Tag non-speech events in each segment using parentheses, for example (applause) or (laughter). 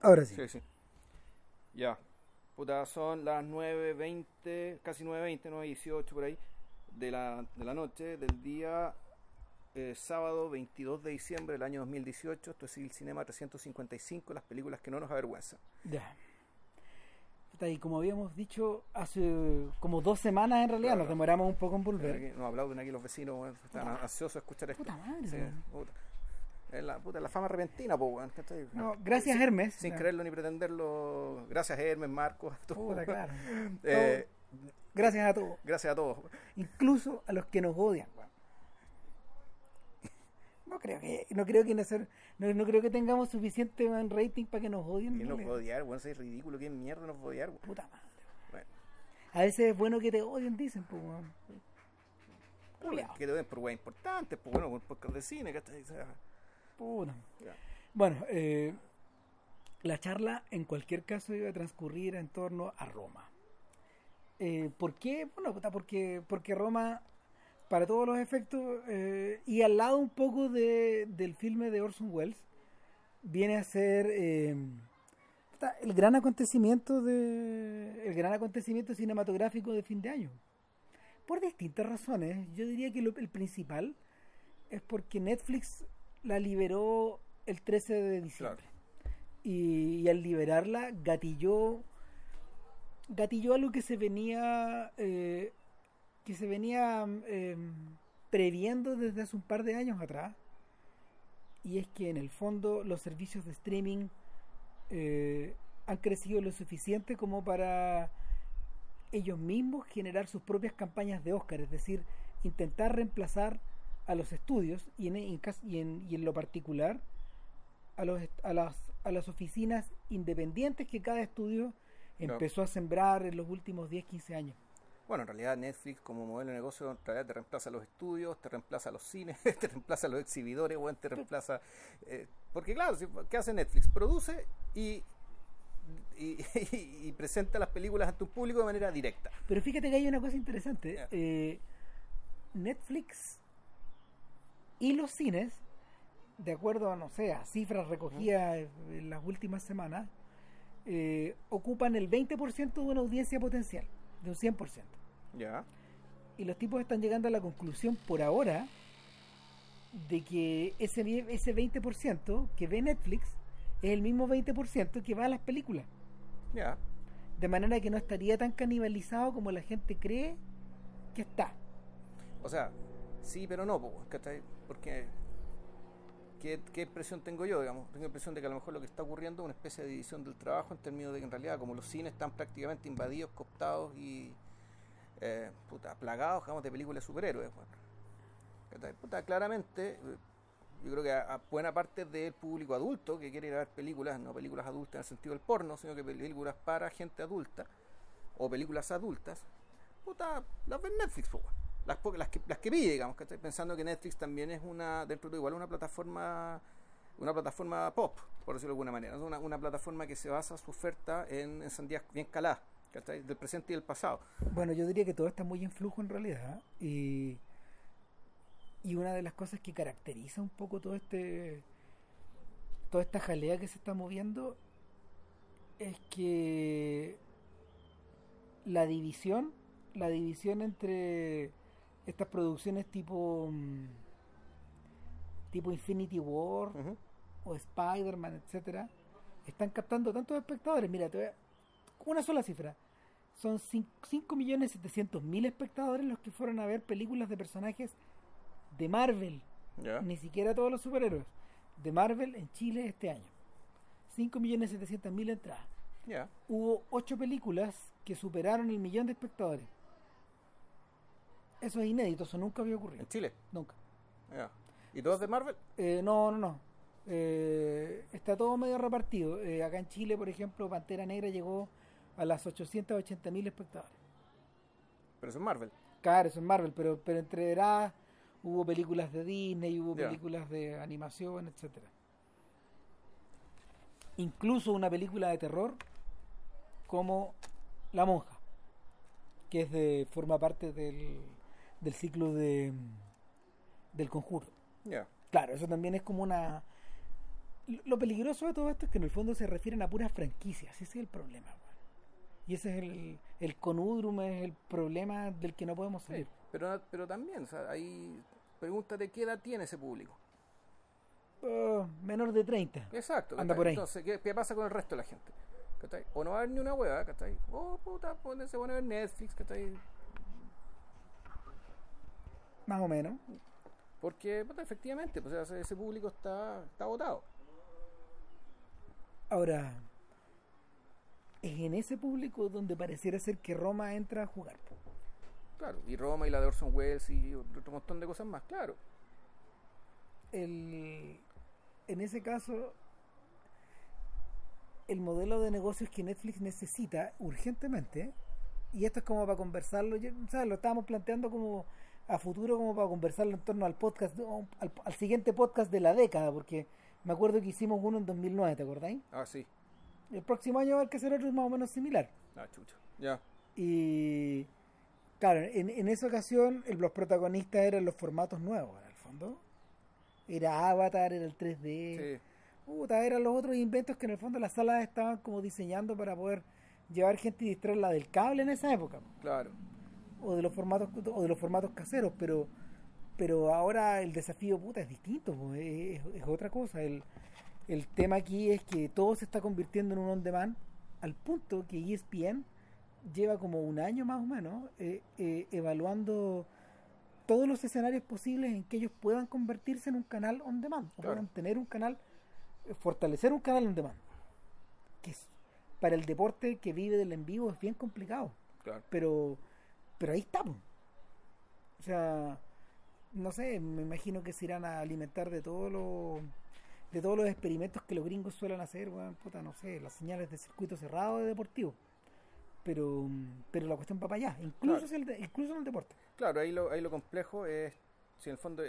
Ahora sí. Sí, sí. Ya. Puta, son las 9.20, casi 9.20, 9.18 por ahí, de la, de la noche, del día eh, sábado 22 de diciembre del año 2018. Esto es el Cinema 355, las películas que no nos avergüenzan. Ya. Y como habíamos dicho hace como dos semanas en realidad, Claro. nos demoramos un poco en volver. Nos aplauden aquí los vecinos, están ansiosos de escuchar esto. Puta madre, Sí, puta. Es la, puta, la fama repentina, po, weón. No, gracias, Sin- Hermes. Sin creerlo ni pretenderlo. Gracias, Hermes, Marcos. a todos, Puta, weón. claro. (laughs) Eh, Gracias a todos. gracias a todos. Incluso a los que nos odian. weón. No creo que, no creo que hacer, no, no creo que tengamos suficiente weón, rating para que nos odien. ¿Quién nos va a realidad. odiar, weón? Es ridículo. ¿Quién mierda nos va a odiar, weón? Puta madre. Bueno, A veces es bueno que te odien, dicen, pues, weón. Que te den por weón importantes, pues bueno, por podcast de cine, ¿cachai? Puta. Bueno, eh, la charla en cualquier caso iba a transcurrir en torno a Roma. Eh, ¿Por qué? Bueno, porque, porque Roma, para todos los efectos, eh, y al lado un poco de, del filme de Orson Welles, viene a ser eh, el gran acontecimiento de el gran acontecimiento cinematográfico de fin de año. Por distintas razones. Yo diría que lo- el principal es porque Netflix la liberó el 13 de diciembre. Y, y al liberarla gatilló gatilló algo que se venía eh, que se venía eh, previendo desde hace un par de años atrás y es que en el fondo los servicios de streaming eh, han crecido lo suficiente como para ellos mismos generar sus propias campañas de Oscar, es decir, intentar reemplazar a los estudios y en, y en- y en lo particular a, los, a, las, a las oficinas independientes que cada estudio empezó a sembrar en los últimos 10, 15 años. Bueno, en realidad Netflix como modelo de negocio en realidad te reemplaza a los estudios, te reemplaza a los cines, (laughs) te reemplaza a los exhibidores, weón, te reemplaza... eh, porque claro, ¿qué hace Netflix? Produce y, y, (laughs) y presenta las películas ante un público de manera directa. Pero fíjate que hay una cosa interesante. Eh, Netflix y los cines, de acuerdo a, no sé, a cifras recogidas en las últimas semanas, eh, ocupan el 20% de una audiencia potencial, de un 100%. Ya. Y los tipos están llegando a la conclusión por ahora de que ese, ese 20% que ve Netflix es el mismo 20% que va a las películas. Ya. De manera que no estaría tan canibalizado como la gente cree que está. O sea, sí, pero no, ¿cachai? Porque, ¿qué, ¿qué impresión tengo yo, digamos? Tengo impresión de que a lo mejor lo que está ocurriendo es una especie de división del trabajo en términos de que en realidad, como los cines están prácticamente invadidos, cooptados y eh, puta, plagados, digamos, de películas de superhéroes, bueno. Puta, claramente, yo creo que a, buena parte del público adulto que quiere ir a ver películas, no películas adultas en el sentido del porno, sino que películas para gente adulta o películas adultas, puta, las ve Netflix, weón. Las, las que las que pille, digamos, pensando que Netflix también es una, dentro de igual una plataforma una plataforma pop, por decirlo de alguna manera, una, una plataforma que se basa su oferta en, sandías bien caladas, del presente y del pasado. Bueno, yo diría que todo está muy en flujo en realidad. Y, y una de las cosas que caracteriza un poco todo este toda esta jalea que se está moviendo es que la división, la división entre estas producciones tipo mm, tipo Infinity War o Spider-Man, etcétera, están captando tantos espectadores. Mira, te voy a- una sola cifra. Son 5.700.000 espectadores los que fueron a ver películas de personajes de Marvel, ni siquiera todos los superhéroes, de Marvel en Chile este año. 5.700.000 entradas. Hubo 8 películas que superaron el millón de espectadores. Eso es inédito, eso nunca había ocurrido. En Chile. Nunca. Ya. ¿Y todos de Marvel? Eh, no, no, no. Eh, está todo medio repartido. Eh, acá en Chile, por ejemplo, Pantera Negra llegó a las 880 mil espectadores. Pero eso es Marvel. Claro, eso es Marvel, pero, pero entre veras hubo películas de Disney, hubo películas de animación, etcétera. Incluso una película de terror como La Monja, que es de forma parte del, del ciclo de del conjuro. Claro, eso también es como una Lo peligroso de todo esto es que en el fondo se refieren a puras franquicias, ese es el problema. Y ese es el, el conudrum, es el problema del que no podemos salir. pero, pero también, o sea, ahí pregúntate qué edad tiene ese público. Oh, menor de 30. Exacto. Anda por ahí. Entonces, ¿qué, pasa con el resto de la gente? O no va a haber ni una hueá, ¿cachai? Oh, puta, se pone a ver Netflix, ¿cachai? Más o menos. Porque, efectivamente, pues, ese público está, está votado. Ahora, es en ese público donde pareciera ser que Roma entra a jugar. Claro, y Roma y la de Orson Welles y otro montón de cosas más, claro. El, en ese caso, el modelo de negocios que Netflix necesita urgentemente, y esto es como para conversarlo, lo estábamos planteando como a futuro como para conversarlo en torno al podcast, al, siguiente podcast de la década, porque me acuerdo que hicimos uno en 2009, ¿te acordáis? Ah, sí. El próximo año va a haber que hacer otro más o menos similar. Ah, chucho. Ya. Y claro, en, en esa ocasión los protagonistas eran los formatos nuevos, en el fondo. Era Avatar, era el 3D. Sí. Puta, eran los otros inventos que en el fondo las salas estaban como diseñando para poder llevar gente y distraerla del cable en esa época. Claro o de los formatos o de los formatos caseros, pero pero ahora el desafío puta es distinto, es, otra cosa. El, el tema aquí es que todo se está convirtiendo en un on demand al punto que ESPN lleva como un año más o menos eh, eh, evaluando todos los escenarios posibles en que ellos puedan convertirse en un canal on demand o puedan tener un canal eh, fortalecer un canal on demand que es, para el deporte que vive del en vivo es bien complicado. Pero pero ahí estamos. O sea, no sé, me imagino que se irán a alimentar de todos los de todos los experimentos que los gringos suelen hacer, bueno, puta, no sé, las señales de circuito cerrado de deportivo. Pero pero la cuestión va para allá, incluso, el incluso en el deporte. Claro, ahí lo, ahí lo complejo es, si en el fondo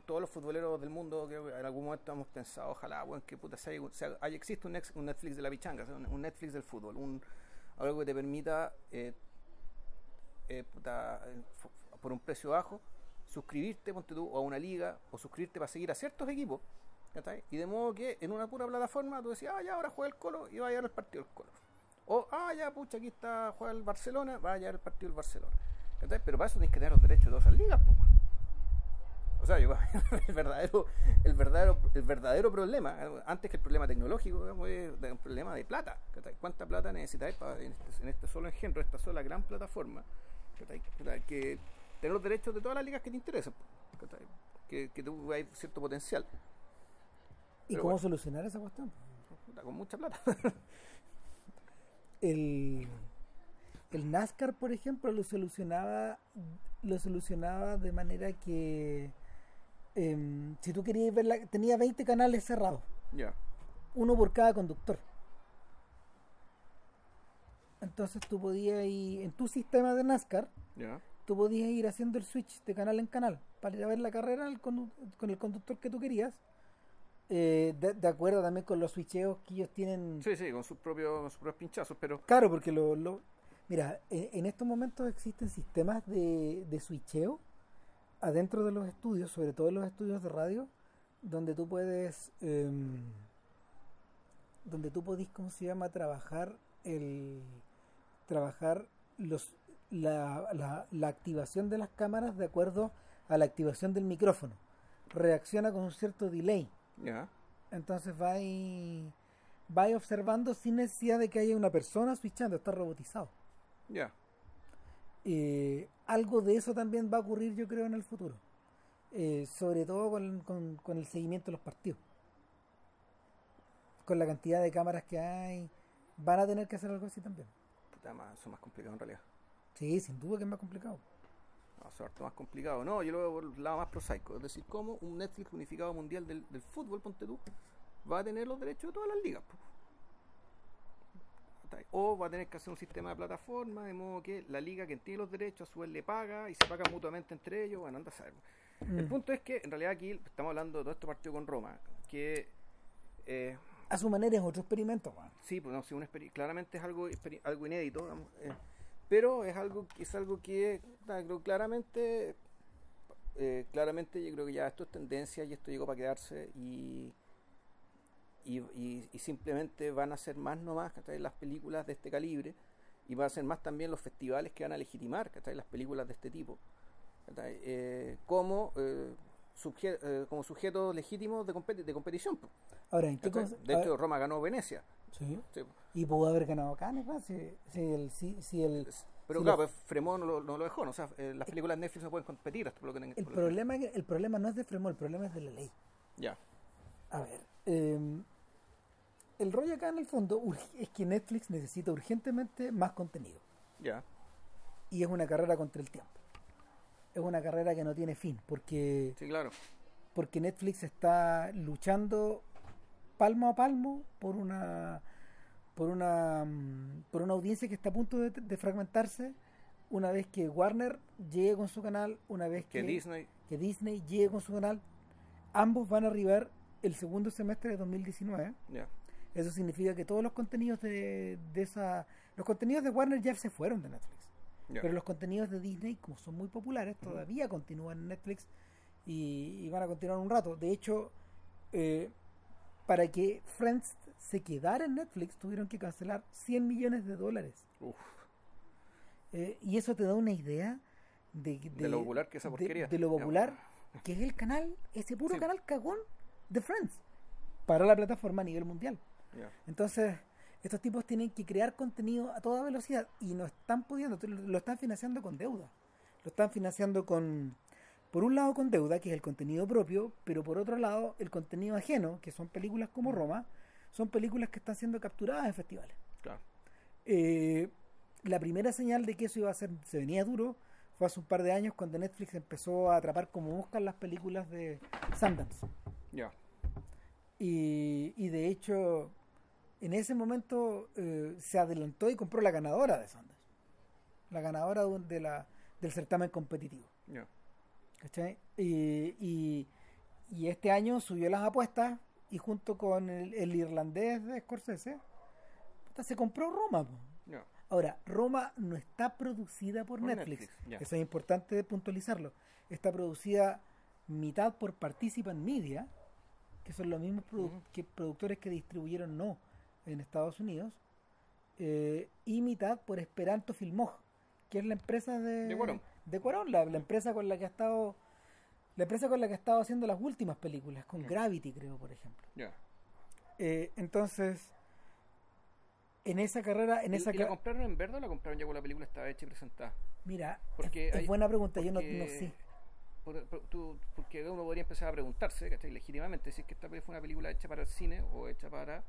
todos los futboleros del mundo creo que en algún momento hemos pensado, ojalá, bueno, que puta, sea, existe un, un, Netflix de la pichanga, un, Netflix del fútbol, un algo que te permita eh, eh, por un precio bajo, suscribirte, ponte tú, a una liga, o suscribirte para seguir a ciertos equipos, y de modo que en una pura plataforma tú decías, ah, ya ahora juega el Colo y va a llegar el partido del Colo. O, ah, ya, pucha, aquí está, juega el Barcelona, va a llegar el partido del Barcelona. Pero para eso tienes que tener los derechos de todas esas ligas, O sea, (laughs) el verdadero, el verdadero, el verdadero problema, antes que el problema tecnológico, es un problema de plata. ¿Cuánta plata necesitáis para, en, este, en este solo ejemplo, esta sola gran plataforma, que tener los derechos de todas las ligas que te interesan, que, que tú hay cierto potencial. ¿Y cómo solucionar esa cuestión? Con mucha plata. (laughs) el, el NASCAR, por ejemplo, lo solucionaba, lo solucionaba de manera que em, si tú querías ver tenía 20 canales cerrados. Uno por cada conductor. Entonces tú podías ir, en tu sistema de NASCAR, tú podías ir haciendo el switch de canal en canal para ir a ver la carrera con, el conductor que tú querías. Eh, de, acuerdo también con los switcheos que ellos tienen. Sí, sí, con sus propios, pinchazos, pero. Claro, porque lo. lo mira, en estos momentos existen sistemas de, de switcheo adentro de los estudios, sobre todo en los estudios de radio, donde tú puedes. Em, donde tú podís, ¿cómo se llama?, trabajar el trabajar los, la, la, activación de las cámaras de acuerdo a la activación del micrófono. Reacciona con un cierto delay. Entonces va y, va observando sin necesidad de que haya una persona switchando, está robotizado. Ya. Eh, algo de eso también va a ocurrir, yo creo, en el futuro. Eh, sobre todo con, con, con, el seguimiento de los partidos. Con la cantidad de cámaras que hay, van a tener que hacer algo así también más, son más complicados en realidad. Sí, sin duda que es más complicado. No, son harto más complicado. No, yo lo veo por el lado más prosaico. Es decir, cómo un Netflix unificado mundial del, fútbol, ponte tú, va a tener los derechos de todas las ligas. O va a tener que hacer un sistema de plataforma de modo que la liga que tiene los derechos a su vez le paga y se paga mutuamente entre ellos. Bueno, anda a saber. El mm. punto es que en realidad aquí estamos hablando de todo este partido con Roma, que eh, a su manera es otro experimento. Sí, pues no, sí, un claramente es algo, algo inédito, eh, pero es algo, es algo que creo, claramente, eh, claramente yo creo que ya esto es tendencia y esto llegó para quedarse y, y, simplemente van a ser más nomás ¿cachai? las películas de este calibre y van a ser más también los festivales que van a legitimar ¿cachai? las películas de este tipo. Eh, como, subje- eh, como sujetos legítimos de, competi- de competición. po, Ahora, ¿en qué. De hecho, Roma ganó Venecia. sí. sí. Y pudo haber ganado Cannes, si, si el, si, si el, Pero si claro, los- pues Fremont no lo, no lo dejó. ¿no? O sea, eh, las películas de Netflix no pueden competir. Hasta por lo que, el lo que- problema el problema no es de Fremont, el problema es de la ley. Ya, A ver, eh, el rollo acá en el fondo es que Netflix necesita urgentemente más contenido. ya. Y es una carrera contra el tiempo. Es una carrera que no tiene fin, porque, Sí, claro. porque Netflix está luchando palmo a palmo por una por una mm, por una audiencia que está a punto de, de fragmentarse una vez que Warner llegue con su canal, una vez Que que, Disney. que Disney llegue con su canal, ambos van a arribar el segundo semestre de 2019. Ya. Eso significa que todos los contenidos de, de esa los contenidos de Warner ya se fueron de Netflix. Pero los contenidos de Disney, como son muy populares, todavía continúan en Netflix y, y van a continuar un rato. De hecho, eh, para que Friends se quedara en Netflix, tuvieron que cancelar 100 millones de dólares. Uf, Eh, y eso te da una idea de, De lo popular que es esa porquería. De, lo popular que es el canal, ese puro Sí. canal cagón de Friends para la plataforma a nivel mundial. Entonces, estos tipos tienen que crear contenido a toda velocidad y no están pudiendo, lo están financiando con deuda. Lo están financiando con, por un lado con deuda, que es el contenido propio, pero por otro lado el contenido ajeno, que son películas como Roma, son películas que están siendo capturadas en festivales. Claro. Eh, la primera señal de que eso iba a ser, se venía duro, fue hace un par de años cuando Netflix empezó a atrapar como moscas las películas de Sundance. Ya. Y, y de hecho, en ese momento eh, se adelantó y compró la ganadora de Sundance. La ganadora de, la, del certamen competitivo. ¿cachai? Y, y, y este año subió las apuestas y junto con el, el irlandés de Scorsese, puta, se compró Roma. Ahora, Roma no está producida por, Por Netflix. Eso es importante puntualizarlo. Está producida mitad por Participant Media, que son los mismos produ- Ujú. que productores que distribuyeron No en Estados Unidos, eh, y mitad por Esperanto Filmoj, que es la empresa de, De Cuarón. de Cuarón, la, la empresa con la que ha estado la empresa con la que ha estado haciendo las últimas películas, con Ya. Gravity creo, por ejemplo. Ya. Eh, entonces, en esa carrera, en ¿Y, esa y la compraron en verde o la compraron ya cuando la película estaba hecha y presentada? Mira, Porque es, buena pregunta, yo no, no sé. por- por- tú- porque uno podría empezar a preguntarse, ¿cachai? Legítimamente, si es que esta fue una película hecha para el cine o hecha para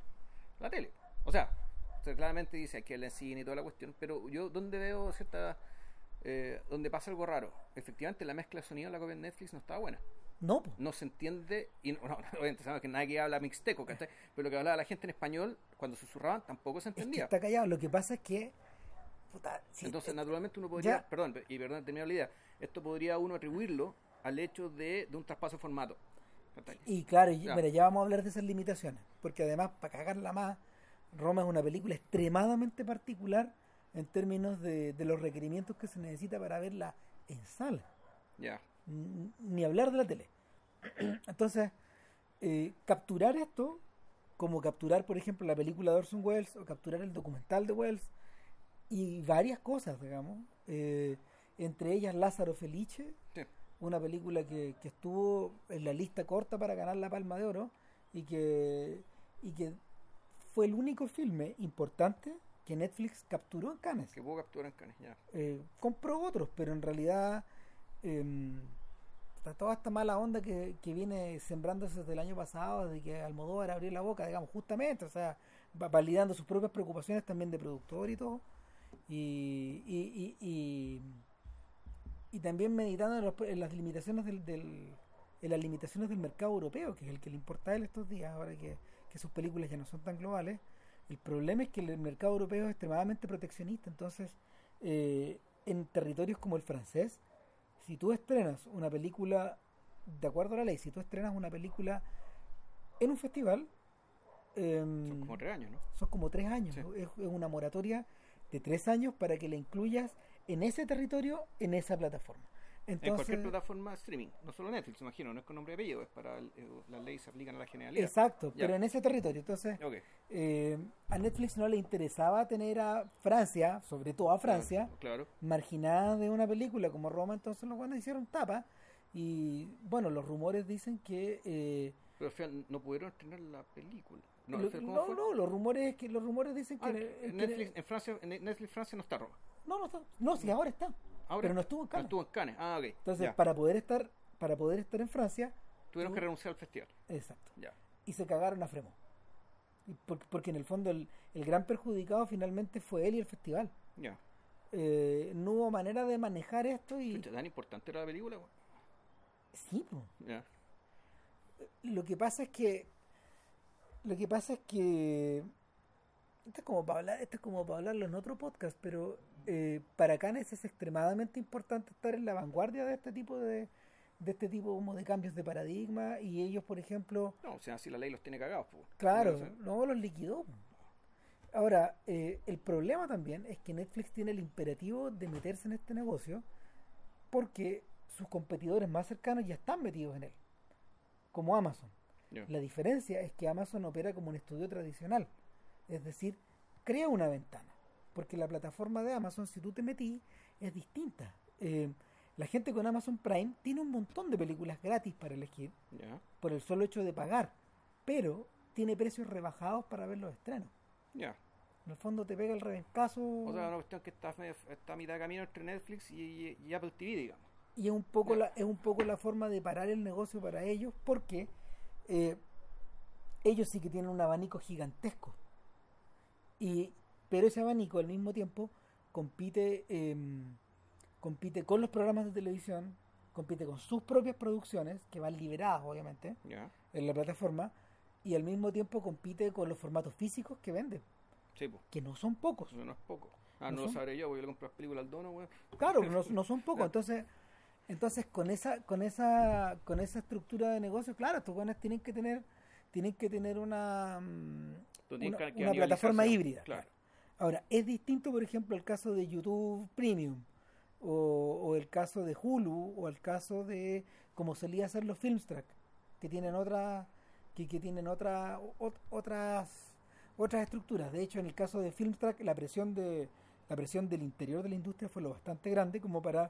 la tele. O sea, usted claramente dice que el cine y toda la cuestión, pero yo donde veo cierta... Eh, donde pasa algo raro. Efectivamente, la mezcla de sonido en la copia de Netflix no estaba buena. No. No se entiende, y no, no, obviamente sabemos que nadie habla mixteco, ¿cachai? Pero lo que hablaba la gente en español, cuando susurraban, tampoco se es que entendía. está callado. Lo que pasa es que. puta, si- Entonces, naturalmente uno podría, ya. perdón, y perdón, terminar la idea, esto podría uno atribuirlo al hecho de, de un traspaso de formato. Y claro, y- Ya. mira, ya vamos a hablar de esas limitaciones. Porque además, para cagarla más, Roma es una película extremadamente particular en términos de, de los requerimientos que se necesita para verla en sala. Ya, Ni hablar de la tele. (clears throat) Entonces, eh, capturar esto, como capturar, por ejemplo, la película de Orson Welles o capturar el documental de Welles y varias cosas, digamos, eh, entre ellas Lázaro Felice, sí, una película que, que estuvo en la lista corta para ganar la Palma de Oro y que, y que fue el único filme importante que Netflix capturó en Cannes. que puedo capturar en Cannes, ya. Eh, compró otros, pero en realidad está toda esta mala onda que, que viene sembrándose desde el año pasado, de que Almodóvar abrió la boca, digamos, justamente, o sea, va- validando sus propias preocupaciones también de productor y todo, y, y, y, y, y también meditando en, los- en las limitaciones del, del- en las limitaciones del mercado europeo, que es el que le importa a él estos días, ahora que, que sus películas ya no son tan globales. El problema es que el mercado europeo es extremadamente proteccionista, entonces eh, en territorios como el francés, si tú estrenas una película, de acuerdo a la ley, si tú estrenas una película en un festival, em, Son como tres años, ¿no? son como tres años. Sí. Es, es una moratoria de tres años para que la incluyas en ese territorio, en esa plataforma. Entonces, en cualquier plataforma streaming, no solo Netflix, imagino, no es con nombre y apellido, es para el, eh, las leyes se aplican a la generalidad. Exacto, Ya. pero en ese territorio. Entonces, eh, a Netflix no le interesaba tener a Francia, sobre todo a Francia, Claro. marginada de una película como Roma, entonces los buenos hicieron tapa. Y bueno, los rumores dicen que. eh, Pero al final no pudieron estrenar la película. No, lo- no, los rumores que los rumores dicen que, Ah, que- en Netflix, en Francia, en Netflix Francia no está Roma. No no está no sí ahora está Ahora pero no estuvo en Cannes estuvo en Cannes. Ah, ok. entonces ya. para poder estar para poder estar en Francia Tuvieron que renunciar al festival. exacto Ya. y se cagaron a Fremont porque, porque en el fondo el, el gran perjudicado finalmente fue él y el festival Ya. Eh, no hubo manera de manejar esto y ¿Tan importante era la película? sí po. Ya. lo que pasa es que lo que pasa es que esto es como para hablar esto es como para hablarlo en otro podcast pero eh, para Cannes es extremadamente importante estar en la vanguardia de este tipo de de este tipo como de cambios de paradigma y ellos por ejemplo No, o sea, si la ley los tiene cagados. pues. claro no los liquidó ahora eh, el problema también es que Netflix tiene el imperativo de meterse en este negocio porque sus competidores más cercanos ya están metidos en él como Amazon la diferencia es que Amazon opera como un estudio tradicional, es decir, crea una ventana, porque la plataforma de Amazon, si tú te metí, es distinta. Eh, la gente con Amazon Prime tiene un montón de películas gratis para elegir Ya. por el solo hecho de pagar, pero tiene precios rebajados para ver los estrenos. Ya. En el fondo te pega el rebencazo O sea, una cuestión que está, está a mitad de camino entre Netflix y, y- y Apple TV, digamos. y es un poco la, es un poco la forma de parar el negocio para ellos porque eh, ellos sí que tienen un abanico gigantesco y pero ese abanico al mismo tiempo compite em, compite con los programas de televisión compite con sus propias producciones que van liberadas obviamente en la plataforma y al mismo tiempo compite con los formatos físicos que venden Sí, que no son pocos no es poco. Ah, No no, lo sabré yo, porque yo le compro las películas al dono, weón. Claro, no, (laughs) no son pocos. Entonces, entonces con esa, con esa, con esa estructura de negocio, claro, estos buenos tienen que tener, tienen que tener una, mm, una, una plataforma híbrida. Claro. Ahora, es distinto, por ejemplo, el caso de YouTube Premium, o, o el caso de Hulu, o el caso de como solía hacer los Filmstrack, que tienen otra, que, que tienen otra, ot- otras, otras estructuras. De hecho, en el caso de Filmstrack, la presión de la presión del interior de la industria fue lo bastante grande como para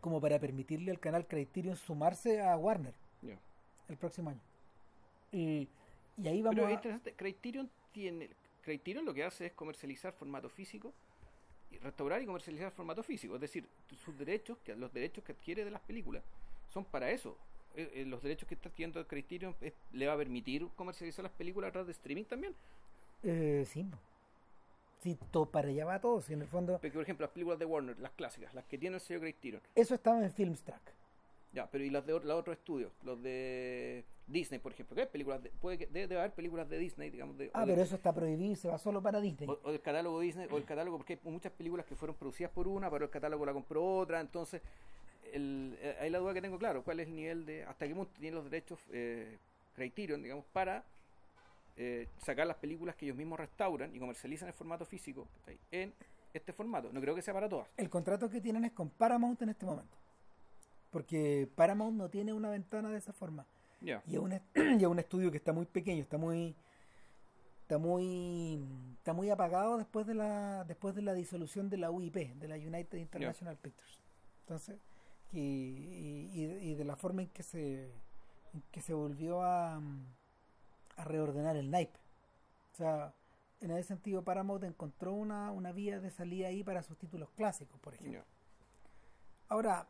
como para permitirle al canal Criterion sumarse a Warner el próximo año. Y, y ahí vamos Pero es a... interesante, Criterion tiene. Criterion lo que hace es comercializar formato físico, y restaurar y comercializar formato físico. Es decir, sus derechos, que los derechos que adquiere de las películas, son para eso. Eh, eh, los derechos que está adquiriendo Criterion es- le va a permitir comercializar las películas a través de streaming también. Eh, sí, sí, todo para allá va todo. Si en el fondo, Porque, por ejemplo, las películas de Warner, las clásicas, las que tiene el sello Criterion. eso estaba en Filmstrack. Ya, pero y las de los otros estudios, los de Disney, por ejemplo, ¿qué películas? De, puede que debe, debe haber películas de Disney, digamos, de, Ah, de- pero eso está prohibido se va solo para Disney. o, o del catálogo Disney, o el catálogo, porque hay muchas películas que fueron producidas por una, pero el catálogo la compró otra, entonces, el, eh, ahí la duda que tengo, claro, cuál es el nivel de, hasta qué punto tienen los derechos eh, Criterion, digamos, para eh, sacar las películas que ellos mismos restauran y comercializan en formato físico en este formato. No creo que sea para todas. El contrato que tienen es con Paramount en este momento. Porque Paramount no tiene una ventana de esa forma. Y es un, (clears throat) y es un estudio que está muy pequeño, está muy está muy está muy apagado después de la después de la disolución de la UIP, de la United International Pictures. Entonces, y, y- de la forma en que se en que se volvió a, a reordenar el naipe. O sea, en ese sentido Paramount encontró una, una vía de salida ahí para sus títulos clásicos, por ejemplo. Ahora,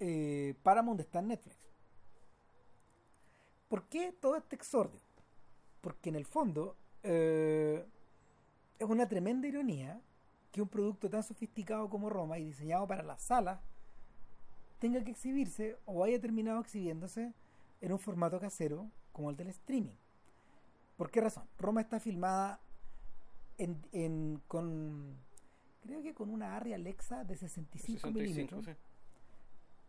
eh, Paramount está en Netflix. ¿Por qué todo este exordio? Porque en el fondo eh, es una tremenda ironía que un producto tan sofisticado como Roma y diseñado para las salas tenga que exhibirse o haya terminado exhibiéndose en un formato casero como el del streaming. ¿Por qué razón? Roma está filmada en, en- con creo que con una Arri Alexa de 65, 65, milímetros sí.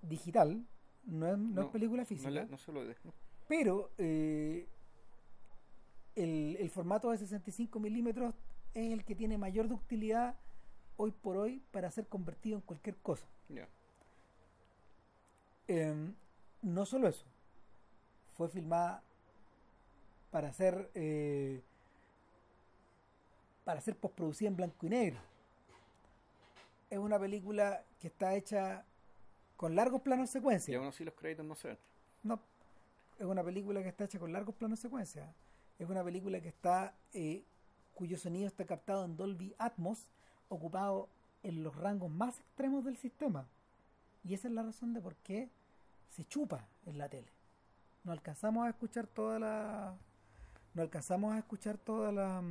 Digital, no es, no es película No, física, le- no se lo pero eh, el, el formato de 65 milímetros es el que tiene mayor ductilidad hoy por hoy para ser convertido en cualquier cosa. Em, no solo eso, fue filmada para ser eh, para ser postproducida en blanco y negro. Es una película que está hecha con largos planos Y secuencia. aún así los créditos no se ven. No, es una película que está hecha con largos planos secuencia. Es una película que está eh, cuyo sonido está captado en Dolby Atmos, ocupado en los rangos más extremos del sistema. Y esa es la razón de por qué se chupa en la tele. No alcanzamos a escuchar toda la no alcanzamos a escuchar toda la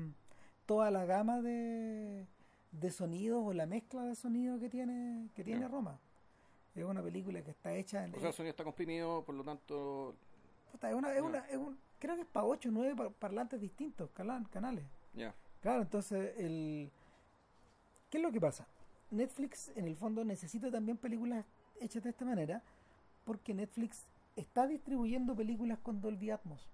toda la gama de, de sonidos o la mezcla de sonidos que tiene que tiene. Roma. Es una película que está hecha en O sea, el sonido está comprimido, por lo tanto. Puta, es una, es una, es un, creo que es para 8 o 9 parlantes distintos, canales. Ya. Claro, entonces, el, ¿qué es lo que pasa? Netflix, en el fondo, necesita también películas hechas de esta manera, porque Netflix está distribuyendo películas con Dolby Atmos.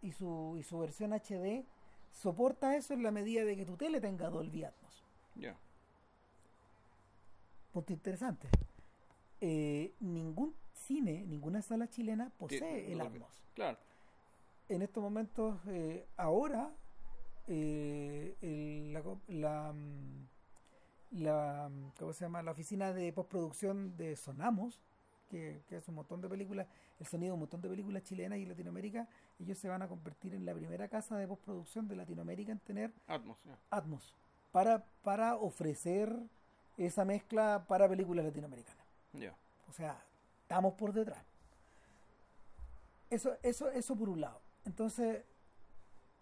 Y su, y su versión HD soporta eso en la medida de que tu tele tenga Dolby Atmos. Ya. Punto interesante. Eh, ningún cine, ninguna sala chilena posee Sí, el Atmos. Claro. en estos momentos, eh, ahora, eh, el- la, mm, la, mm, ¿cómo se llama? La oficina de postproducción de Sonamos, que, que hace un montón de películas, el sonido de un montón de películas chilenas y Latinoamérica, ellos se van a convertir en la primera casa de postproducción de Latinoamérica en tener Atmos. Atmos para, para ofrecer esa mezcla para películas latinoamericanas. O sea, estamos por detrás. Eso, eso, eso por un lado. Entonces,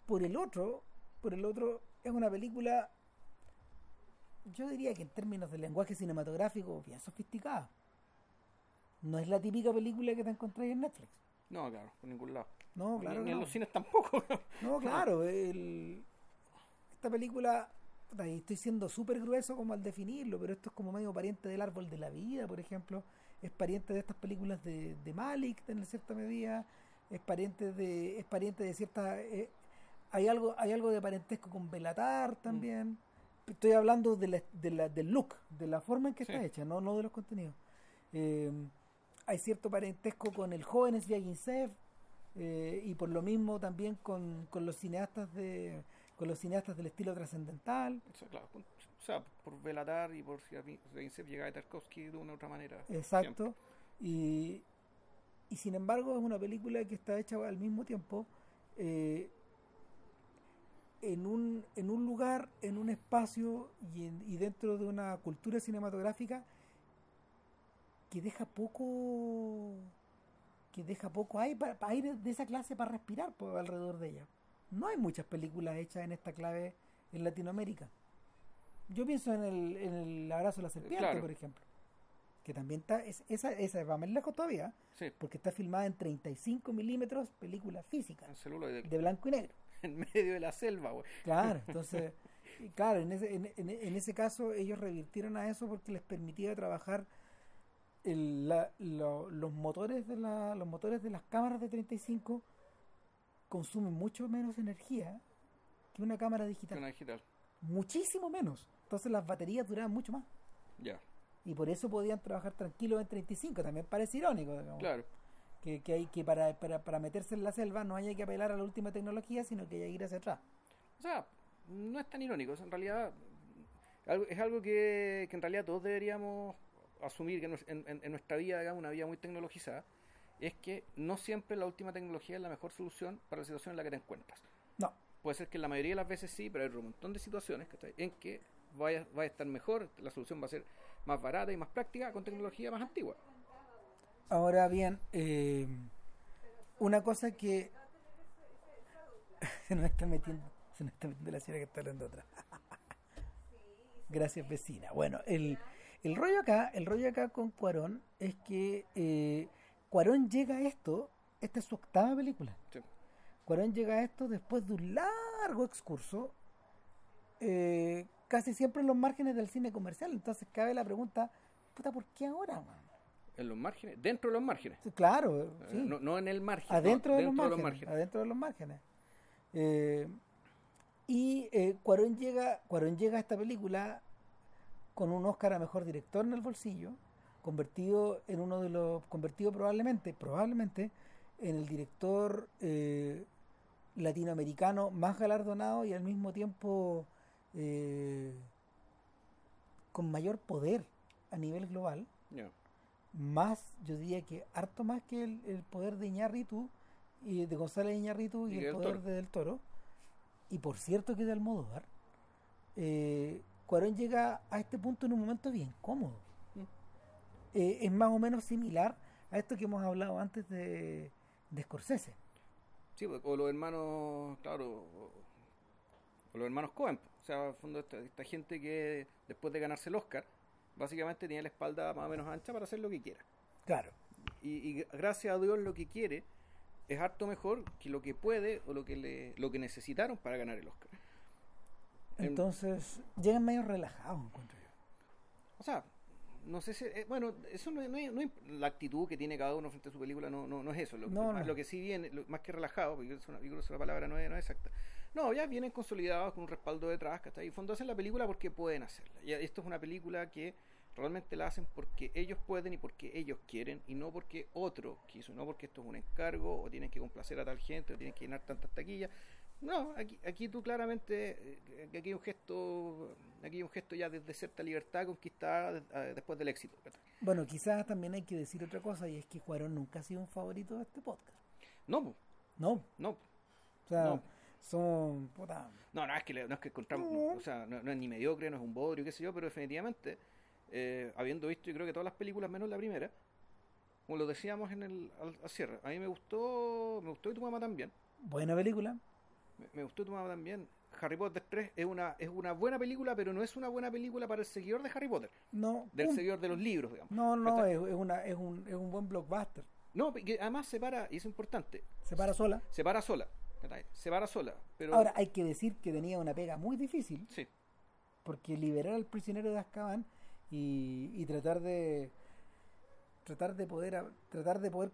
por el otro, por el otro, es una película, yo diría que en términos de lenguaje cinematográfico, bien sofisticada. No es la típica película que te encontráis en Netflix. No, claro, por ningún lado. No, claro Ni, en los cines tampoco. No, (laughs) claro, el- esta película, estoy siendo súper grueso como al definirlo, pero esto es como medio pariente del árbol de la vida, por ejemplo, es pariente de estas películas de, de Malik en cierta medida, es pariente de, es pariente de cierta, eh, hay algo, hay algo de parentesco con Belatar también. Estoy hablando de la- de la- del look, de la forma en que Sí. está hecha, no, no de los contenidos. Eh, hay cierto parentesco con el joven Sviagintsev, eh, y por lo mismo también con, con los cineastas de con los cineastas del estilo trascendental O sea, claro, o sea, por Velatar y por Svincent llega a Tarkovsky de una u otra manera. exacto y, y sin embargo es una película que está hecha al mismo tiempo eh, en un en un lugar en un espacio y, en- y dentro de una cultura cinematográfica que deja poco que deja poco aire, aire de esa clase para respirar por alrededor de ella. No hay muchas películas hechas en esta clave en Latinoamérica. Yo pienso en el, en el abrazo de la serpiente, Claro. por ejemplo. Que también está, es- esa, esa va más lejos todavía, Sí, porque está filmada en 35 milímetros, película física, en celuloide, de blanco y negro. (laughs) en medio de la selva, güey. Claro, entonces, (laughs) claro, en ese, en, en- en ese caso ellos revirtieron a eso porque les permitía trabajar el- la- lo- los motores de la, los motores de las cámaras de 35 consumen mucho menos energía que una cámara digital, Una digital. muchísimo menos. Entonces las baterías duraban mucho más Ya, y por eso podían trabajar tranquilos en 35. También parece irónico, digamos, claro. que, que hay que para, para, para meterse en la selva no haya que apelar a la última tecnología, sino que haya que ir hacia atrás. O sea, no es tan irónico, en realidad es algo que, que en realidad todos deberíamos asumir que en, en- en- en nuestra vida, digamos, una vida muy tecnologizada, es que no siempre la última tecnología es la mejor solución para la situación en la que te encuentras. No, Puede ser que la mayoría de las veces sí, pero hay un montón de situaciones en que vaya, vaya a estar mejor, la solución va a ser más barata y más práctica con tecnología más antigua. Ahora bien, eh, una cosa que (laughs) se nos está metiendo, se nos está metiendo la señora que está hablando otra. (laughs) Gracias vecina. Bueno, el, el rollo acá, el rollo acá con Cuarón es que eh, Cuarón llega a esto, esta es su octava película. Sí. Cuarón llega a esto después de un largo excurso, eh, casi siempre en los márgenes del cine comercial. Entonces cabe la pregunta, puta, ¿por qué ahora, man? En los márgenes, dentro de los márgenes. Sí, Claro, Eh, sí. No, no en el margen. adentro, no, de, los márgenes, adentro de los márgenes. Eh, Y eh, Cuarón, llega, Cuarón llega a esta película con un Oscar a Mejor Director en el bolsillo, convertido en uno de los... convertido probablemente, probablemente, en el director eh, latinoamericano más galardonado y al mismo tiempo eh, con mayor poder a nivel global. Más, yo diría que harto más que el, el poder de Iñárritu y de González Iñárritu y, Y el del poder Toro. de Del Toro. Y por cierto que de Almodóvar. Eh, Cuarón llega a este punto en un momento bien cómodo. Eh, es más o menos similar a esto que hemos hablado antes de, de Scorsese. Sí, pues, o los hermanos, claro, o, los hermanos Cohen. O sea, en fondo esta, esta gente que después de ganarse el Oscar, básicamente tiene la espalda más o menos ancha para hacer lo que quiera. Claro. Y, y gracias a Dios lo que quiere es harto mejor que lo que puede o lo que le, lo que necesitaron para ganar el Oscar. Entonces, llegan medio relajados, encuentro yo. O sea, no sé si. eh, bueno, eso no, es- no La actitud que tiene cada uno frente a su película no, no, no es eso. Lo, No, más- no. lo que sí viene, lo- más que relajado, porque es una, yo creo que esa palabra no es, no es exacta. No, ya vienen consolidados con un respaldo detrás, que está ahí. En fondo hacen la película porque pueden hacerla. Y esto es una película que realmente la hacen porque ellos pueden y porque ellos quieren y no porque otro quiso, no porque esto es un encargo o tienen que complacer a tal gente o tienen que llenar tantas taquillas. No, aquí, aquí tú claramente, eh, aquí hay un gesto, aquí hay un gesto ya desde cierta libertad conquistada eh, después del éxito. Bueno, quizás también hay que decir otra cosa y es que Cuarón nunca ha sido un favorito de este podcast. No, No, no, o sea, No. son puta, no, no es que no es que encontramos, No. o sea, no, no es ni mediocre, no es un bodrio, qué sé yo, pero definitivamente, eh, habiendo visto, yo creo que todas las películas menos la primera, como lo decíamos en el al, al cierre, a mí me gustó, me gustó y tu mamá también, buena película. Me, me gustó tu mamá también. Harry Potter 3 es una es una buena película, pero no es una buena película para el seguidor de Harry Potter, No, del un- seguidor de los libros, digamos. no, no, es, es una, es, un, es un buen blockbuster. No, que además se para, y es importante, Se para sola. se para sola, se para sola, pero Ahora, hay que decir que tenía una pega muy difícil sí, porque liberar al prisionero de Azkaban y, y tratar de tratar de poder tratar de poder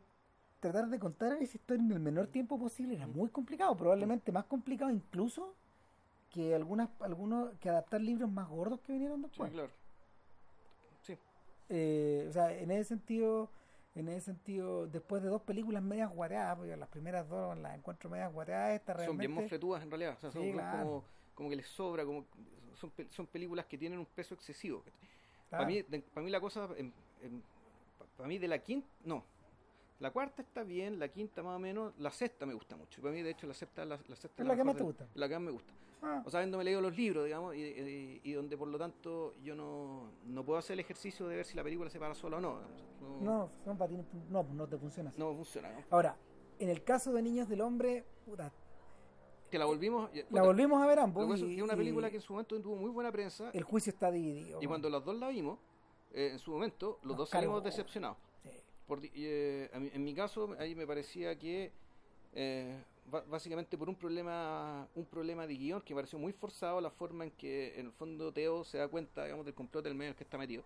tratar de contar esa historia en el menor tiempo posible era muy complicado probablemente más complicado incluso que algunas algunos que adaptar libros más gordos que vinieron sí, después claro. Sí, Eh, o sea en ese sentido en ese sentido después de dos películas medias guareadas porque las primeras dos las encuentro medias guareadas esta son bien realmente mofletudas en realidad, o sea, son, Sí, claro. como, como que les sobra, como son, son películas que tienen un peso excesivo. Para mí, para mí la cosa, para mí de la quinta, no, la cuarta está bien, la quinta más o menos, la sexta me gusta mucho. Para mí, de hecho, la sexta, la, la sexta Es la que más te gusta. La que más me gusta. Ah, O sea, habiéndome leído los libros, digamos, y, y- y donde por lo tanto yo no, no puedo hacer el ejercicio de ver si la película se para sola o no. No, no son patines no no te funciona así. no funciona, ¿no? ahora en el caso de Niños del Hombre puta, Que la volvimos. la volvimos a ver ambos y- es una película que en su momento tuvo muy buena prensa. el juicio está dividido Y cuando los dos la vimos, eh, en su momento, los Nos dos salimos cargó. decepcionados. Sí. Por eh, en mi caso, ahí me parecía que eh, básicamente por un problema un problema de guion que me pareció muy forzado la forma en que en el fondo Teo se da cuenta digamos del complot del medio en el que está metido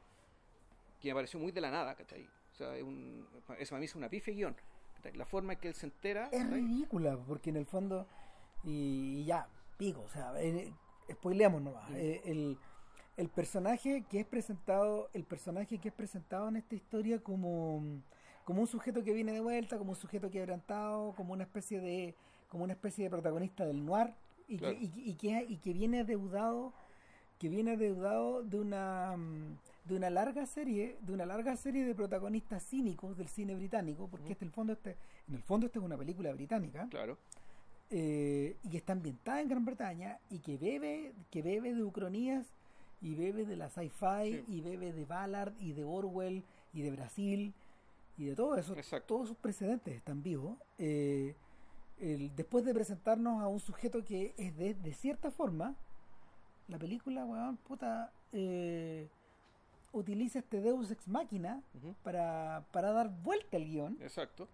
que me pareció muy de la nada ¿cachai? o sea es un, eso a mí es una pifia de guion ¿cachai? la forma en que él se entera es ¿cachai? ridícula porque en el fondo y, y ya pico o sea eh, spoileamos nomás Mm. Eh, el, el personaje que es presentado el personaje que es presentado en esta historia como como un sujeto que viene de vuelta como un sujeto quebrantado como una especie de como una especie de protagonista del noir y, Claro. que, y, y que, y que viene adeudado que viene adeudado de una de una larga serie de una larga serie de protagonistas cínicos del cine británico porque este, el fondo este en el fondo esta es una película británica claro eh, y que está ambientada en Gran Bretaña y que bebe que bebe de ucronías y bebe de la sci-fi Sí. y bebe de Ballard y de Orwell y de Brasil y de todo eso Exacto. todos sus precedentes están vivos eh, el- después de presentarnos a un sujeto que es de, de cierta forma la película weón puta eh, utiliza este Deus ex Ujú. para, para dar vuelta al guion exacto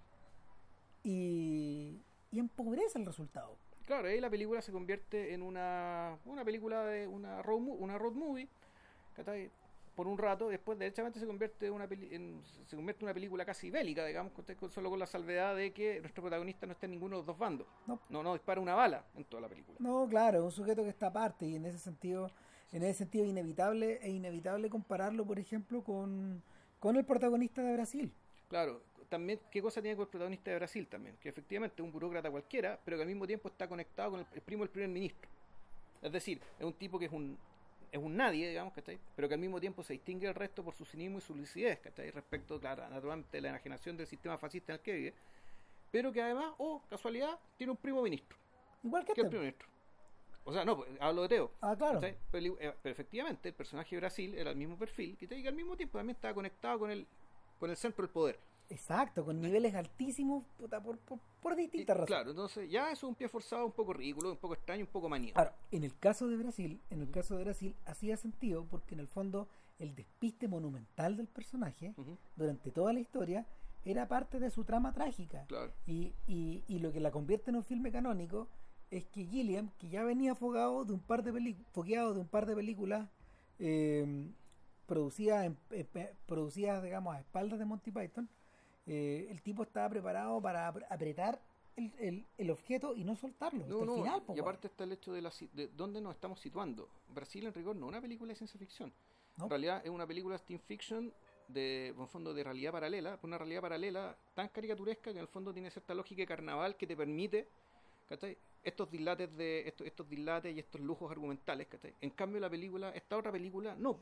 y, y empobrece el resultado Claro, ahí la película se convierte en una, una película de una road, una road movie. Por un rato, después derechamente se convierte en una, en, se convierte en una película casi bélica, digamos, solo con la salvedad de que nuestro protagonista no está en ninguno de los dos bandos. No, no, no dispara una bala en toda la película. No, claro, es un sujeto que está aparte y en ese sentido, en ese sentido inevitable, es inevitable compararlo, por ejemplo, con, con el protagonista de Brasil. Claro, también, ¿qué cosa tiene con el protagonista de Brasil también? Que efectivamente es un burócrata cualquiera, pero que al mismo tiempo está conectado con el primo del primer ministro. Es decir, es un tipo que es un es un nadie, digamos, ¿cachai? Pero que al mismo tiempo se distingue del resto por su cinismo y su lucidez, ¿cachai? Respecto, claro, naturalmente, la enajenación del sistema fascista en el que vive. Pero que además, oh, casualidad, tiene un primo ministro. Igual que, que el este. primo ministro. O sea, no, pues, hablo de Teo. Ah, claro. Pero, eh, pero, efectivamente, el personaje de Brasil era el mismo perfil, que al mismo tiempo también estaba conectado con el, con el centro del poder. Exacto, con niveles altísimos por, por, distintas razones. Claro, entonces ya es un pie forzado, un poco ridículo, un poco extraño, un poco maníaco. Ahora, en el caso de Brasil, en el caso de Brasil hacía sentido porque en el fondo el despiste monumental del personaje durante toda la historia era parte de su trama trágica. Claro. Y, y, y, lo que la convierte en un filme canónico es que Gilliam, que ya venía fogado de un par de, de, un par de películas eh, producidas, producidas, digamos, a espaldas de Monty Python, eh, el tipo estaba preparado para apretar el, el, objeto y no soltarlo hasta el final. y aparte está el hecho de, la, de dónde nos estamos situando. Brasil, en rigor, no es una película de ciencia ficción. En realidad es una película de steam fiction de, en fondo, de realidad paralela, una realidad paralela tan caricaturesca que en el fondo tiene cierta lógica de carnaval que te permite estos dislates de estos, estos dislates y estos lujos argumentales. En cambio, la película, esta otra película, no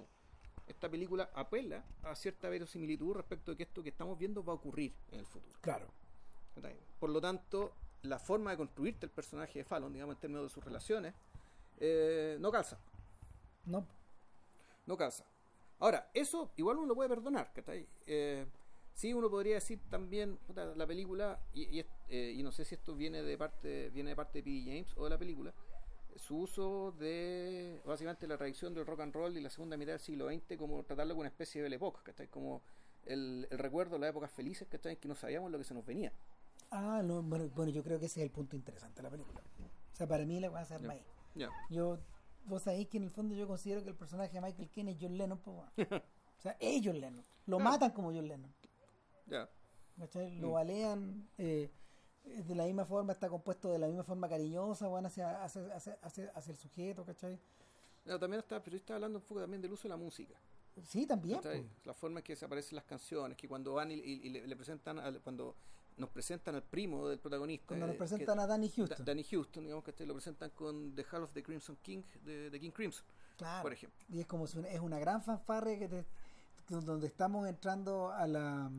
esta película apela a cierta verosimilitud respecto de que esto que estamos viendo va a ocurrir en el futuro. Claro. Por lo tanto, la forma de construirte el personaje de Fallon, digamos, en términos de sus relaciones, eh, no calza. No. No calza. Ahora, eso igual uno lo puede perdonar, eh, sí, uno podría decir también, la película, y, y, eh, y, no sé si esto viene de parte viene de parte de P. James o de la película, su uso de básicamente la tradición del rock and roll y la segunda mitad del siglo XX como tratarlo como una especie de Belle Époque, ¿cachai? Como el, el, recuerdo de las épocas felices, ¿cachai? Que no sabíamos lo que se nos venía. Ah, no, bueno, bueno, yo creo que ese es el punto interesante de la película. O sea, para mí la va a ser May. Yo, vos sabéis que en el fondo yo considero que el personaje de Michael Caine es John Lennon, pues, (laughs) o sea, es John Lennon. Lo matan como John Lennon. Ya. Lo mm. balean. Eh, de la misma forma, está compuesto de la misma forma cariñosa, bueno, hacia, hacia, hacia, hacia, el sujeto, ¿cachai? Pero también está, pero está hablando un poco también del uso de la música. Sí, también. La forma en que se aparecen las canciones, que cuando van y, le, presentan, cuando nos presentan al primo del protagonista. Cuando nos eh, presentan a Danny Houston. Danny Houston, digamos que lo presentan con The Hall of the Crimson King, de, King Crimson. Claro. Por ejemplo. Y es como si es una gran fanfarre que donde estamos entrando a la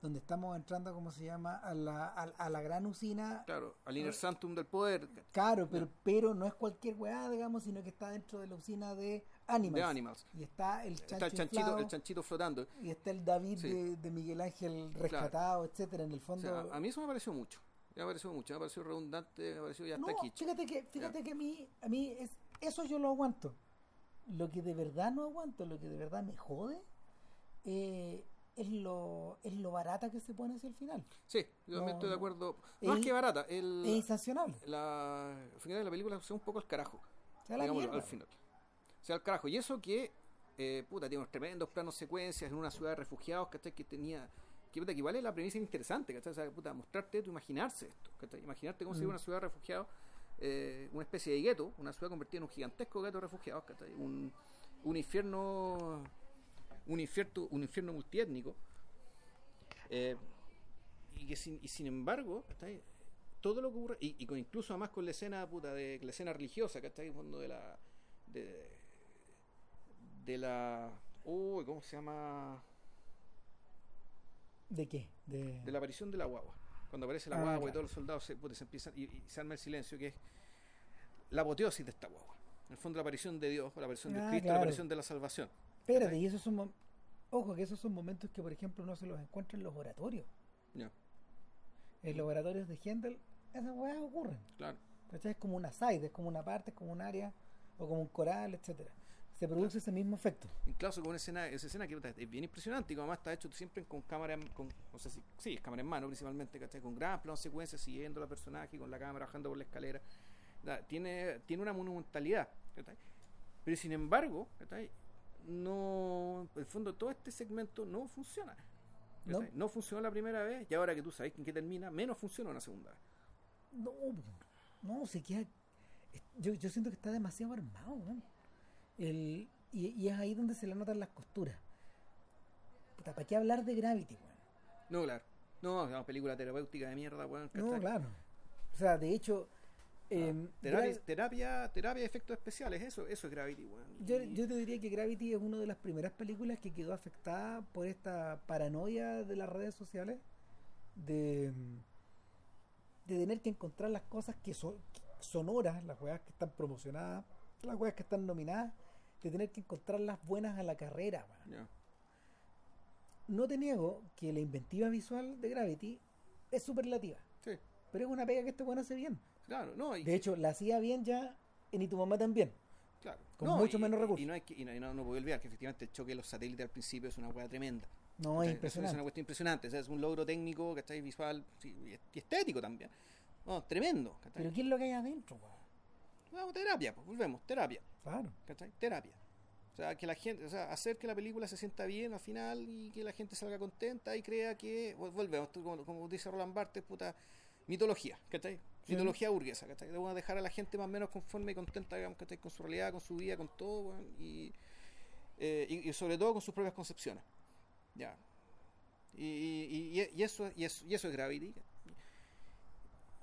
donde estamos entrando, ¿cómo se llama?, a la, a, la gran usina. Claro, al inner sanctum del poder. Claro, pero, pero no es cualquier weá, digamos, sino que está dentro de la usina de Animals. De Animals. Y está el, está el chanchito, el chanchito flotando. Y está el David de, Miguel Ángel rescatado, etcétera, en el fondo. a mí eso me pareció mucho. Me pareció mucho, me pareció redundante, me pareció ya está aquí. Fíjate que, fíjate que a mí, a mí es, eso yo lo aguanto. Lo que de verdad no aguanto, lo que de verdad me jode, eh, es lo, es lo barata que se pone hacia el final. Sí, yo no, estoy de acuerdo. No es, que barata, el, es insacionable. La, al final de la película se un poco el carajo. Digamos, al final. sea, el carajo. Y eso que, eh, puta, tiene unos tremendos planos secuencias en una ciudad de refugiados, ¿cachai? Que tenía. Que, puta, que igual es la premisa interesante, ¿cachai? O sea, puta, mostrarte tu imaginarse esto, ¿cachai? Imaginarte cómo mm. sería una ciudad de refugiados, eh, una especie de gueto, una ciudad convertida en un gigantesco gueto de refugiados, ¿cachai? Un, un infierno un infierno, un infierno multiétnico. Eh, y que sin, y sin embargo, todo lo que ocurre, y, con, incluso además con la escena puta de la escena religiosa, que está en fondo de la de, de la uy, ¿cómo se llama? ¿De qué? De... la aparición de la guagua. Cuando aparece la ah, guagua y todos los soldados se, se empiezan y, se arma el silencio, que es la apoteosis de esta guagua. En el fondo la aparición de Dios, la aparición de ah, Cristo, la aparición de la salvación. Espérate, y esos son ojo que esos son momentos que por ejemplo no se los encuentra en los oratorios. En los oratorios de Händel esas weas ocurren. Claro. Es como una side, es como una parte, es como un área o como un coral, etcétera se produce ese mismo efecto. Incluso con una escena, esa escena que es bien impresionante y que además está hecho siempre con cámara, con, no sé si, sí, es cámara en mano principalmente, ¿cachai? Con gran plano secuencia siguiendo a la personaje, con la cámara bajando por la escalera. Tiene, tiene una monumentalidad, Pero sin embargo, no, en el fondo todo este segmento no funciona. No. No funcionó la primera vez y ahora que tú sabes en qué termina, menos funciona una segunda vez. No, no, se queda. Yo, yo siento que está demasiado armado, weón. El, y, y es ahí donde se le notan las costuras. Puta, ¿para qué hablar de Gravity, weón? No, claro. No, es una película terapéutica de mierda, weón. No, claro. O sea, de hecho. Ah, em, terapia, terapia, terapia de efectos especiales, eso, eso es Gravity, weón. yo, te diría que Gravity es una de las primeras películas que quedó afectada por esta paranoia de las redes sociales de, de tener que encontrar las cosas que son sonoras, las weas que están promocionadas, las weas que están nominadas, de tener que encontrar las buenas a la carrera. No te niego que la inventiva visual de Gravity es superlativa, Sí, pero es una pega que este bueno hace bien. Claro, no, y, De hecho, la hacía bien ya en Y tu mamá también. claro. con No, mucho y- menos recursos. Y no, hay que, y no, no, no puedo olvidar que efectivamente el choque de los satélites al principio es una hueá tremenda. No, es ¿cachai? Es impresionante. una cuestión impresionante, o sea, es un logro técnico, ¿cachai? Visual sí, y est- y estético también. No, tremendo, ¿cachai? Pero ¿qué es lo que hay adentro, weón? Vamos, terapia, pues, volvemos, terapia, Claro. ¿cachai? Terapia. O sea, que la gente, o sea, hacer que la película se sienta bien al final y que la gente salga contenta y crea que, vol- volvemos, como dice Roland Barthes, puta, mitología, ¿cachai? Sí. Mitología burguesa, ¿cachai? Debemos dejar a la gente más o menos conforme y contenta, digamos, ¿cachai? Con su realidad, con su vida, con todo, y, eh, y, y sobre todo con sus propias concepciones. Ya. Y, y, eso, y, eso, y eso es Gravity.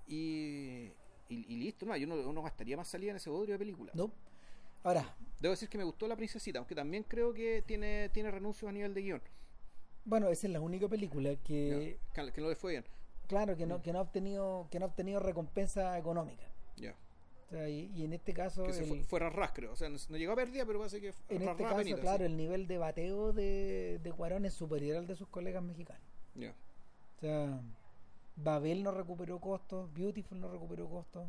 Y, listo, no, yo no, no gastaría más salida en ese bodrio de película. No. Ahora, Debo decir que me gustó La Princesita, aunque también creo que tiene, tiene renuncios a nivel de guion. bueno, esa es la única película que, que no le fue bien. Claro, que no, que no ha obtenido, que no ha obtenido recompensa económica. Ya. O sea, y, y en este caso, Que se el- fue, fue ras, creo. O sea, no, no llegó a pérdida, pero parece que en este caso, penita, claro, sí. el nivel de bateo de, de Cuarón es superior al de sus colegas mexicanos. Ya. O sea, Babel no recuperó costos, Beautiful no recuperó costos.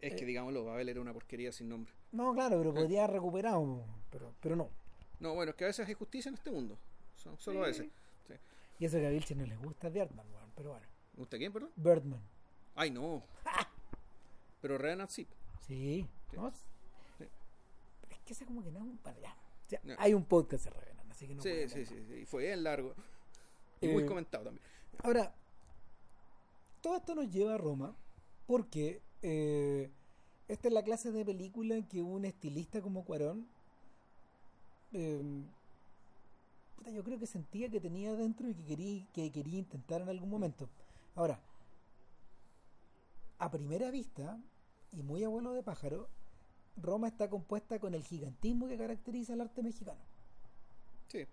Es Eh. que, digámoslo, Babel era una porquería sin nombre. No, claro, pero Eh. podría haber recuperado, pero, pero no. No, bueno, es que a veces hay justicia en este mundo. Son- solo a veces. Sí. Y eso que a Vilche no les gusta Birdman, weón, pero bueno. ¿Me gusta quién, perdón? Birdman. Ay, no. (laughs) Pero Revenant sí. Sí. ¿no? Sí. Es que esa como que no es un... Bueno, ya. O sea, No. Hay un podcast de Revenant, así que no sí, sí, sí, sí. Y fue bien largo. Y muy Eh, comentado también. Ahora, todo esto nos lleva a Roma porque eh, esta es la clase de película que un estilista como Cuarón eh, puta, yo creo que sentía que tenía dentro y que quería, que quería intentar en algún momento. Ahora, a primera vista, y muy abuelo de pájaro, Roma está compuesta con el gigantismo que caracteriza el arte mexicano. Sí.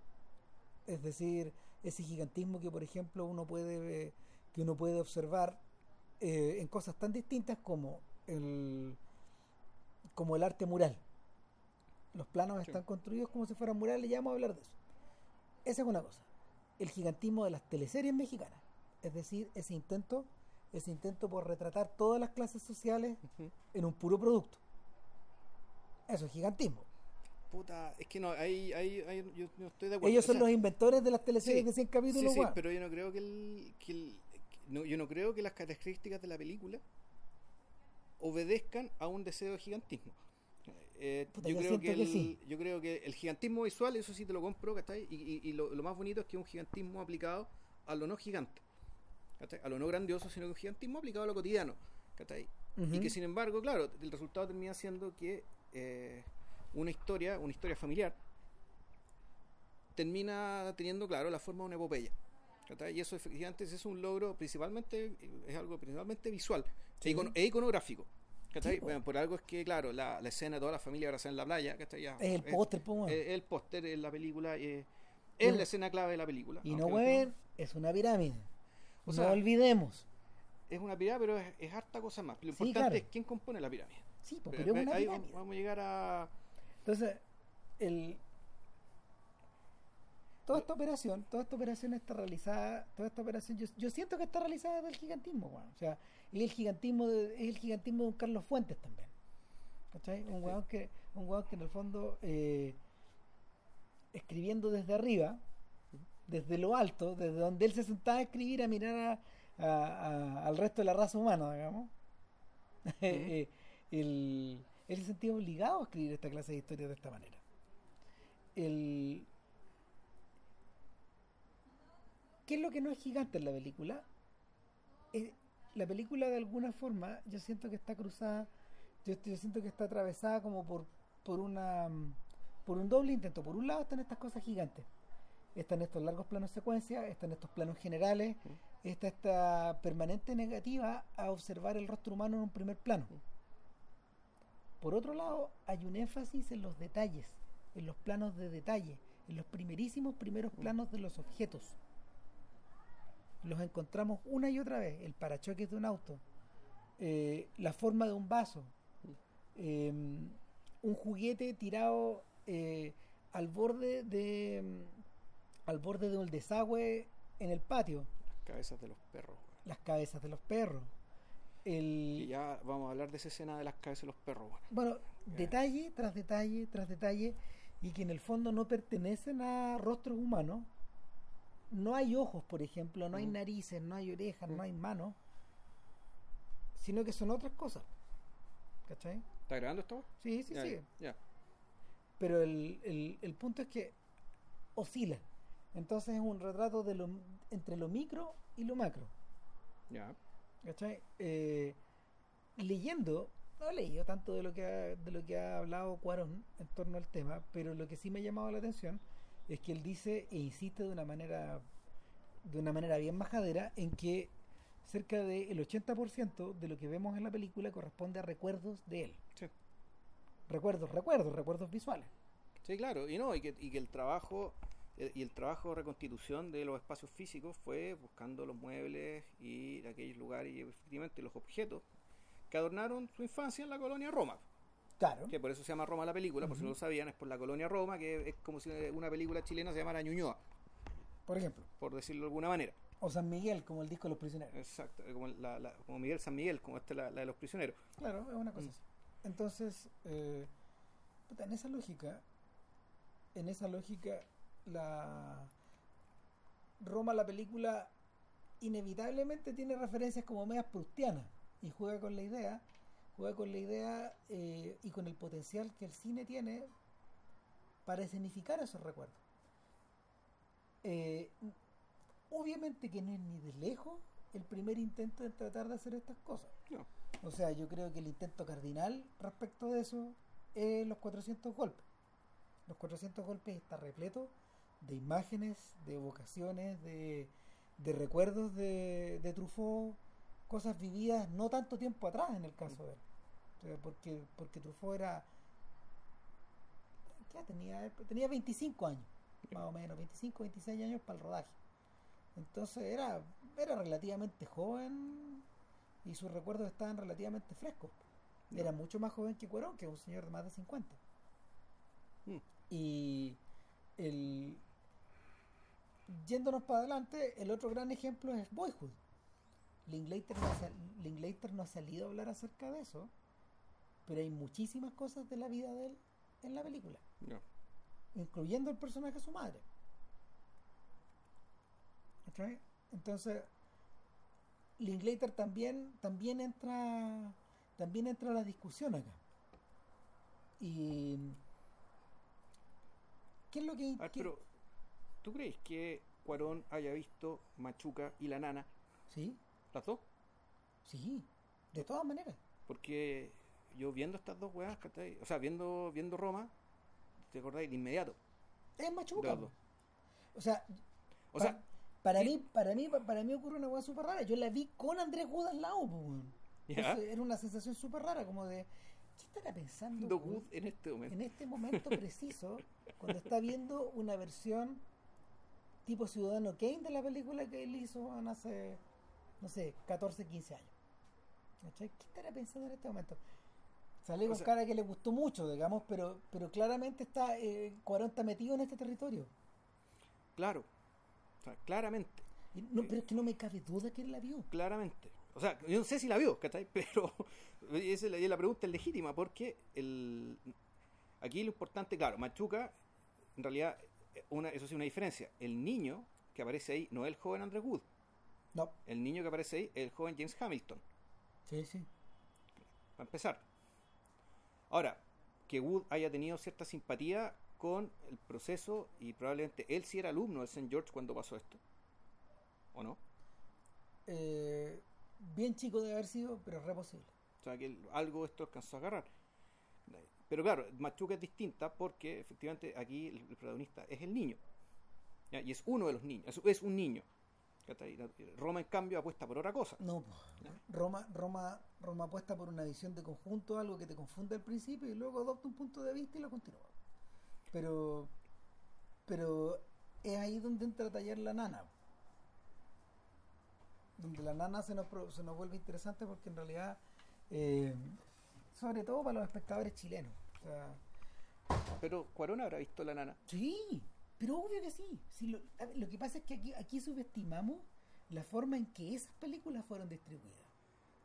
Es decir, ese gigantismo que, por ejemplo, uno puede que uno puede observar eh, en cosas tan distintas como el como el arte mural. Los planos Sí. están construidos como si fueran murales, ya vamos a hablar de eso. Esa es una cosa. El gigantismo de las teleseries mexicanas, es decir, ese intento, ese intento por retratar todas las clases sociales en un puro producto. Eso es gigantismo. Puta, es que no, ahí, ahí, ahí yo no estoy de acuerdo. Ellos O son sea, los inventores de las teleseries sí, de 100 Sí, capítulos. sí, weón. pero yo no creo que el, que el- que- no, yo no creo que las características de la película obedezcan a un deseo de gigantismo. Eh, Puta, yo, yo creo que el, sí. yo creo que el gigantismo visual, eso sí te lo compro, ¿cachai? Y, y- y lo, lo más bonito es que es un gigantismo aplicado a lo no gigante, ¿cachai? A lo no grandioso, sino que un gigantismo aplicado a lo cotidiano, ¿cachai? Y que sin embargo, claro, el resultado termina siendo que eh, una historia, una historia familiar, termina teniendo, claro, la forma de una epopeya. ¿cachai? Y eso efectivamente es un logro principalmente, es algo principalmente visual Sí. e, e iconográfico. ¿Cachai? Bueno, por algo es que, claro, la, la escena de toda la familia abrazada en la playa, ¿cachai? Ya, Es el póster, po, weón. es- es el póster en la película, eh, es no- la escena clave de la película. Y no hueven, es una pirámide. O no olvidemos. Es una pirámide, pero es, es harta cosa más. Lo Sí, importante claro. es quién compone la pirámide. Sí, po, Pero pero es una ahí pirámide. vamos a llegar a... Entonces, el, toda esta operación, toda esta operación está realizada, toda esta operación, yo, yo siento que está realizada del gigantismo, weón. O sea, es el gigantismo de, es el gigantismo de un Carlos Fuentes también. ¿Cachai? Un weón que, un weón que en el fondo eh, escribiendo desde arriba, desde lo alto, desde donde él se sentaba a escribir, a mirar a- a- a- al resto de la raza humana, digamos. (laughs) Eh, él, él se sentía obligado a escribir esta clase de historias de esta manera. el... ¿Qué es lo que no es gigante en la película? Eh, la película de alguna forma yo siento que está cruzada, yo, yo siento que está atravesada como por, por una por un doble intento. Por un lado están estas cosas gigantes. Están estos largos planos secuencia, están estos planos generales, está esta permanente negativa a observar el rostro humano en un primer plano. Por otro lado, hay un énfasis en los detalles, en los planos de detalle, en los primerísimos primeros planos de los objetos. Los encontramos una y otra vez, el parachoques de un auto, eh, la forma de un vaso, eh, un juguete tirado eh, al borde de al borde de un desagüe en el patio. Las cabezas de los perros. Las cabezas de los perros. El... Y ya vamos a hablar de esa escena de las cabezas de los perros. Bueno, detalle tras detalle tras detalle y que en el fondo no pertenecen a rostros humanos. No hay ojos, por ejemplo, no hay narices, no hay orejas, no hay manos, sino que son otras cosas. ¿Cachai? ¿Está grabando esto? Sí, sí, sí. Ya. Pero el, el, el punto es que oscila. Entonces es un retrato de lo, entre lo micro y lo macro. Ya. ¿Cachai? Eh, leyendo, no he leído tanto de lo que ha, de lo que ha hablado Cuarón en torno al tema, pero lo que sí me ha llamado la atención es que él dice e insiste de una manera de una manera bien majadera en que cerca del 80% de lo que vemos en la película corresponde a recuerdos de él. Sí. Recuerdos, recuerdos, recuerdos visuales. Sí, claro, y no, y que, y que el trabajo eh, y el trabajo de reconstitución de los espacios físicos fue buscando los muebles y aquellos lugares y efectivamente los objetos que adornaron su infancia en la colonia Roma. Claro. Que por eso se llama Roma la película, por si no lo sabían, es por la colonia Roma, que es como si una película chilena se llamara Ñuñoa. Por ejemplo. Por decirlo de alguna manera. O San Miguel, como el disco de los prisioneros. Exacto, como, la, la, como Miguel San Miguel, como esta la, la de los prisioneros. Claro, es una cosa así. Entonces, eh, puta, en esa lógica, en esa lógica, la Roma, la película, inevitablemente tiene referencias como medias prustianas y juega con la idea, juega con la idea eh, y con el potencial que el cine tiene para escenificar esos recuerdos. Eh, obviamente que no es ni de lejos el primer intento de tratar de hacer estas cosas. No. O sea, yo creo que el intento cardinal respecto de eso es los 400 golpes. Los 400 golpes está repleto de imágenes, de evocaciones, de, de recuerdos de, de Truffaut, cosas vividas no tanto tiempo atrás en el caso de él. Sea, porque, porque Truffaut era. ¿Qué tenía? Tenía 25 años, más o menos, 25, 26 años para el rodaje. Entonces era, era relativamente joven y sus recuerdos estaban relativamente frescos. Era mucho más joven que Cuarón, que un señor de más de 50. Mm. Y el, yéndonos para adelante, el otro gran ejemplo es Boyhood. Linklater no, ha, Linklater no ha salido a hablar acerca de eso, pero hay muchísimas cosas de la vida de él en la película, No. incluyendo el personaje de su madre. ¿Cachai? Entonces, Linklater también, también entra también entra la discusión acá. Y ¿qué es lo que, A ver, qué- pero, ¿tú crees que Cuarón haya visto Machuca y la nana, sí? las dos? Sí, de todas maneras. Porque yo viendo estas dos weas, ¿cachai? O sea, viendo, viendo Roma, ¿te acordáis? De inmediato. Es machuca. O sea, O pa- sea, para sí. mí, para mí, para mí ocurre una hueá súper rara. Yo la vi con Andrés weón. ¿Ya? Entonces, era una sensación súper rara, como de ¿qué estará pensando Good en este momento. en este momento preciso cuando está viendo una versión tipo Ciudadano Kane de la película que él hizo hace, no sé, 14, 15 años? ¿Qué estará pensando en este momento? Sale O con sea- cara que le gustó mucho, digamos, pero, pero claramente está eh, Cuarón está metido en este territorio. Claro. O sea, claramente. Y no, pero es que no me cabe duda que él la vio. Claramente. O sea, yo no sé si la vio, ¿cachai? (laughs) Pero esa es la, la pregunta es legítima porque el, aquí lo importante, claro, Machuca, en realidad, eh, una, eso sí una diferencia. El niño que aparece ahí no es el joven Andrew Wood. No. El niño que aparece ahí es el joven James Hamilton, Sí, sí. para empezar. Ahora, que Wood haya tenido cierta simpatía con el proceso y probablemente él sí era alumno de St. George cuando pasó esto. ¿O no? Eh, bien chico de haber sido, pero es re posible. O sea, que él- algo esto alcanzó a agarrar. Pero claro, Machuca es distinta porque efectivamente aquí el, el protagonista es el niño. ¿ya? Y es uno de los niños, es, es un niño. ¿Cachai? Roma, en cambio, apuesta por otra cosa. No, po. Roma, Roma, Roma apuesta por una visión de conjunto, algo que te confunde al principio y luego adopta un punto de vista y lo continúa. Pero, pero es ahí donde entra a tallar la nana. Donde la nana se nos, se nos vuelve interesante porque en realidad, eh, sobre todo para los espectadores chilenos. O sea, Pero Cuarón habrá visto la nana. Sí, pero obvio que sí. Lo, a ver, lo que pasa es que aquí, aquí subestimamos la forma en que esas películas fueron distribuidas.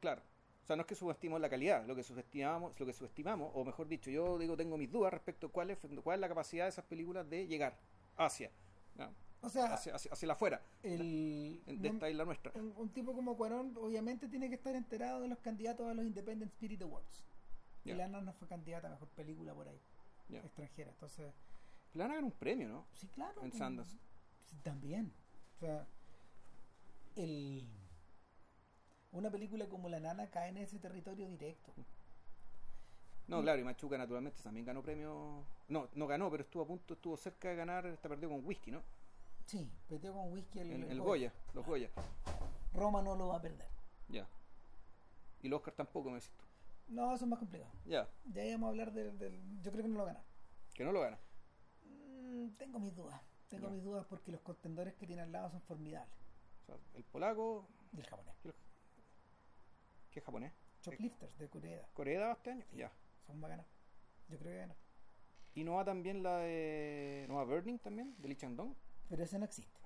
Claro. O sea, no es que subestimemos la calidad, lo que subestimamos, lo que subestimamos, o mejor dicho, yo digo tengo mis dudas respecto a cuál es, cuál es la capacidad de esas películas de llegar hacia, ¿no? O sea, hacia, hacia, hacia la afuera el, de esta isla nuestra. un, un tipo como Cuarón obviamente tiene que estar enterado de los candidatos a los Independent Spirit Awards. Ya. Y Lana no fue candidata a mejor película por ahí, extranjera. Entonces, Le van a ganar un premio, ¿no? sí, claro. En pues, Sundance. También. O sea, el, una película como La Nana cae en ese territorio directo. No, claro, y Machuca naturalmente también ganó premio. No, no ganó, pero estuvo a punto, estuvo cerca de ganar, está perdido con whisky, ¿no? Sí, metió con whisky el, El, el el Goya. Goya, los Goya. Roma no lo va a perder. Ya. Y el Oscar tampoco, me decís tú. No, eso es más complicado. Ya, Ya íbamos a hablar del, del- Yo creo que no lo gana. que no lo gana. Mm, tengo mis dudas. Tengo mis dudas porque los contendores que tiene al lado son formidables. O sea, el polaco, Y el japonés. ¿qué es japonés? Choplifters de Corea. ¿Corea este año? Ya. Son ganar. Yo creo que gana. ¿Y no va también la de. ¿No va Burning también? ¿De Lee Chang-dong? Pero ese no existe.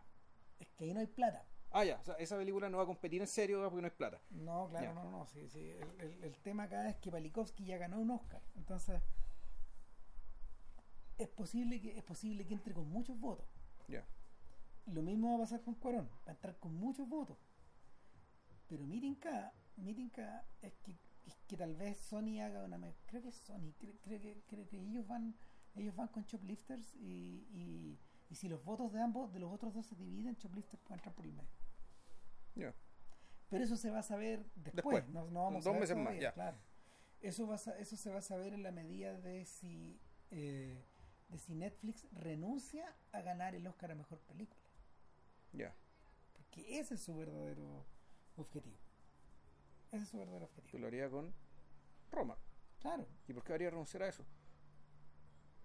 Es que ahí no hay plata. Ah, ya, o sea, esa película no va a competir en serio porque no hay plata. No, claro, Ya. no, no. Sí, sí. El, el- el tema acá es que Palikovsky ya ganó un Oscar. Entonces, es posible que, es posible que entre con muchos votos. Ya. Lo mismo va a pasar con Cuarón, va a entrar con muchos votos. Pero miren acá, miren es que, es que tal vez Sony haga una... Creo que es Sony, cre- creo, que, creo que ellos van ellos van con Choplifters y, y, y si los votos de ambos, de los otros dos se dividen, Choplifters puede entrar por el medio. Ya. Pero eso se va a saber después, Después, no, no vamos dos a meses más, todavía, ya. claro. Eso, va a eso se va a saber en la medida de si, eh, de si Netflix renuncia a ganar el Oscar a Mejor Película. Ya. Porque ese es su verdadero objetivo. Ese es su verdadero objetivo. Tú lo haría con Roma. Claro, ¿Y por qué habría renunciar a eso?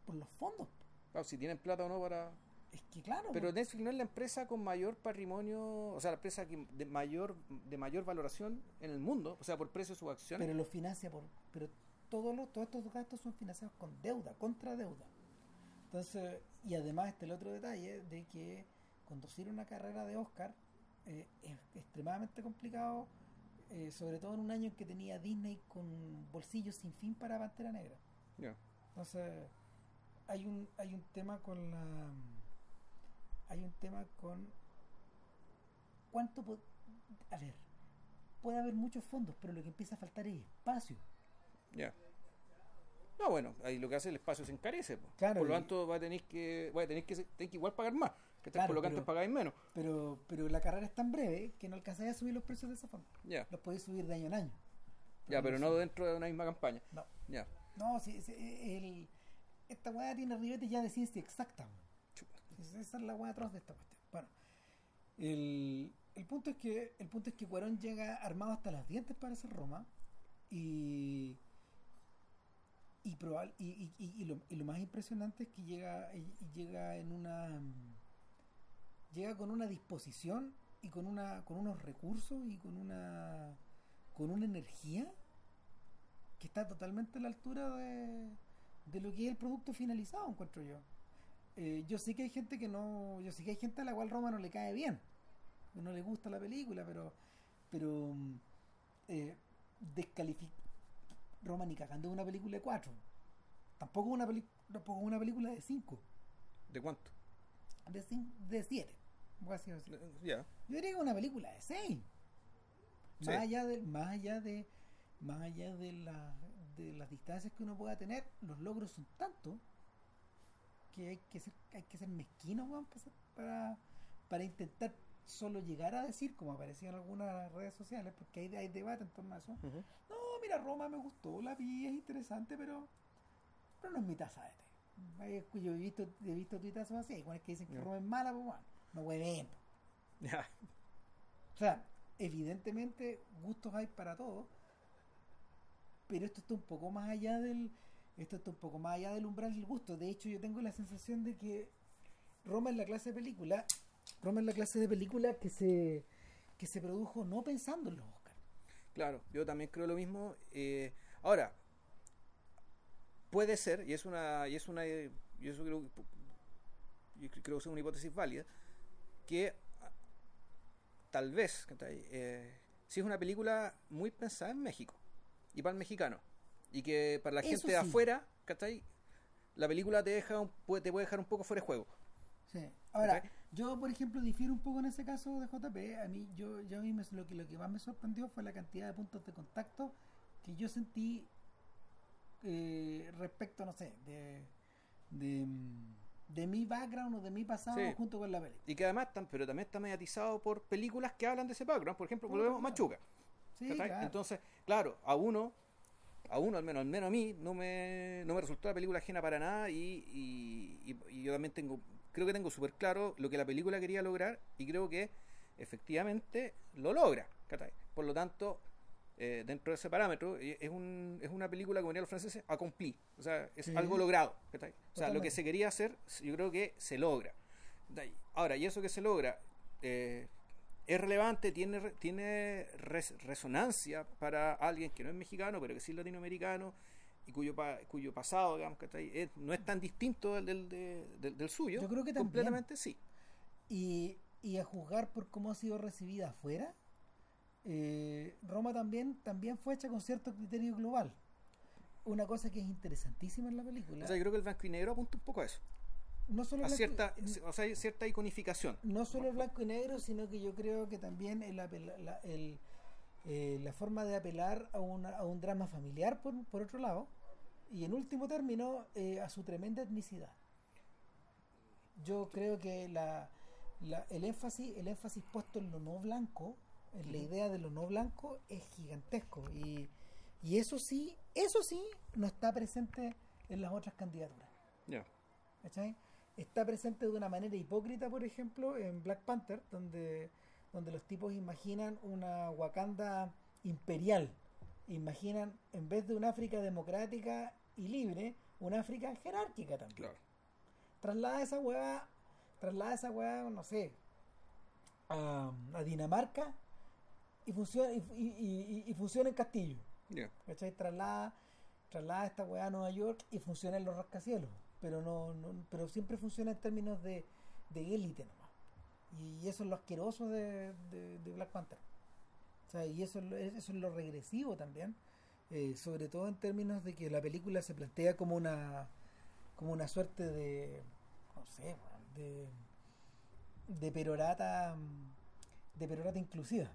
por los fondos. Claro, si tienen plata o no para. Es que claro, Pero pues, Netflix no es la empresa con mayor patrimonio, o sea, la empresa que- de mayor de mayor valoración en el mundo, o sea, por precio de sus acciones. pero lo financia por... Pero todos, los, todos estos gastos son financiados con deuda, contra deuda. Entonces, y además está el otro detalle de que conducir una carrera de Oscar eh, es extremadamente complicado, eh, sobre todo en un año en que tenía Disney con bolsillos sin fin para Pantera Negra. Entonces, hay un, hay un tema con la. Hay un tema con. ¿Cuánto. A ver, puede haber muchos fondos, pero lo que empieza a faltar es espacio. Ya. No, bueno, ahí lo que hace el espacio se encarece. po. Claro, por lo tanto, va a tener que, va a tener que, tener que igual pagar más. Que Claro, por lo pero- pagáis menos. Pero, pero la carrera es tan breve que no alcanzáis a subir los precios de esa forma. Los podéis subir de año en año. Ya, pero no dentro de una misma campaña. No, Ya. no sí, sí, el, esta weá tiene ribetes ya de ciencia exacta. esa es la weá atroz de esta cuestión. Bueno, el, el punto es que el punto es que Cuarón llega armado hasta las dientes para hacer Roma y y, probable, y, y, y- lo, y lo más impresionante es que llega llega en una llega con una disposición y con una con unos recursos y con una con una energía que está totalmente a la altura de, lo que es el producto finalizado encuentro yo. Eh, yo sé que hay gente que no yo sé que hay gente a la cual Roma no le cae bien no le gusta la película pero pero eh, Roma ni cagando es una película de cuatro tampoco una tampoco una película de cinco ¿De cuánto? de cin- de siete así. Ya. Yo diría que una película de 6. Sí. Más allá de, más allá de, más allá de, la, de las distancias que uno pueda tener, los logros son tantos que hay que ser, hay que ser mezquino weón, para, para intentar solo llegar a decir, como aparecía en algunas redes sociales, porque hay, hay debate en torno a eso. No, mira, Roma me gustó, la vi, es interesante, pero, pero no es mi taza de té. Yo he visto, he visto tuitazos así, igual que dicen que Roma es mala, pues bueno, no hueven. O sea, evidentemente gustos hay para todos, pero esto está un poco más allá del esto está un poco más allá del umbral del gusto. De hecho, yo tengo la sensación de que Roma es la clase de película, Roma es la clase de película que se que se produjo no Oscars. Claro, yo también creo lo mismo. Eh, ahora, puede ser, y es una, y es una, creo, yo creo que es una hipótesis válida, que tal vez, eh, si es una película muy pensada en México y para el mexicano, y que para la gente de afuera, La película te deja un, te puede dejar un poco fuera de juego. Sí. Ahora, yo por ejemplo difiero un poco en ese caso de JP. A mí, yo, yo a mí lo, que, lo que más me sorprendió fue la cantidad de puntos de contacto que yo sentí eh, respecto, no sé, de, de de mi background o de mi pasado junto con la película. Y que además, pero también está mediatizado por películas que hablan de ese background. Por ejemplo, volvemos Machuca. Entonces, claro, a uno, a uno al menos, al menos a mí, no me, no me resultó la película ajena para nada y, y, yo también tengo, creo que tengo súper claro lo que la película quería lograr y creo que efectivamente lo logra. Por lo tanto, eh, dentro de ese parámetro, es, un, es una película, como diría los franceses, accompli. O sea, es algo logrado. O sea, lo que se quería hacer, yo creo que se logra. Ahora, y eso que se logra, eh, es relevante, tiene, tiene resonancia para alguien que no es mexicano, pero que sí es latinoamericano y cuyo, cuyo pasado, digamos, que no es tan distinto del, del, del, suyo. Yo creo que completamente sí. Y, y a juzgar por cómo ha sido recibida afuera, eh, Roma también, también fue hecha con cierto criterio global. Una cosa que es interesantísima en la película. O sea, yo creo que el blanco y negro apunta un poco a eso. No solo a cierta, o sea, hay cierta iconificación. No solo el blanco y negro, sino que yo creo que también el, la, el, eh, la forma de apelar a, una, a un drama familiar, por, por otro lado, y en último término, eh, a su tremenda etnicidad. Yo creo que la, la, el, énfasis, el énfasis puesto en lo no blanco la idea de lo no blanco es gigantesco y, y eso sí, eso sí no está presente en las otras candidaturas. Está presente de una manera hipócrita, por ejemplo, en Black Panther, donde, donde los tipos imaginan una Wakanda imperial. Imaginan, en vez de una África democrática y libre, una África jerárquica también. Traslada esa hueá, traslada esa hueá, no sé, a, a Dinamarca y funciona, y, y, funciona en Castillo. Yeah. Traslada, traslada esta weá a Nueva York y funciona en los rascacielos. Pero no, pero siempre funciona en términos de, de élite nomás. Y eso es lo asqueroso de, de, Black Panther. O sea, y eso, eso es lo regresivo también. Eh, sobre todo en términos de que la película se plantea como una como una suerte de no sé de de perorata de perorata inclusiva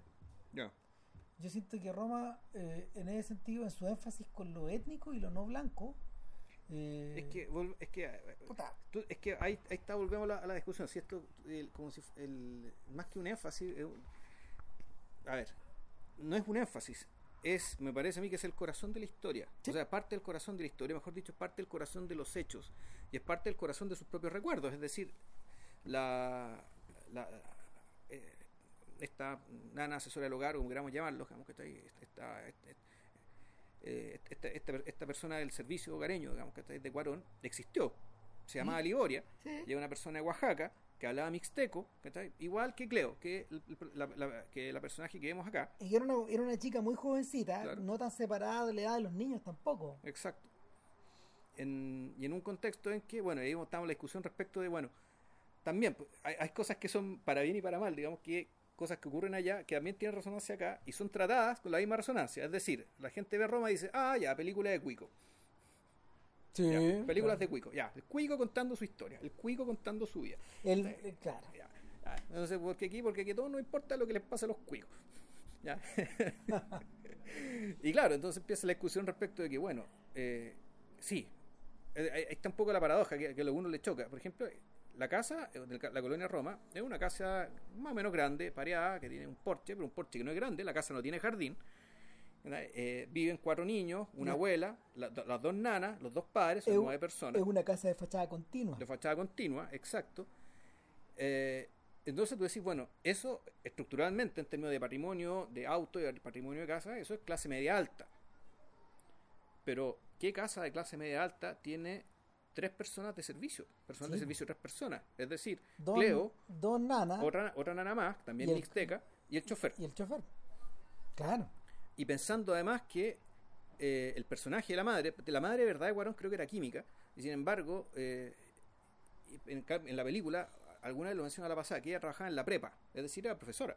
yo siento que Roma, eh, en ese sentido, en su énfasis con lo étnico y lo no blanco, eh, es que es que es que ahí, ahí, está volvemos a la, discusión. Si esto como si el, más que un énfasis a ver no es un énfasis es me parece a mí que es el corazón de la historia. O sea parte del corazón de la historia mejor dicho es parte del corazón de los hechos y es parte del corazón de sus propios recuerdos. Es decir la, la eh, esta nana asesora del hogar, como queramos llamarlo, digamos que está ahí, esta, eh, esta, esta, esta, persona del servicio hogareño, digamos que está de Cuarón, existió. Se llamaba Liboria, y una persona de Oaxaca que hablaba mixteco, igual que Cleo, que la, que la personaje que vemos acá. Y era una, era una chica muy jovencita, no tan separada de la edad de los niños tampoco. Exacto. En, y en un contexto en que, bueno, ahí estamos en la discusión respecto de, bueno, también pues, hay, hay, cosas que son para bien y para mal, digamos que cosas que ocurren allá que también tienen resonancia acá y son tratadas con la misma resonancia. Es decir, la gente ve Roma y dice, ah, ya, película de Cuico. Sí, películas de Cuico, ya, el Cuico contando su historia, el Cuico contando su vida. El, eh, claro. Ya, Entonces, porque aquí, porque aquí todo no importa lo que les pasa a los cuicos. (laughs) ¿Ya? (laughs) y claro, entonces empieza la discusión respecto de que, bueno, eh, sí, eh, ahí está un poco la paradoja que, que a uno le choca. Por ejemplo, la casa eh, de la colonia Roma es una casa más o menos grande, pareada, que tiene un porche, pero un porche que no es grande, la casa no tiene jardín. Eh, viven cuatro niños, una abuela, las dos nanas, los dos padres, son nueve personas. Es una casa de fachada continua. De fachada continua, exacto. Eh, entonces tú decís, bueno, eso estructuralmente en términos de patrimonio, de auto y patrimonio de casa, eso es clase media alta. Pero, ¿qué casa de clase media alta tiene tres personas de servicio? Personas de servicio, tres personas. Es decir, Cleo, dos nanas, otra, otra nana más, también y mixteca, y el chofer. Y el chofer. Claro. Y pensando además que eh, el personaje de la madre, de la madre de verdad de Guarón creo que era química, y sin embargo, eh, en, la película, alguna vez lo menciona la pasada, que ella trabajaba en la prepa, es decir, era profesora.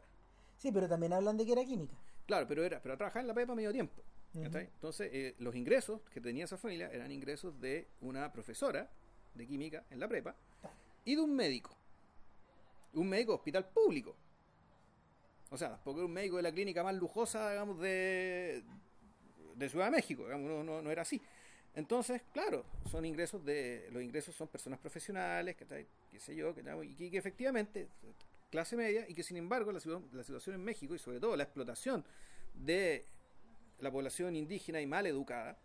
Sí, pero también hablan de que era química. Claro, pero era, pero trabajaba en la prepa medio tiempo. Entonces, eh, los ingresos que tenía esa familia eran ingresos de una profesora de química en la prepa y de un médico. Un médico de hospital público. O sea, porque era un médico de la clínica más lujosa, digamos, de, de Ciudad de México, digamos, no, no, era así. Entonces, claro, son ingresos de, los ingresos son personas profesionales, que qué sé yo, que, y que, efectivamente, clase media, y que sin embargo la, la situación en México, y sobre todo la explotación de la población indígena y mal educada,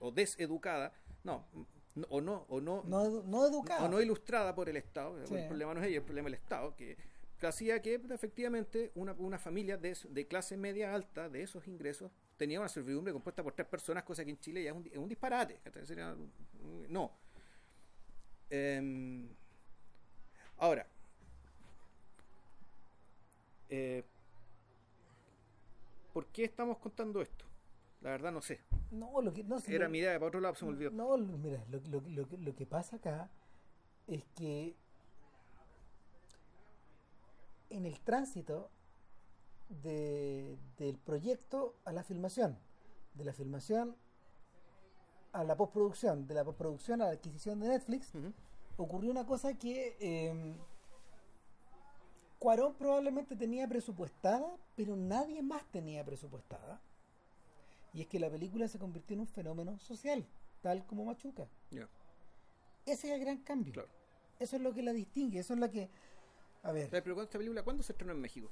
o deseducada, no, o no, o no, no, educada. o no ilustrada por el Estado, el problema no es ella, el problema es el Estado, que hacía que efectivamente una, una familia de, de, clase media alta de esos ingresos tenía una servidumbre compuesta por tres personas, cosa que en Chile ya es un, es un disparate. no. Em, ahora, eh, ¿por qué estamos contando esto? La verdad no sé. No, lo que, no Era mi idea, para otro lado se me olvidó. No, mira, lo, lo, lo, lo que pasa acá es que en el tránsito del proyecto a la filmación, de la filmación a la postproducción, de la postproducción a la adquisición de Netflix, ocurrió una cosa que eh, Cuarón probablemente tenía presupuestada, pero nadie más tenía presupuestada. Y es que la película se convirtió en un fenómeno social, tal como Machuca. Ese es el gran cambio. Eso es lo que la distingue, eso es lo que a ver. Pero esta película, ¿cuándo se estrenó en México?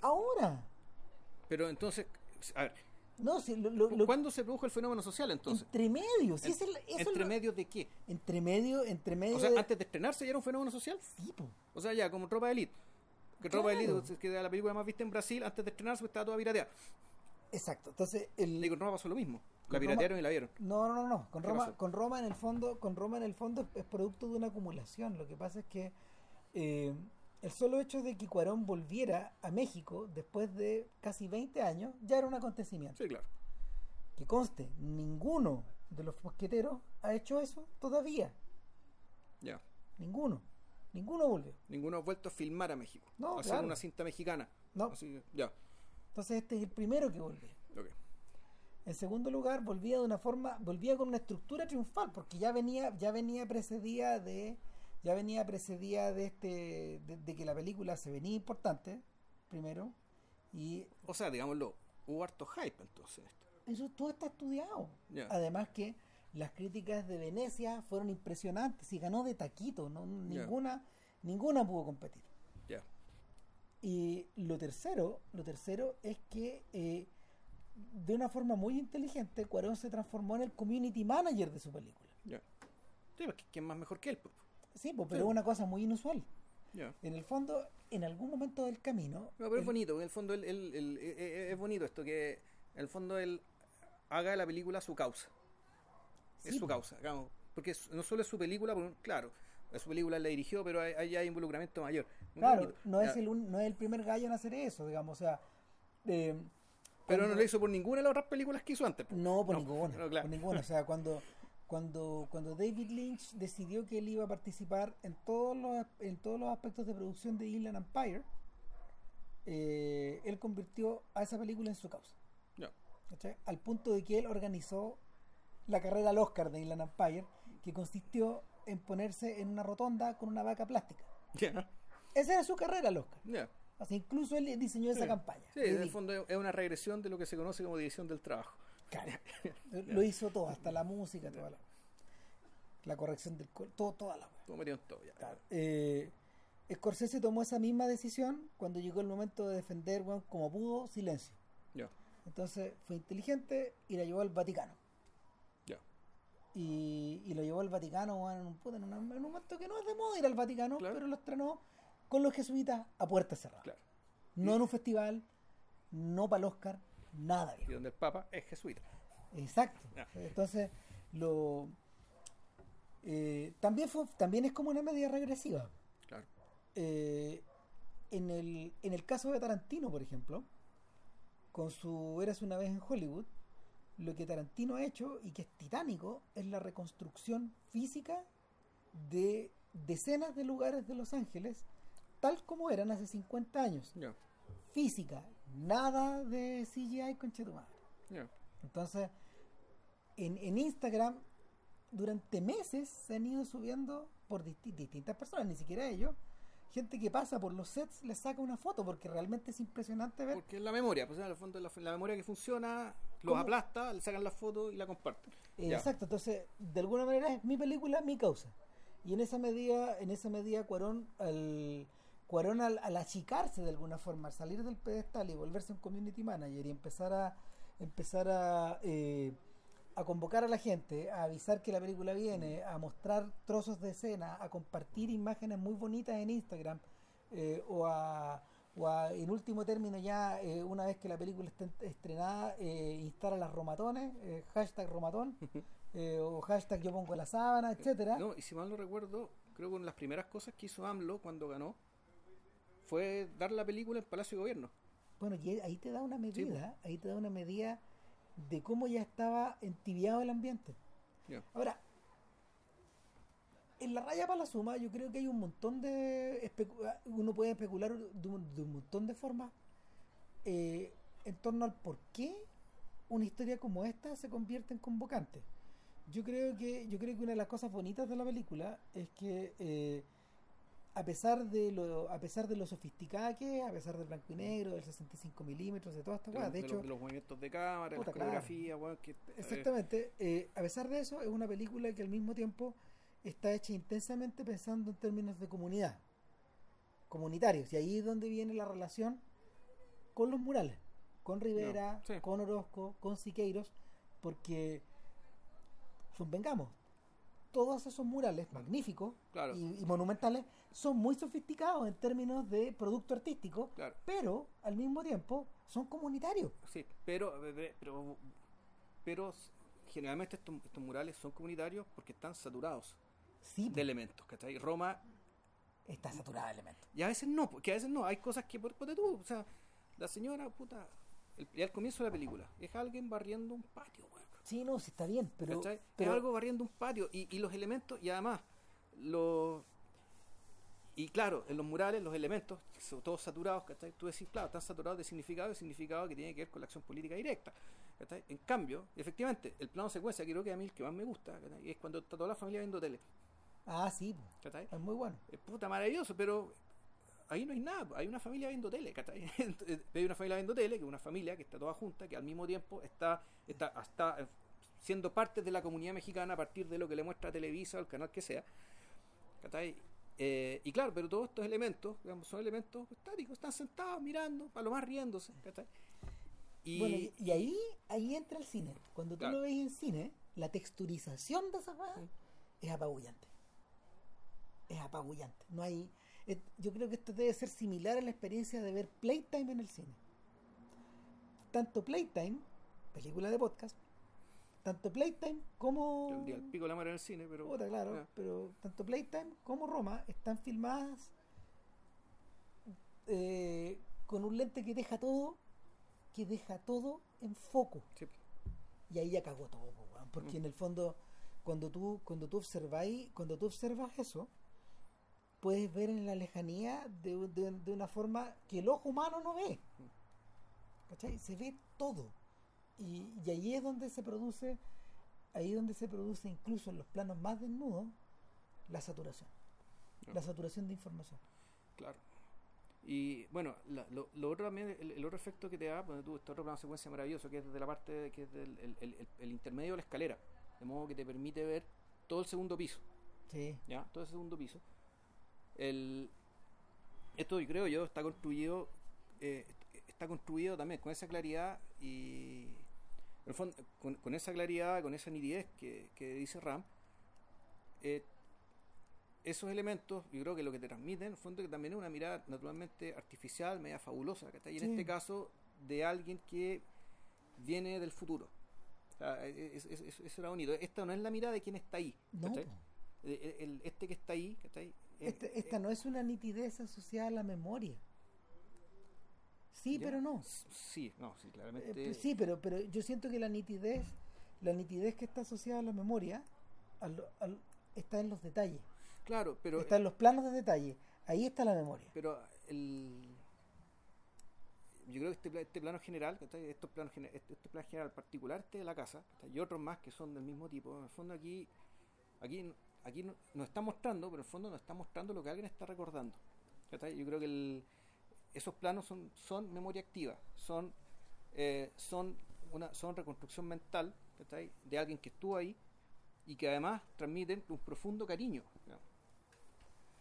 Ahora. Pero entonces, a ver. No, si lo, ¿Cuándo se produjo el fenómeno social entonces? Entre medio, sí, ¿Entre medio de qué? Entre medio, entre medio. O sea, antes de estrenarse ya era un fenómeno social. Sí, O sea, ya, como Tropa de Elite. Que Tropa de Elite, que era la película más vista en Brasil, antes de estrenarse estaba toda pirateada. Exacto. Entonces, el. Con Roma pasó lo mismo. La piratearon y la vieron. No, no, no, no. Con Roma, con Roma en el fondo, con Roma en el fondo es producto de una acumulación. Lo que pasa es que eh, el solo hecho de que Cuarón volviera a México después de casi 20 años ya era un acontecimiento. Sí, claro. Que conste, ninguno de los mosqueteros ha hecho eso todavía. Ya. Ninguno. Ninguno volvió. Ninguno ha vuelto a filmar a México. No, a hacer una cinta mexicana. No. ya. Entonces este es el primero que volvió. Okay. En segundo lugar, volvía de una forma, volvía con una estructura triunfal, porque ya venía, ya venía precedida de ya venía precedida de este de, que la película se venía importante primero y o sea digámoslo hubo harto hype entonces. esto eso todo está estudiado. Además que las críticas de Venecia fueron impresionantes y ganó de taquito no ninguna ninguna pudo competir. Ya. Y lo tercero lo tercero es que eh, de una forma muy inteligente Cuarón se transformó en el community manager de su película. Sí, ¿quién más mejor que él pues? Sí, pues, pero es una cosa muy inusual. En el fondo, en algún momento del camino. No, pero es bonito, en el fondo el, el, e, e, es bonito esto, que en el fondo él haga de la película su causa. es su causa, digamos. Porque no solo es su película, claro, es su película la dirigió, pero hay, hay involucramiento mayor. claro, no es, el, no es el primer gallo en hacer eso, digamos, o sea. Eh, pero no lo hizo por ninguna de las otras películas que hizo antes. No, por ninguna. Por ninguna. O sea, cuando, (laughs) cuando, cuando David Lynch decidió que él iba a participar en todos los, en todos los aspectos de producción de Inland Empire, eh, él convirtió a esa película en su causa. Al punto de que él organizó la carrera al Oscar de Inland Empire, que consistió en ponerse en una rotonda con una vaca plástica. Esa era su carrera al Oscar. Incluso él diseñó esa campaña. Sí, en el fondo es una regresión de lo que se conoce como división del trabajo. (laughs) Lo hizo todo, hasta la música, toda la corrección del color, todo, toda la Todo metido en todo ya. Claro. Eh, Scorsese tomó esa misma decisión cuando llegó el momento de defender, bueno, como pudo, silencio. Ya. Entonces fue inteligente y la llevó al Vaticano. Ya. Y, y lo llevó al Vaticano bueno, en, un, en, un momento que no es de moda ir al Vaticano, Claro. pero lo estrenó con los jesuitas a puerta cerrada. Claro. No en un festival, no para el Oscar, nada. Y donde el Papa es jesuita. Exacto. Entonces, lo eh, también fue, también es como una medida regresiva. Claro. Eh, en, el, en el caso de Tarantino, por ejemplo, con su Eras una vez en Hollywood, lo que Tarantino ha hecho y que es titánico es la reconstrucción física de decenas de lugares de Los Ángeles, tal como eran hace 50 años. Física, nada de CGI con madre. Ya. Entonces, en, en Instagram, durante meses se han ido subiendo por disti- distintas personas, ni siquiera ellos, gente que pasa por los sets les saca una foto, porque realmente es impresionante ver. Porque es la memoria, pues en el fondo la, la memoria que funciona, los ¿Cómo? aplasta, le sacan la foto y la comparten. Eh. Exacto, entonces, de alguna manera es mi película, mi causa. Y en esa medida, en esa medida Cuarón, al, Cuarón al, al achicarse de alguna forma, al salir del pedestal y volverse un community manager y empezar a empezar a, eh, a convocar a la gente, a avisar que la película viene, a mostrar trozos de escena, a compartir imágenes muy bonitas en Instagram, eh, o, a, o a, en último término ya, eh, una vez que la película esté estrenada, eh, instar a las romatones, eh, hashtag romatón, (laughs) o hashtag yo pongo la sábana, etcétera. No, y si mal no recuerdo, creo que una de las primeras cosas que hizo AMLO cuando ganó fue dar la película en Palacio de Gobierno. Bueno, y ahí te da una Sí, medida, ahí te da una medida de cómo ya estaba entibiado el ambiente. Ahora, en la raya para la suma, yo creo que hay un montón de. Uno puede especular de un, de un montón de formas eh, en torno al por qué una historia como esta se convierte en convocante. Yo creo que yo creo que una de las cosas bonitas de la película es que eh, a pesar de lo a pesar de lo sofisticada que es, a pesar del blanco y negro, del 65 milímetros, de toda esta De, weá, de de hecho, los, de los movimientos de cámara, Puta, las claro. weón, que, eh, Exactamente. eh, a pesar de eso, es una película que al mismo tiempo está hecha intensamente pensando en términos de comunidad, comunitarios. Y ahí es donde viene la relación con los murales, con Rivera, sí. con Orozco, con Siqueiros, porque convengamos, todos esos murales magníficos Claro. y, y monumentales son muy sofisticados en términos de producto artístico, Claro. pero al mismo tiempo son comunitarios. Sí, pero, pero, pero generalmente estos, estos murales son comunitarios porque están saturados Sí, de elementos, ¿cachai? Roma, está saturada de elementos. y a veces no, porque a veces no, hay cosas que, por ponte tú, o sea, la señora, puta, el, al comienzo de la película, es alguien barriendo un patio, weón. Sí, no, sí está bien, pero, ¿cachai? pero es algo barriendo un patio y, y los elementos, y además, los. Y claro, en los murales, los elementos, son todos saturados, ¿cachai? Tú decís, claro, están saturados de significado, de significado que tiene que ver con la acción política directa. ¿cachai? En cambio, efectivamente, el plano secuencia, creo que a mí el que más me gusta, ¿cachai? es cuando está toda la familia viendo tele. ah, sí, ¿cachai? es muy bueno. Es puta maravilloso, pero ahí no hay nada, hay una familia viendo tele, ¿cachai? (laughs) Hay una familia viendo tele, que es una familia que está toda junta, que al mismo tiempo está, está, está eh, siendo parte de la comunidad mexicana a partir de lo que le muestra Televisa o el canal que sea, ¿cachai? Eh, y claro, pero todos estos elementos, digamos, son elementos estáticos, están sentados mirando, a lo más riéndose, ¿cachai? Y, bueno, y, ahí, ahí entra el cine. Cuando tú Claro. lo ves en cine, la texturización de esa Sí. es apabullante. Es apabullante. No hay. Es- yo creo que esto debe ser similar a la experiencia de ver Playtime en el cine. Tanto Playtime, película de podcast, tanto Playtime como. el día del pico la mar en el cine, pero... Puta, claro, ah, pero tanto Playtime como Roma están filmadas eh, con un lente que deja todo, que deja todo en foco. sí. Y ahí ya cagó todo, porque Mm. en el fondo, cuando tú, cuando tú observáis, cuando tú observas eso, puedes ver en la lejanía de, de- de una forma que el ojo humano no ve. ¿Cachai? Se ve todo. Y, y ahí es donde se produce, ahí es donde se produce incluso en los planos más desnudos, la saturación. La saturación de información. Claro. Y bueno, la- lo, lo otro también, el, el otro efecto que te da, cuando tú este otro plano secuencia maravilloso, que es desde la parte, de- que es del el, el- el- el intermedio de la escalera, de modo que te permite ver todo el segundo piso. Sí. ¿ya? Todo el segundo piso. El, esto, creo yo, está construido eh, está construido también con esa claridad y en el fondo, con, con, esa claridad, con esa nitidez que, que dice Ram, eh, esos elementos, yo creo que lo que te transmiten, en el fondo, que también es una mirada naturalmente artificial, media fabulosa, Y en Sí. este caso, de alguien que viene del futuro. O sea, es- es- es- eso era bonito. Esta no es la mirada de quien está ahí. No, ¿cachai? po. El- el- este que está ahí, esta no es una nitidez asociada a la memoria. Sí, ¿ya? pero no. Sí, no, sí, Eh, claramente. pues sí, pero, pero yo siento que la nitidez, la nitidez que está asociada a la memoria, al- al- está en los detalles, Claro, pero, está en los planos de detalle. Ahí está la memoria. pero el, yo creo que este, este plano general. Estos planos este, este plan general particular, este de la casa, y otros más que son del mismo tipo, en el fondo aquí, aquí, aquí no- nos está mostrando, pero en el fondo nos está mostrando lo que alguien está recordando. ¿cachai? Yo creo que el- esos planos son, son memoria activa, son, eh, son, una, son reconstrucción mental ¿cachai? de alguien que estuvo ahí y que además transmiten un profundo cariño digamos,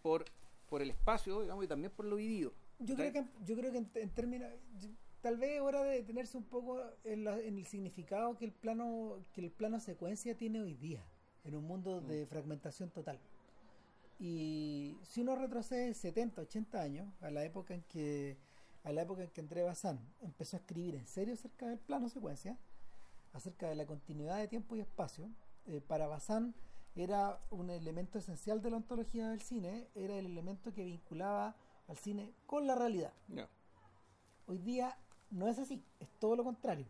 por, por el espacio digamos, y también por lo vivido. Yo creo que, yo creo que en, en términos, yo- tal vez es hora de detenerse un poco en, la- en el significado que el plano, que el plano secuencia tiene hoy día, en un mundo de fragmentación total. Y si uno retrocede 70, 80 años, a la época en que a la época en que André Bazin empezó a escribir en serio acerca del plano secuencia, acerca de la continuidad de tiempo y espacio, eh, para Bazin era un elemento esencial de la ontología del cine, era el elemento que vinculaba al cine con la realidad. Ya. Hoy día no es así, es todo lo contrario.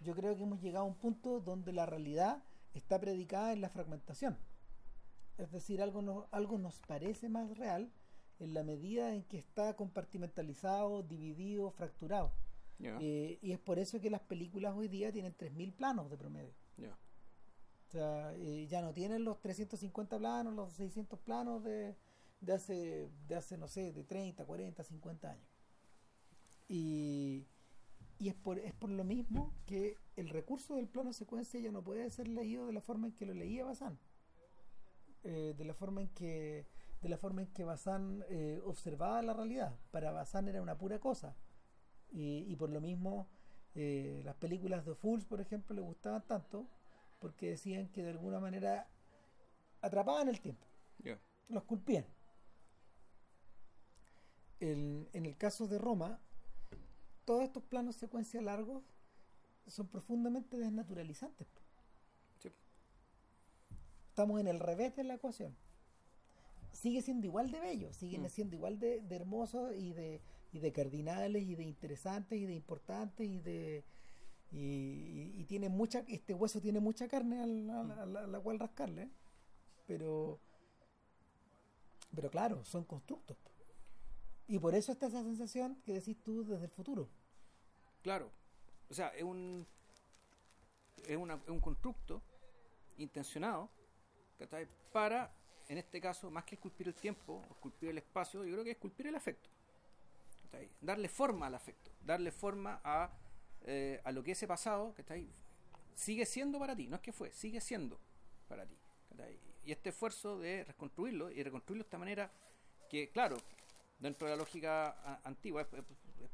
Yo creo que hemos llegado a un punto donde la realidad está predicada en la fragmentación. Es decir, algo, no- algo nos parece más real en la medida en que está compartimentalizado, dividido, fracturado. Eh, y es por eso que las películas hoy día tienen 3.000 planos de promedio. O sea, eh, ya no tienen los 350 planos, los 600 planos de, de hace, de hace, no sé, de 30, 40, 50 años. Y, y es, por, es por lo mismo que el recurso del plano secuencia ya no puede ser leído de la forma en que lo leía Bazán. Eh, de la forma en que de la forma en que Bazán eh, observaba la realidad. Para Bazán era una pura cosa. Y, y por lo mismo eh, las películas de Fools, por ejemplo, le gustaban tanto porque decían que de alguna manera atrapaban el tiempo, los culpían. El- en el caso de Roma, todos estos planos secuencia largos son profundamente desnaturalizantes. Sí. Estamos en el revés de la ecuación. Sigue siendo igual de bello, siguen Mm. siendo igual de, de hermosos y de, y de cardinales y de interesantes y de importantes y de y, y- y tiene mucha este hueso tiene mucha carne a, la- a la, a la cual rascarle pero pero claro son constructos. Y por eso está esa sensación que decís tú desde el futuro Claro. O sea, es un es, una- es un constructo intencionado ¿cachai? para, en este caso, más que esculpir el tiempo, esculpir el espacio, yo creo que es esculpir el afecto. Darle forma al afecto, darle forma a, eh, a lo que ese pasado ¿cachai? sigue siendo para ti, no es que fue, sigue siendo para ti. Y este esfuerzo de reconstruirlo y reconstruirlo de esta manera que, claro, dentro de la lógica antigua es- es-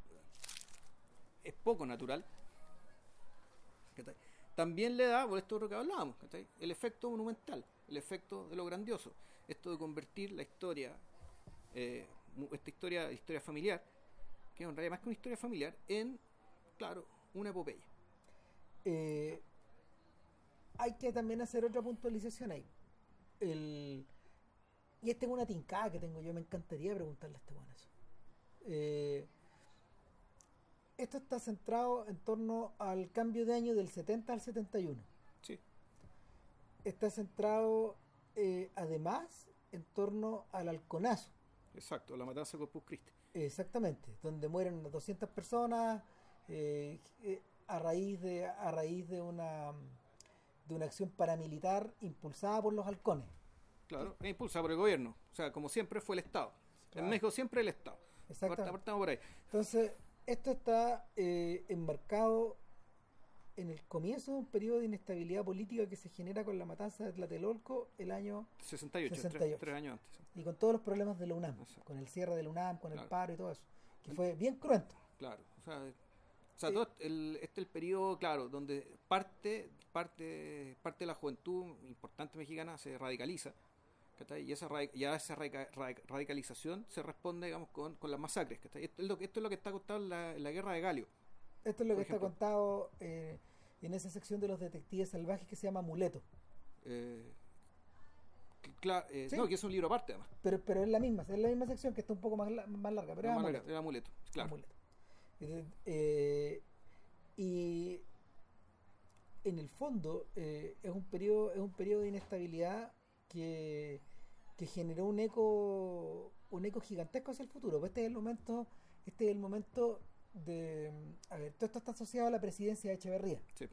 es poco natural. También le da, por esto de lo que hablábamos, el efecto monumental, el efecto de lo grandioso. Esto de convertir la historia, eh, esta historia, historia familiar, que es en más que una historia familiar, en, claro, una epopeya. Eh, hay que también hacer otra puntualización ahí. El, y esta es una tincada que tengo yo, me encantaría preguntarle a este bueno eso. Eh, esto está centrado en torno al cambio de año del 70 al 71. Sí, Está centrado eh, además en torno al halconazo. exacto, la matanza de Corpus Christi. Exactamente, donde mueren unas 200 personas eh, a raíz de a raíz de una de una acción paramilitar impulsada por los halcones. Claro, e impulsada por el gobierno. O sea, como siempre fue el Estado. Claro. En México siempre el Estado. Exactamente. Partamos por ahí. Entonces, esto está eh, enmarcado en el comienzo de un periodo de inestabilidad política que se genera con la matanza de Tlatelolco el año 68, 68. Tres, tres años antes. y con todos los problemas de la UNAM, Exacto. con el cierre de la UNAM, con el paro y todo eso, que fue bien cruento. Claro, o sea, o sea Eh, todo el, este es el periodo, claro, donde parte, parte, parte de la juventud importante mexicana se radicaliza, ¿cachai? y esa, ya esa radica- radic- radicalización se responde, digamos, con, con las masacres. ¿cachai? Esto, es lo, que- esto es lo que está contado en la, en la guerra de Galio. Esto es lo que está ejemplo. contado eh, en esa sección de los detectives salvajes que se llama Muleto. Eh, cl- cla- eh, Sí. No, que es un libro aparte, además. Pero, pero es la misma, es la misma sección que está un poco más, la- más larga, pero Era es amuleto, era amuleto, claro. Amuleto. Eh, y en el fondo es un periodo es un periodo de inestabilidad que, que generó un eco un eco gigantesco hacia el futuro Pues este es el momento este es el momento de a ver todo esto está asociado a la presidencia de Echeverría Sí.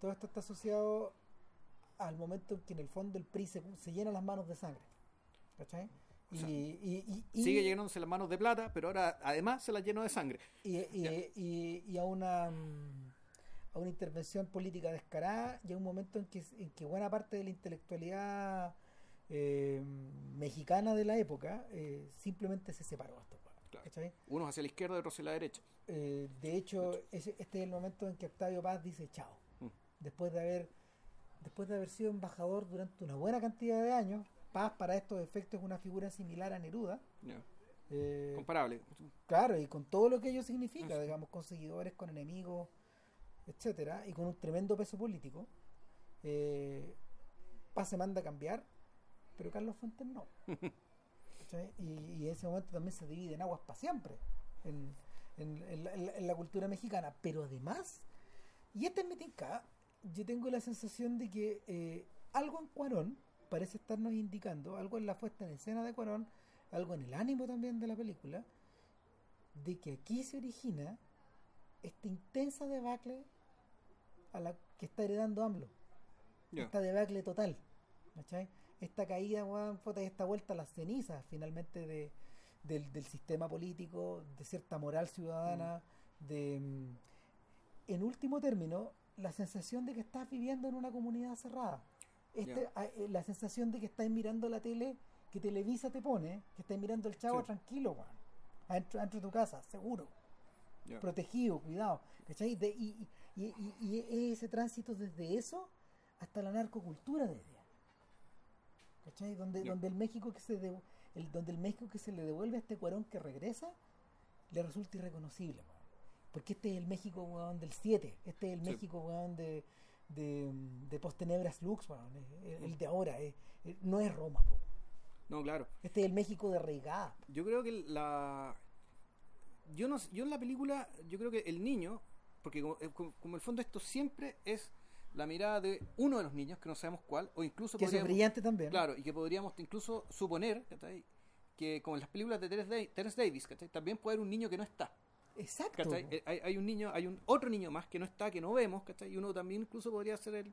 todo esto está asociado al momento en que en el fondo el PRI se, se llena las manos de sangre ¿cachai? Y, sea, y- y- Sigue llenándose las manos de plata, pero ahora además se las llenó de sangre. y, a una a una intervención política descarada y a un momento en que, en que buena parte de la intelectualidad eh, mexicana de la época eh, simplemente se separó esto, Claro. Unos hacia la izquierda y otros hacia la derecha. Eh, de hecho ese- este es el momento en que Octavio Paz dice chao Mm. después de haber después de haber sido embajador durante una buena cantidad de años Paz para estos efectos es una figura similar a Neruda Comparable. Claro, y con todo lo que ello significa, digamos, con seguidores, con enemigos, etcétera, y con un tremendo peso político. Paz se manda a cambiar, pero Carlos Fuentes no. (laughs) Y, y en ese momento también se divide en aguas para siempre en, en- en la, en cultura mexicana. Pero además, y esta es mi tinca, yo tengo la sensación de que eh, algo en Cuarón parece estarnos indicando, algo en la puesta en escena de Cuarón, algo en el ánimo también de la película, de que aquí se origina esta intensa debacle a la que está heredando AMLO. Esta debacle total. ¿cachai? Esta caída, weón, puta, y esta vuelta a las cenizas finalmente de, del, del sistema político, de cierta moral ciudadana, de, mm, en último término, la sensación de que estás viviendo en una comunidad cerrada. Este, Ya. a- eh, la sensación de que estás mirando la tele que Televisa te pone, que estás mirando el chavo Sí. tranquilo, weón, adentro, adentro de tu casa, seguro protegido, cuidado. ¿cachai? De- y, y, y- y es ese tránsito desde eso hasta la narcocultura de hoy día. ¿Cachai? Donde, donde el México que se el, donde el México que se le devuelve a este cuarón que regresa le resulta irreconocible, weón. Porque este es el México weón, del 7, este es el Sí. México weón, de, de, de Postenebras Lux, weón, el, el de ahora, eh, no es Roma, po. No, claro. este es el México de Reigada. Yo creo que la. Yo, no, yo en la película, yo creo que el niño, porque como, eh, como- como el fondo esto siempre es la mirada de uno de los niños, que no sabemos cuál, o incluso Que es podríamos- brillante también. Claro, y que podríamos incluso suponer ¿cachai? que como en las películas de Terence, Da- Terence Davis, ¿cachai? también puede haber un niño que no está. Exacto. Eh, Hay, hay un niño, hay un otro niño más que no está, que no vemos, ¿cachai? y uno también incluso podría hacer el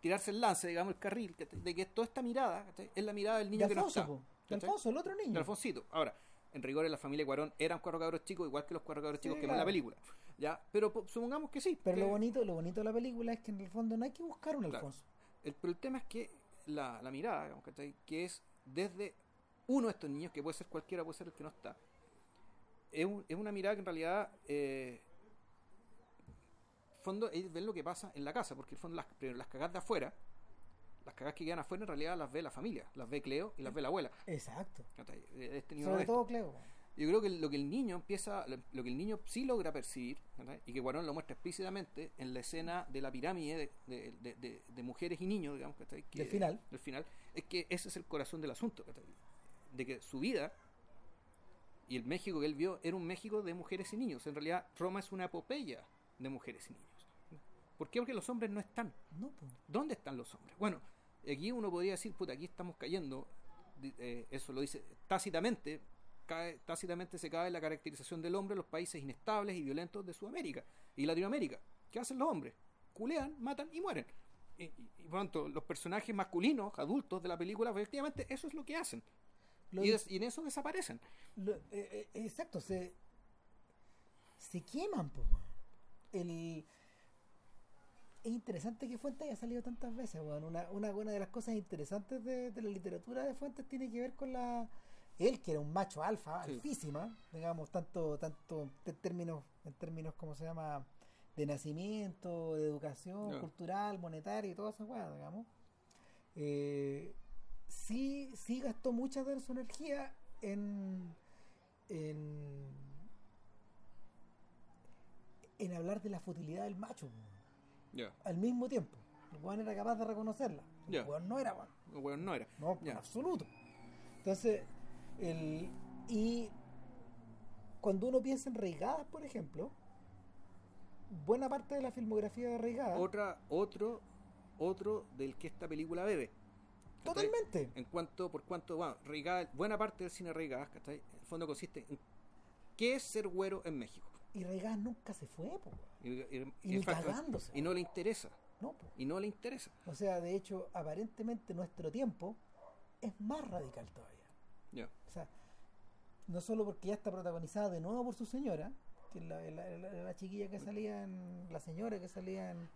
tirarse el lance, digamos, el carril, ¿cachai? de que toda esta mirada ¿cachai? es la mirada del niño de que no Alfonso, está. de. Alfonso, el otro niño. de Alfonsito. Ahora, en rigor en la familia Cuarón eran cuatro cabros chicos, igual que los cuatro cabros Sí, chicos que en la película. ¿Ya? Pero po- supongamos que sí. Pero que- lo bonito, lo bonito de la película es que en el fondo no hay que buscar un Claro. Alfonso. El, pero el tema es que la, la mirada, digamos, ¿cachai? que es desde uno de estos niños, que puede ser cualquiera, puede ser el que no está, es, un- es una mirada que en realidad, eh, fondo, es ver lo que pasa en la casa, porque en fondo las, primero, las cagadas de afuera, las cagadas que quedan afuera en realidad las ve la familia, las ve Cleo y las ve la abuela. Exacto. De este Sobre todo Cleo. Yo creo que lo que el niño empieza, lo, que el niño sí logra percibir, ¿verdad? y que Guarón lo muestra explícitamente en la escena de la pirámide de, de- de- de- de mujeres y niños, digamos, ¿cachai? que Del final. del final, es que ese es el corazón del asunto, de que su vida y el México que él vio era un México de mujeres y niños. En realidad, Roma es una epopeya de mujeres y niños. ¿Por qué? Porque los hombres no están. No, pues. ¿Dónde están los hombres? Bueno, aquí uno podría decir, puta, aquí estamos cayendo, eh, eso lo dice tácitamente, cae, tácitamente se cae la caracterización del hombre en los países inestables y violentos de Sudamérica y Latinoamérica. ¿Qué hacen los hombres? Culean, matan y mueren. Y, y, y por tanto, los personajes masculinos, adultos de la película, efectivamente, eso es lo que hacen. Lo y, di- des- y en eso desaparecen. lo- eh, eh, exacto, se, se queman, pues. El, es interesante que Fuentes haya salido tantas veces. Una, una, una de las cosas interesantes de, de la literatura de Fuentes tiene que ver con la él que era un macho alfa, Sí. alfísima, digamos, tanto, tanto en términos, en términos, ¿cómo se llama? de nacimiento, de educación cultural, monetaria y todas esas cosas, digamos. Eh, sí, sí gastó mucha de su energía en, en, en hablar de la futilidad del macho, weón. Ya. al mismo tiempo. El weón era capaz de reconocerla. El weón no era, weón. Bueno, no era. No, en absoluto. Entonces, el, y cuando uno piensa en Reigadas, por ejemplo, buena parte de la filmografía de Reigadas, Otra, otro, otro del que esta película bebe. ¿cachai? totalmente. En cuanto, por cuanto, bueno, Reigadas- buena parte del cine Reigadas, ¿cachai? En el fondo consiste en qué es ser güero en México. Y Reigadas nunca se fue, po, weón. Y, y- Y y ni falta- cagándose. y no le interesa. No, po. Y no le interesa. O sea, de hecho, aparentemente nuestro tiempo es más radical todavía. Ya. O sea, no solo porque ya está protagonizada de nuevo por su señora, que es la, la- la- la chiquilla que salía en. la señora que salía en,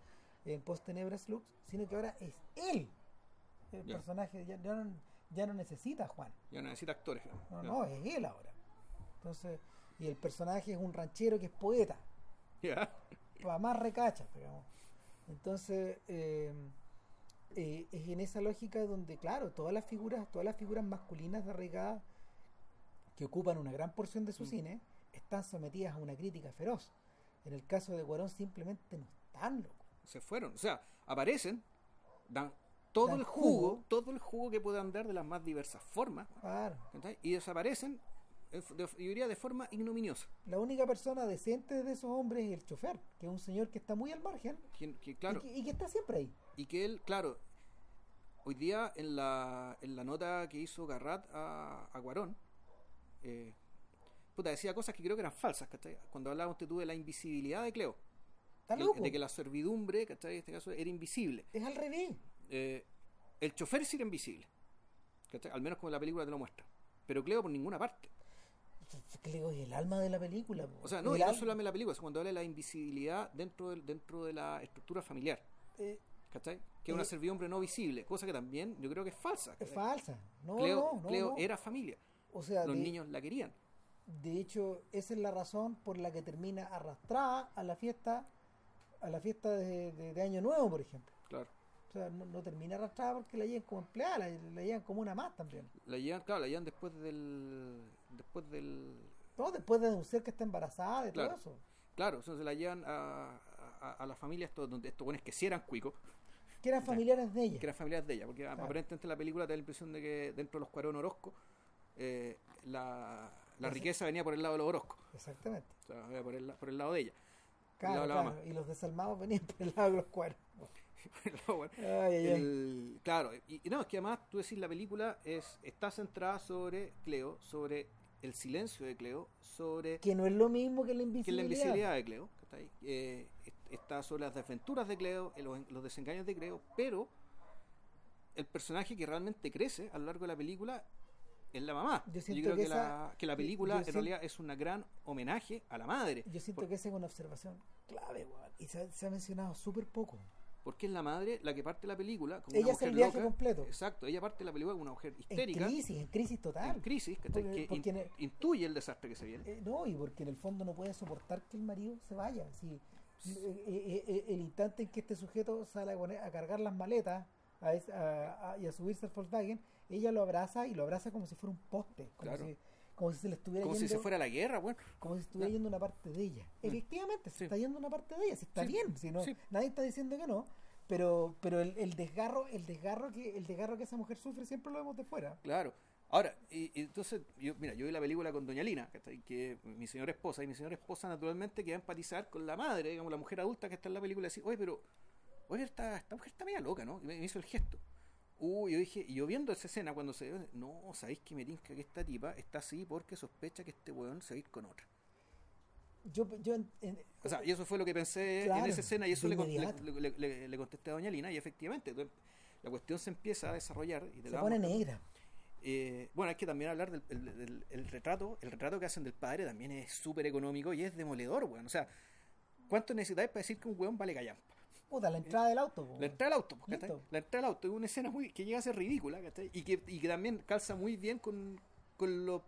en Post Tenebras Lux, sino que ahora es él el personaje, ya, ya no, ya no necesita a Juan, Ya no necesita actores. no, no, es él ahora. Entonces, y el personaje es un ranchero que es poeta, Ya. para más recachas, digamos. Entonces, eh, eh, es en esa lógica donde, claro, todas las figuras, todas las figuras masculinas de arraigadas que ocupan una gran porción de su Mm. cine, están sometidas a una crítica feroz. En el caso de Guarón simplemente no están, loco. Se fueron. O sea, aparecen, dan todo Dan el jugo, jugo. todo el jugo que puedan dar de las más diversas formas. Y desaparecen, yo diría, de forma ignominiosa. La única persona decente de esos hombres es el chofer, que es un señor que está muy al margen Que- que, claro, y, que, y que está siempre ahí. y que él, claro, hoy día en la, en la nota que hizo Garrat a, a Guarón, eh, puta, decía cosas que creo que eran falsas, ¿cachai? Cuando hablaba usted tú de la invisibilidad de Cleo, que- de que la servidumbre, ¿cachai? En este caso era invisible. Es al revés. Eh, el chofer sí era invisible, ¿cachai? Al menos como la película te lo muestra. Pero Cleo por ninguna parte. Cleo es el alma de la película. O sea, no, El y no solamente la película, sino cuando habla de la invisibilidad dentro, del, dentro de la estructura familiar, eh, ¿cachai? Que es una Eh, servidumbre no visible, cosa que también yo creo que es falsa. Es falsa. No, Cleo, no, no, Cleo no. era familia, O sea, los de, niños la querían. de hecho, esa es la razón por la que termina arrastrada a la fiesta, a la fiesta de, de- de Año Nuevo, por ejemplo. Claro. O sea, no, no termina arrastrada porque la llevan como empleada, la, la llevan como una más también. La llevan, claro, la llevan después del. Después del. Todo después de denunciar que está embarazada, de Claro. todo eso. Claro, entonces se la llevan a, a, a la familia, estos, donde estos buenos que sí eran cuicos, Que eran familiares de ella. que eran familiares de ella, porque Claro. aparentemente en la película te da la impresión de que dentro de los Cuarón Orozco, eh, la, la riqueza venía por el lado de los Orozco, Exactamente. o sea, venía por el, por el lado de ella. Claro, claro. Y los desalmados venían por el lado de los cuernos. (laughs) El claro, y, y no, es que además tú decís la película es está centrada sobre Cleo, sobre el silencio de Cleo, sobre Que no es lo mismo que la que invisibilidad. la invisibilidad de Cleo, ¿cachai? Eh, est- está sobre las desventuras de Cleo, los, los desengaños de Cleo, pero el personaje que realmente crece a lo largo de la película es la mamá. Yo Yo, siento creo que que, esa- la, que la película en realidad es un gran homenaje a la madre. Yo siento Por- que esa es una observación clave, weón. Y se, ha- se ha mencionado súper poco. Porque es la madre la que parte la película como Ella una hace el mujer viaje loca. completo. Exacto, ella parte la película como una mujer En histérica. crisis, en crisis total. en crisis. Porque- que porque in- en el- intuye el desastre que se viene. Eh, no, y porque en el fondo no puede soportar que el marido se vaya. Si, eh, eh, eh, el instante en que este sujeto sale a, poner- a cargar las maletas a- a- y a subirse al Volkswagen, ella lo abraza y lo abraza como si fuera un poste. Como, Claro. si, como si se le estuviera Como si se fuera a la guerra, bueno. como si estuviera Claro. yendo una parte de ella. Efectivamente, se Sí. está yendo una parte de ella, si está Sí, bien, si no, sí. nadie está diciendo que no. Pero, pero el, el desgarro, el desgarro que, el desgarro que esa mujer sufre siempre lo vemos de fuera. Claro. Ahora, y, y entonces, yo, mira, yo vi la película con Doña Lina, ¿cachai? que mi señora esposa, y mi señora esposa naturalmente que va a empatizar con la madre, digamos, la mujer adulta que está en la película, y decir, oye, pero, oye, esta, esta mujer está media loca, ¿no? Y me hizo el gesto. Uy, yo dije, y yo viendo esa escena cuando se no, sabéis que me tinca que esta tipa está así porque sospecha que este weón se va a ir con otra. Yo, yo en- en- O sea, y eso fue lo que pensé Claro, en esa escena y eso le, le, contesté a Doña Lina y efectivamente entonces, la cuestión se empieza a desarrollar y te se la pone negra. Eh, bueno, hay que también hablar del el, del- el retrato. El retrato que hacen del padre también es súper económico y es demoledor, weón. O sea, ¿cuánto necesitáis para decir que un weón vale callampa? Puta, la entrada del auto. po. La entrada del auto. La entrada del auto es una escena muy, que llega a ser ridícula. Y que, y que también calza muy bien con, con lo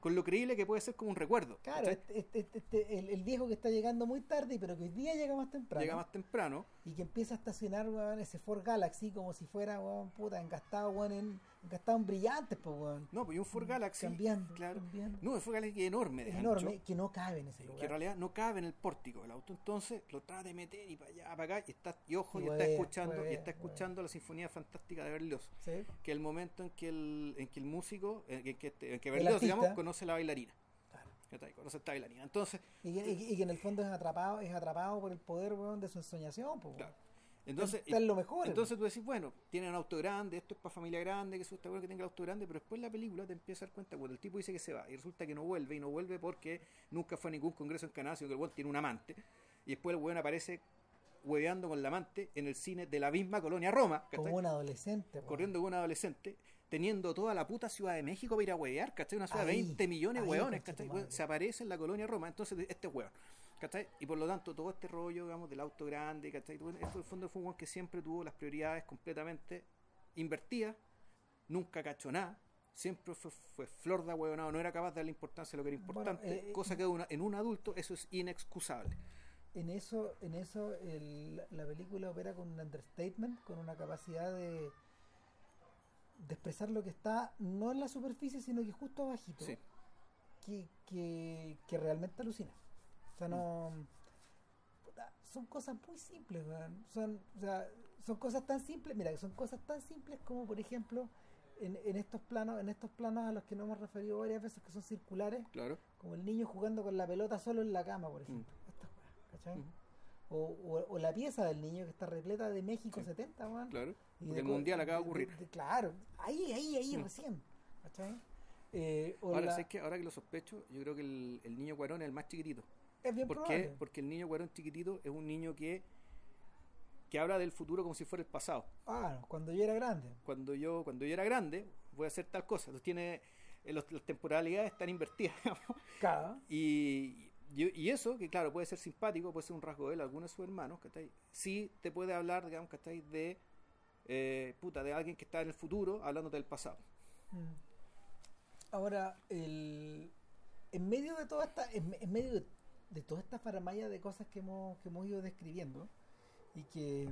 con lo creíble que puede ser como un recuerdo. Claro, este, este- este- este- el, el viejo que está llegando muy tarde, pero que hoy día llega más temprano. Llega más temprano. Y que empieza a estacionar, weón, ese Ford Galaxy como si fuera, weón, puta, engastado, weón, en, engastado en brillantes, pues, weón. No, pues y un Ford Galaxy. Cambiando, claro. cambiando. No, un Ford Galaxy enorme, de Es ancho, enorme, que no cabe en ese que en lugar. realidad no cabe en el pórtico del auto. Entonces lo trata de meter y para allá, para acá. Y, está, y ojo, Y y, está escuchando, y está escuchando la Sinfonía Fantástica de Berlioz. Sí. Que el momento en que el, en que el músico, en que, que este- en que El Berlioz, digamos, conoce a la bailarina. Claro. Conoce a esta bailarina. Entonces, Y, que- y que- y que en el fondo es atrapado, es atrapado por el poder, weón, de su ensoñación, pues, Claro. Entonces, lo mejor. entonces tú decís, bueno, tienen un auto grande, esto es para familia grande, que eso está bueno que tenga el auto grande, pero después la película te empieza a dar cuenta cuando el tipo dice que se va y resulta que no vuelve y no vuelve porque nunca fue a ningún congreso en Canadá, sino que el weón tiene un amante y después el weón aparece hueveando con la amante en el cine de la misma colonia Roma, ¿cachai? como un adolescente, corriendo con un adolescente, teniendo toda la puta Ciudad de México para ir a huevear, ¿cachai? Una ciudad de Ahí, 20 millones de hueones, ¿cachai? se aparece en la colonia Roma, entonces este es hueón, ¿cachai? Y por lo tanto, todo este rollo, digamos, del auto grande, ¿cachai? Esto en el fondo fue un que siempre tuvo las prioridades completamente invertidas, nunca cachó nada. Siempre fue, fue flor de hueonado, no era capaz de darle importancia a lo que era Bueno, importante, eh, cosa que una- en un adulto eso es inexcusable. En eso, en eso el- la película opera con un understatement, con una capacidad de, de expresar lo que está no en la superficie, sino que justo abajito, Sí. que, que, que realmente alucina. Sea, no... puta, son cosas muy simples. Son, o sea, son cosas tan simples, mira, son cosas tan simples como, por ejemplo, en, en estos planos, en estos planos a los que nos hemos referido varias veces, que son circulares, Claro. como el niño jugando con la pelota solo en la cama, por ejemplo. Estas weas, ¿cachai? O, o- o la pieza del niño que está repleta de México Sí. 70, weón. Claro. Y de el mundial acaba de ocurrir. de- claro, ahí, ahí, ahí Mm. recién. ¿cachai? Eh, Ahora, la- ¿sabes qué? ahora que lo sospecho, yo creo que el, el niño Cuarón es el más chiquitito. Es bien ¿Por probable. qué? Porque el niño Cuarón chiquitito es un niño que, que habla del futuro como si fuera el pasado. Ah, cuando yo era grande. Cuando yo, cuando yo era grande, voy a hacer tal cosa. Entonces tiene, eh, los- las temporalidades están invertidas. (laughs) Cada. y, y, eso, que claro, puede ser simpático, puede ser un rasgo de él, algunos de sus hermanos, ¿cachai? Sí te puede hablar, digamos, ¿cachai? De, eh, puta, de alguien que está en el futuro hablándote del pasado. Mm. Ahora, el, en medio de toda esta, en, en medio de, de toda esta faramaya de cosas que hemos, que hemos ido describiendo y que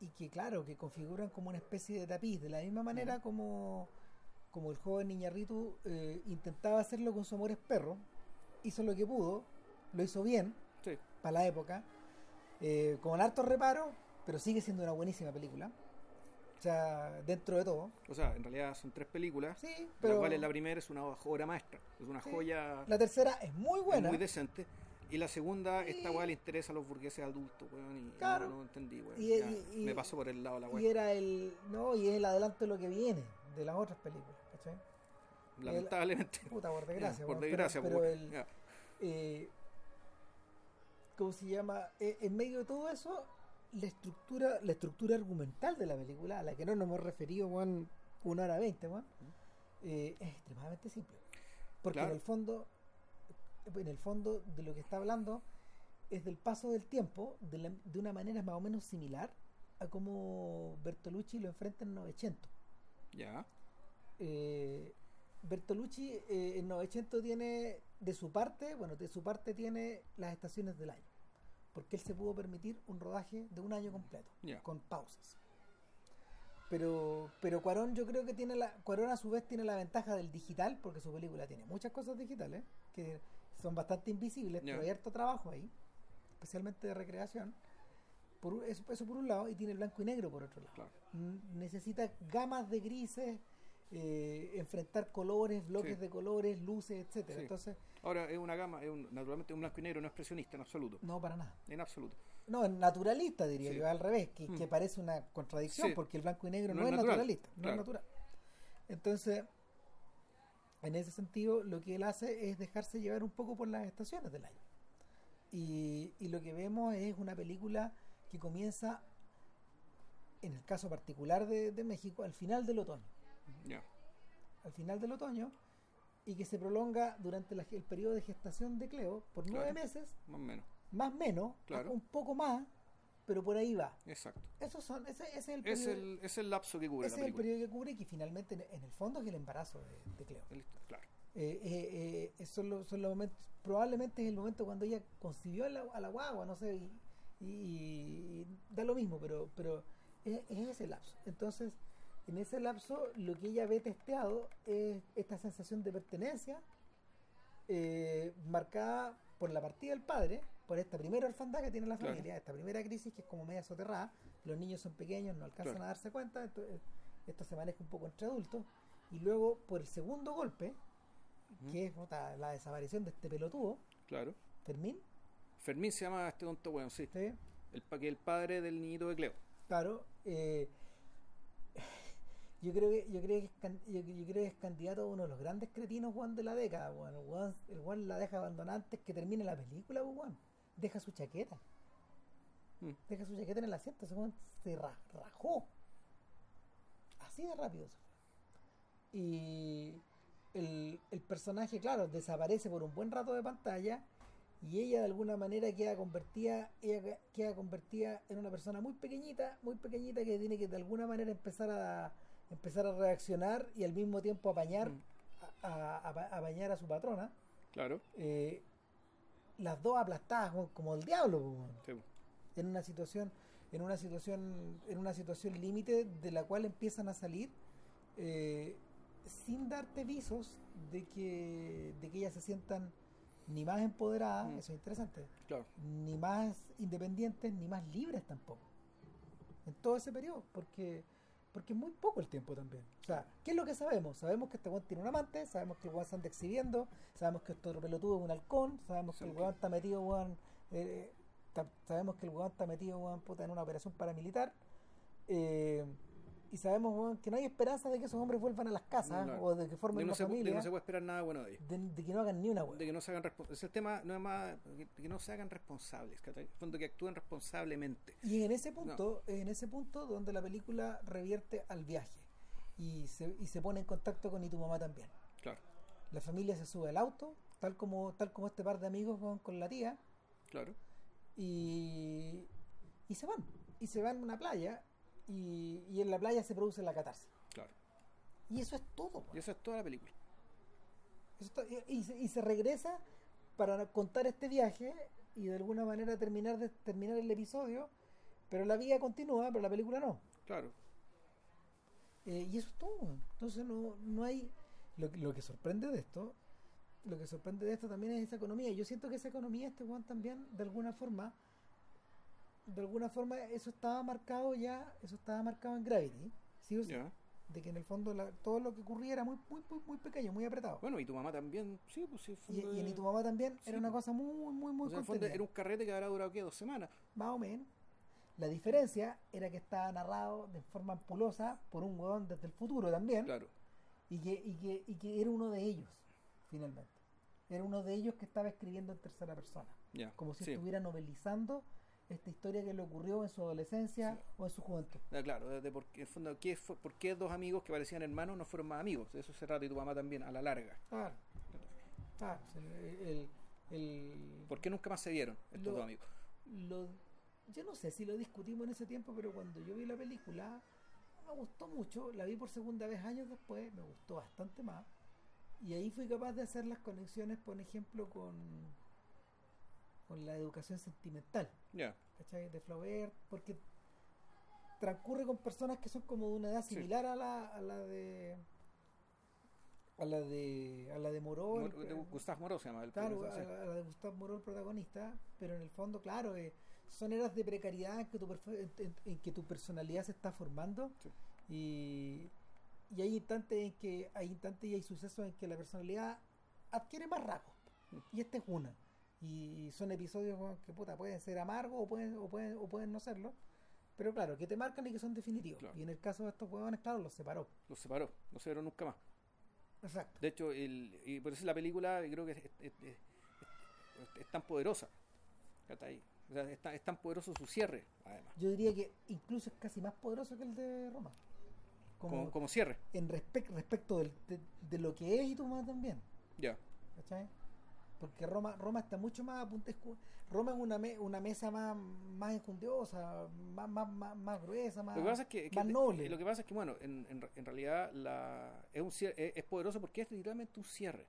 y que claro, que configuran como una especie de tapiz, de la misma manera como, como el joven Niñarritu eh, intentaba hacerlo con su amor es perro, hizo lo que pudo, lo hizo bien Sí. para la época, eh, con hartos reparos, pero sigue siendo una buenísima película. O sea, dentro de todo. O sea, en realidad son tres películas. Sí, Pero la cual la primera es una obra maestra, es una Sí. joya la tercera es muy buena. muy decente. Y la segunda, esta Y- weá le interesa a los burgueses adultos, weón, y Claro. no, no entendí, weón. Y- y- y- me pasó por el lado la y weá. era el. No, y es el adelanto de lo que viene de las otras películas, ¿cachai? Lamentablemente. Puta, por (laughs) desgracia. Por desgracia, pero, pero el, eh, ¿Cómo se llama? Eh, en medio de todo eso, la estructura, la estructura argumental de la película, a la que no nos hemos referido, weón, una hora veinte, weón, eh, es extremadamente simple. Porque Claro. en el fondo, en el fondo de lo que está hablando es del paso del tiempo de, la- de una manera más o menos similar a como Bertolucci lo enfrenta en Novecento. Ya. Eh, Bertolucci eh, en Novecento tiene de su parte, bueno, de su parte tiene las estaciones del año, porque él se pudo permitir un rodaje de un año completo, con pausas. Pero, pero Cuarón yo creo que tiene la, Cuarón a su vez tiene la ventaja del digital, porque su película tiene muchas cosas digitales, que son bastante invisibles, Ya. pero hay harto trabajo ahí, especialmente de recreación. Por, eso, eso por un lado, y tiene el blanco y negro por otro lado. Claro. Necesita gamas de grises, eh, enfrentar colores, bloques Sí. de colores, luces, etcétera. Sí. Entonces, Ahora es una gama, es un- naturalmente un blanco y negro, no expresionista en absoluto. no para nada. En absoluto. No, es naturalista diría Sí. yo, al revés, que, Mm. que parece una contradicción porque el blanco y negro no, No es es natural, naturalista, no claro. es natural. Entonces, en ese sentido, lo que él hace es dejarse llevar un poco por las estaciones del año. Y, y lo que vemos es una película que comienza, en el caso particular de, de México, al final del otoño. Ya. al final del otoño y que se prolonga durante la- el periodo de gestación de Cleo por nueve Claro. meses Más o menos. más menos, Claro. un poco más, pero por ahí va. Exacto. Esos son, ese, ese es el Es periodo, el, es el lapso que cubre ese la es el periodo que cubre y que finalmente en, en el fondo es el embarazo de, de Cleo. El- Claro. Eh, eh, eh, son los, son los momentos, probablemente es el momento cuando ella concibió a la, a la guagua, no sé, y, y- y da lo mismo, pero, pero es, es ese lapso. Entonces, en ese lapso, lo que ella ve testeado es esta sensación de pertenencia, eh, marcada por la partida del padre, por esta primera orfandad que tiene la Claro. familia, esta primera crisis que es como media soterrada, los niños son pequeños, no alcanzan Claro. a darse cuenta, esto, eh, esto se maneja un poco entre adultos, y luego por el segundo golpe, que es puta, la desaparición de este pelotudo, Claro. Fermín, Fermín se llama este tonto weón, sí. ¿sí? El, que el padre del niñito de Cleo. claro, eh, yo creo que yo creo que es, yo, yo creo que es candidato a uno de los grandes cretinos Juan de la década, el Juan el Juan la deja abandonada antes que termine la película, pues, Juan. Deja su chaqueta, Mm. deja su chaqueta en el asiento, ese se ra- rajó. Así de rápido se fue. Y el, el personaje, claro, desaparece por un buen rato de pantalla y ella de alguna manera queda convertida, ella queda convertida en una persona muy pequeñita, muy pequeñita que tiene que de alguna manera empezar a empezar a reaccionar y al mismo tiempo apañar Mm. a, a- a- apañar a su patrona. Claro. Eh, las dos aplastadas como, el diablo, Sí. en una situación en una situación en una situación límite de la cual empiezan a salir eh, sin darte visos de que de que ellas se sientan ni más empoderadas Mm. eso es interesante Claro. ni más independientes ni más libres tampoco en todo ese periodo porque porque es muy poco el tiempo también o sea ¿qué es lo que sabemos? sabemos que este weón tiene un amante sabemos que el weón se anda exhibiendo sabemos que este otro pelotudo es un halcón sabemos que el weón está metido weón eh, sabemos que el weón está metido weón, puta, en una operación paramilitar eh, y sabemos que no hay esperanza de que esos hombres vuelvan a las casas No, o de que formen De no, una se, de familia no se puede esperar nada bueno de ellos. de, de que no hagan ni una weón De que no se hagan responsables. Es el tema, no es más. Que, que no se hagan responsables. fondo, que actúen responsablemente. Y en ese punto, en ese punto donde la película revierte al viaje y se, y se pone en contacto con y tu mamá también. Claro. La familia se sube al auto, tal como, tal como este par de amigos con, con la tía, Claro. y, y se van. Y se van a una playa y, y en la playa se produce la catarsis. Claro. Y eso es todo. Y eso es toda la película. Eso y, y se, regresa para contar este viaje y de alguna manera terminar de terminar el episodio, pero la vida continúa, pero la película no. Claro. Eh, y eso es todo. Entonces no, no hay... Lo, que- lo que sorprende de esto, lo que sorprende de esto también es esa economía. Yo siento que esa economía, este Juan también, de alguna forma, de alguna forma eso estaba marcado ya, eso estaba marcado en Gravity. ¿sí o sí? Ya. De que en el fondo la- todo lo que ocurría era muy, muy, muy, muy pequeño, muy apretado. Bueno, y tu mamá también. Sí, pues sí. y, y en Y tu mamá también Sí, era una pues. cosa muy, muy, muy O sea, en fondo era un carrete que habrá durado, ¿qué? Dos semanas. Más o menos. La diferencia era que estaba narrado de forma ampulosa por un huevón desde el futuro también. Claro. y que, y que, y que era uno de ellos, finalmente. Era uno de ellos que estaba escribiendo en tercera persona, Ya. como si sí. estuviera novelizando esta historia que le ocurrió en su adolescencia Sí. o en su juventud. Claro, de, de por, qué- en el fondo, ¿qué fue, ¿por qué dos amigos que parecían hermanos no fueron más amigos? Eso se trata y tu mamá también, a la larga. Claro, claro. El, el- el- ¿Por qué nunca más se vieron estos Lo- dos amigos? lo- yo no sé si lo discutimos en ese tiempo, pero cuando yo vi la película me gustó mucho, la vi por segunda vez años después, me gustó bastante más. Y ahí fui capaz de hacer las conexiones, por ejemplo, con, con la educación sentimental. Ya. ¿cachai? De Flaubert, porque transcurre con personas que son como de una edad Sí. similar a la, a la de a la de a la de Moreau, Mor- de se llama el claro, a, la- a la de Gustave Moreau el protagonista, pero en el fondo, claro, eh, son eras de precariedad en que tu, en, en- en que tu personalidad se está formando Sí. y, y hay instantes en que hay instantes y hay sucesos en que la personalidad adquiere más rasgos y este es una y son episodios que puta pueden ser amargos o pueden o pueden o pueden no serlo pero claro que te marcan y que son definitivos Claro. y en el caso de estos huevones claro los separó Los separó, no se vieron nunca más. exacto De hecho, el, y por eso la película creo que es, es- es- es- tan poderosa. ¿cachai? O sea, es, tan, es tan poderoso su cierre, además. yo diría que incluso es casi más poderoso que el de Roma como, Como, como cierre. en respec- respecto del- de, de lo que es y tú más también Ya. ¿cachai? Porque Roma Roma está mucho más apuntesco. Roma es una, me- una mesa más, más enjundiosa, más, más, más, más gruesa, más, Lo que pasa es que, que- más noble. lo que pasa es que bueno, en, en, en realidad la, es, un cier- es, es poderoso porque es literalmente un cierre.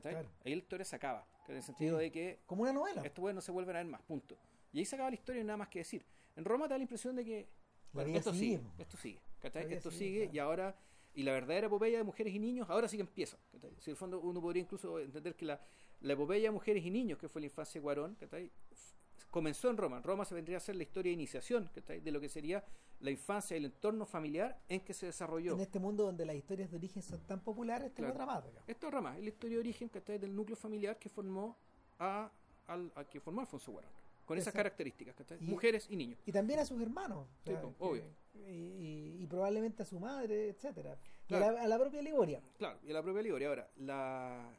Claro. Ahí la historia se acaba, en el sentido Sí. de que Como una novela. estos güeyes no se vuelven a ver más, punto. Y ahí se acaba la historia y nada más que decir. En Roma te da la impresión de que bueno, esto sigue, esto sigue, Esto sigue, claro. y ahora y la verdadera epopeya de mujeres y niños ahora sí que empieza. Si en el fondo uno podría incluso entender que la, la epopeya de mujeres y niños, que fue la infancia de ¿cachai? F- comenzó en Roma. Roma se vendría a ser la historia de iniciación ¿cachai? de lo que sería la infancia y el entorno familiar en que se desarrolló. En este mundo donde las historias de origen son tan populares, tengo Claro. otra más. Esto es Roma, es la historia de origen ¿cachai? del núcleo familiar que formó a, al, a que formó Alfonso Cuarón. Con esas Exacto. características, ¿cachai? Y- mujeres y niños. Y también a sus hermanos. Sí, obvio. Y, y- y probablemente a su madre, etcétera Y Claro. a, la, a la propia Liboria. Claro, y a la propia Liboria. Ahora, la,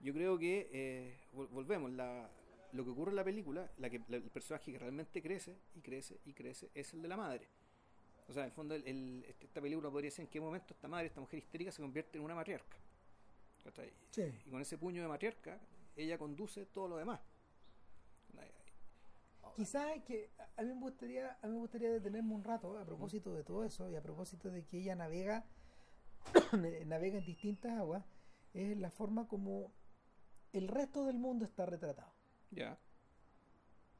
yo creo que, eh, vol- volvemos, la, lo que ocurre en la película, la que, la- el personaje que realmente crece y crece y crece es el de la madre. O sea, en el fondo, el, el- este- esta película podría ser en qué momento esta madre, esta mujer histérica, se convierte en una matriarca. Y con ese puño de matriarca, ella conduce todo lo demás. Quizás que a a mí me gustaría, a mí me gustaría detenerme un rato a propósito de todo eso y a propósito de que ella navega, (coughs) navega en distintas aguas, es la forma como el resto del mundo está retratado. Ya,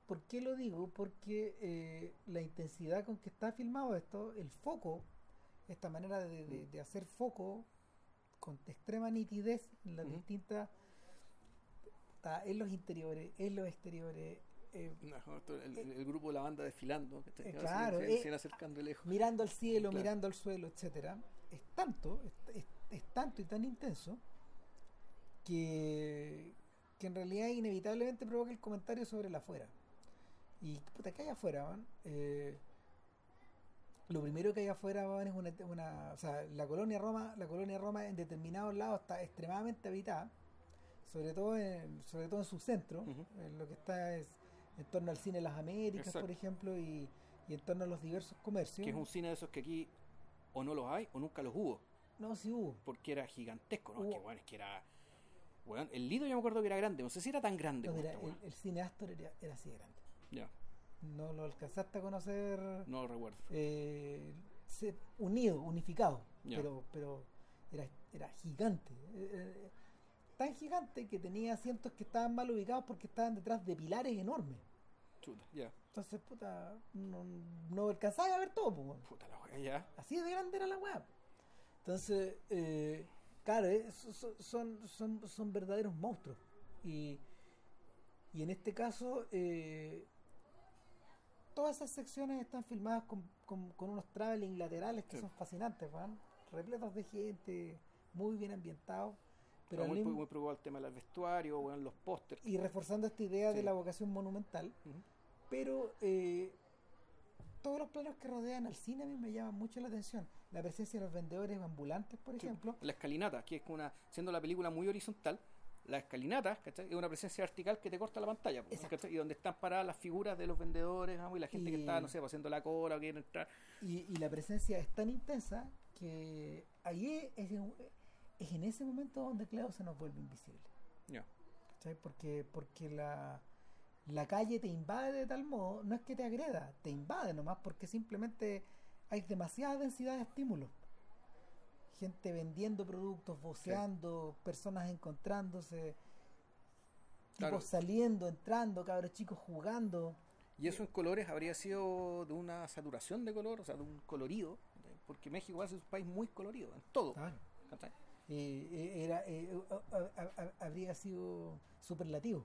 ¿Por qué lo digo? Porque eh, la intensidad con que está filmado esto, el foco, esta manera de, de- de hacer foco con extrema nitidez en las distintas, está en los interiores, en los exteriores, eh, No, esto- el, grupo de la banda desfilando, ¿cachai? Eh, Se- claro, se, eh, se van acercando de lejos. mirando al cielo, Claro. mirando al suelo, etcétera, es tanto, es, es- es tanto y tan intenso que, que en realidad inevitablemente provoca el comentario sobre la afuera. Y puta, que hay afuera, man? Eh, lo primero que hay afuera man, es una, una- o sea, la colonia Roma, la colonia Roma en determinados lados está extremadamente habitada, sobre todo en, sobre todo en su centro, en lo que está es en torno al cine Las Américas, Exacto. por ejemplo, y, y en torno a los diversos comercios. Que es un cine de esos que aquí o no los hay o nunca los hubo. No, sí hubo. porque era gigantesco, ¿no? Hubo- Es que, bueno, es que era... Weón, el Lido yo me acuerdo que era grande, no sé si era tan grande No, como mira, este, el, el cine Astor era, era así de grande. Ya, No lo alcanzaste a conocer no lo recuerdo. eh, unido, unificado, pero pero era, era gigante. Eh, eh, tan gigante que tenía asientos que estaban mal ubicados porque estaban detrás de pilares enormes. Chuta, ya. Entonces, puta, no, no alcanzaba a ver todo. weón. Puta la wea, ya. Así de grande era la web. Entonces, eh, claro, eh, so- so- son, son, son verdaderos monstruos. Y, y en este caso, eh, todas esas secciones están filmadas con, con- con unos traveling laterales que Sí. son fascinantes, van repletos de gente, muy bien ambientados. Pero muy, mismo- muy preocupado el tema del vestuario, weón, los pósters. y reforzando esta idea de la vocación monumental. Pero eh, todos los planos que rodean al cine a mí me llaman mucho la atención. La presencia de los vendedores ambulantes, por Sí, ejemplo. La escalinata, que es una, siendo la película muy horizontal, la escalinata, ¿cachai? Es una presencia vertical que te corta la pantalla, pues. Y donde están paradas las figuras de los vendedores, vamos, y la gente que está, no sé, pues, haciendo la cola o quiere entrar. Y, y la presencia es tan intensa que ahí es, es, es en ese momento donde Cleo se nos vuelve invisible. Ya. ¿cachai? Porque, porque la, la calle te invade de tal modo, no es que te agreda, te invade nomás porque simplemente hay demasiada densidad de estímulos. Gente vendiendo productos, voceando, personas encontrándose, Claro. tipos saliendo, entrando, cabros chicos jugando. Y eso en colores habría sido de una saturación de color, o sea, de un colorido, porque México es un país muy colorido, en todo. Eh, eh, era, eh, habría sido superlativo.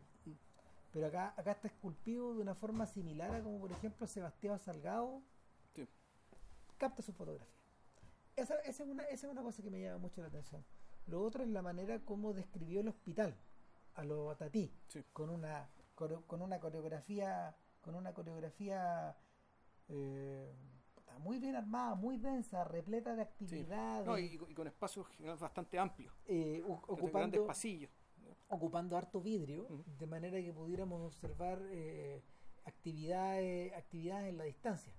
Pero acá, acá está esculpido de una forma similar a como por ejemplo Sebastián Salgado Sí. capta su fotografía. Esa, esa es una, esa es una cosa que me llama mucho la atención. Lo otro es la manera como describió el hospital a lo Tatí, Sí. con una con una coreografía, con una coreografía eh, muy bien armada, muy densa, repleta de Sí. actividades, No, y, y con espacios bastante amplios, eh, o- grandes ocupando pasillos. Ocupando harto vidrio, de manera que pudiéramos observar eh, actividades, actividades en la distancia.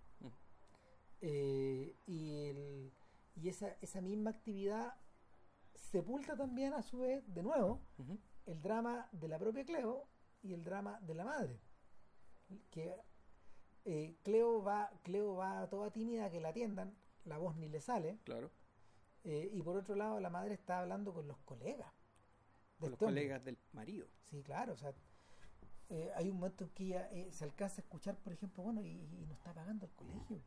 Eh, y el- y esa, esa misma actividad sepulta también a su vez, de nuevo, el drama de la propia Cleo y el drama de la madre. Que eh, Cleo va Cleo va toda tímida a que la atiendan, la voz ni le sale. Claro. y por otro lado, la madre está hablando con los colegas. De Con los colegas del marido. Sí, claro, o sea, eh, hay un momento en que ella eh, se alcanza a escuchar, por ejemplo, bueno, y, y nos está pagando el colegio.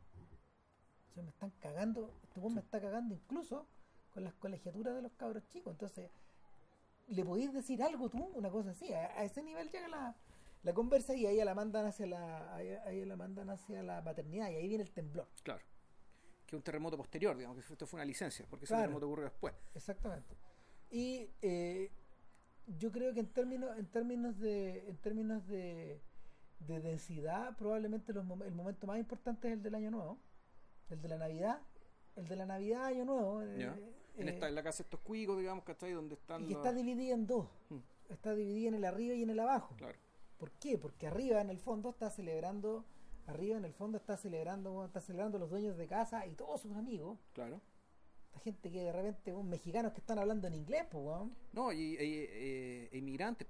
O sea, me están cagando, este weón me está cagando incluso con las colegiaturas de los cabros chicos. Entonces, ¿le podéis decir algo tú? Una cosa así, a, a ese nivel llega la, la conversa y ahí la mandan hacia la, ahí, ahí la mandan hacia la maternidad y ahí viene el temblor. Claro. Que es un terremoto posterior, digamos, que esto fue una licencia, porque ese Claro. terremoto ocurrió después. Exactamente. Y eh, yo creo que en términos, en términos de, en términos de, de densidad, probablemente los el momento más importante es el del año nuevo, el de la Navidad, el de la Navidad año nuevo, eh, eh, esta, en la casa de estos cuicos, digamos, ¿cachai? Donde están y que los- está dividida en dos, Mm, está dividida en el arriba y en el abajo. Claro. ¿Por qué? Porque arriba en el fondo está celebrando, arriba en el fondo está celebrando, está celebrando los dueños de casa y todos sus amigos, Claro. Gente que de repente, weón, mexicanos que están hablando en inglés, pues, weón. No, y, eh, inmigrantes.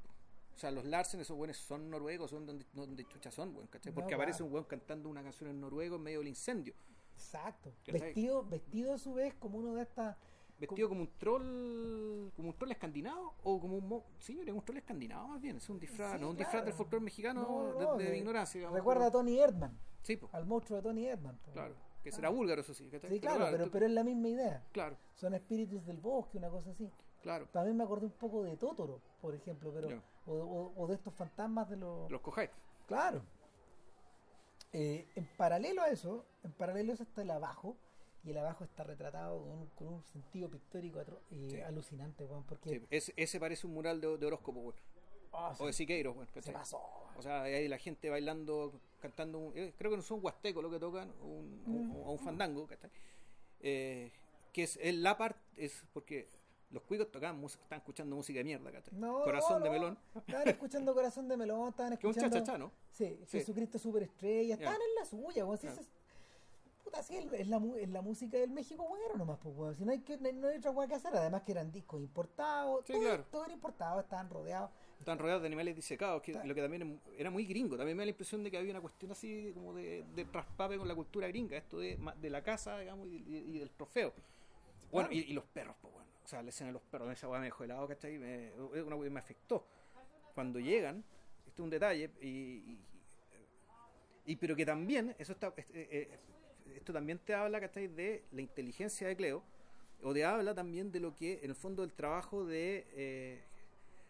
O sea, los Larsen, esos buenos son noruegos, son donde, donde chucha son, weón, ¿cachai? No, Porque aparece claro. un weón cantando una canción en noruego en medio del incendio. Exacto. Vestido, vestido a su vez como uno de estas. Vestido como un troll, como un troll escandinavo, o como un... mo- era un troll escandinavo más bien, es un disfraz, Sí, no un claro. disfraz del folclore mexicano No, de- no, de, de- ignorancia. digamos, Recuerda a Tony Erdman, Sí, po, al monstruo de Tony Erdman. po. claro. Que será búlgaro, eso sí. ¿cachai? Sí, claro, pero, pero es la misma idea. Claro, Son espíritus del bosque, una cosa así. claro. También me acordé un poco de Totoro, por ejemplo, pero o, o- o de estos fantasmas de los. Los cojáis. Claro. Eh, en paralelo a eso, en paralelo a eso está el abajo, y el abajo está retratado con un, con un sentido pictórico eh, Sí. alucinante, weón, porque. Sí, ese, ese parece un mural de, de horóscopo, O de Siqueiros, weón. se pasó. O sea, hay la gente bailando, cantando, un- eh, creo que no son huastecos lo que tocan, un, un- Mm. o un fandango, ¿cachai? Eh, que es, es la parte, es porque los cuicos tocaban música, estaban escuchando música de mierda, ¿cachai? No, Corazón no, de melón. Estaban escuchando Corazón de Melón, estaban Que un escuchando. cha-cha-cha, ¿no? Sí, Sí. Jesucristo Superestrella, estaban en la suya, weón. Es- Puta, sí, es la, es la música del México, bueno, nomás, pues, weón. Si no hay, que, no hay- no hay otra weá que hacer, además que eran discos importados, Sí, todo, claro. todo era importado, estaban rodeados. Estaban rodeados de animales disecados, que lo que también era muy gringo. También me da la impresión de que había una cuestión así como de, de con la cultura gringa, esto de, de la casa, digamos, y, y- y del trofeo. Bueno, y, y los perros, pues bueno. O sea, la escena de los perros, esa weá me dejó helado, ¿cachai? Me, es una weá que me afectó. Cuando llegan, esto es un detalle, y, y- y- pero que también, eso está, eh, eh, esto también te habla, ¿cachai? De la inteligencia de Cleo, o te habla también de lo que, en el fondo, el trabajo de, eh,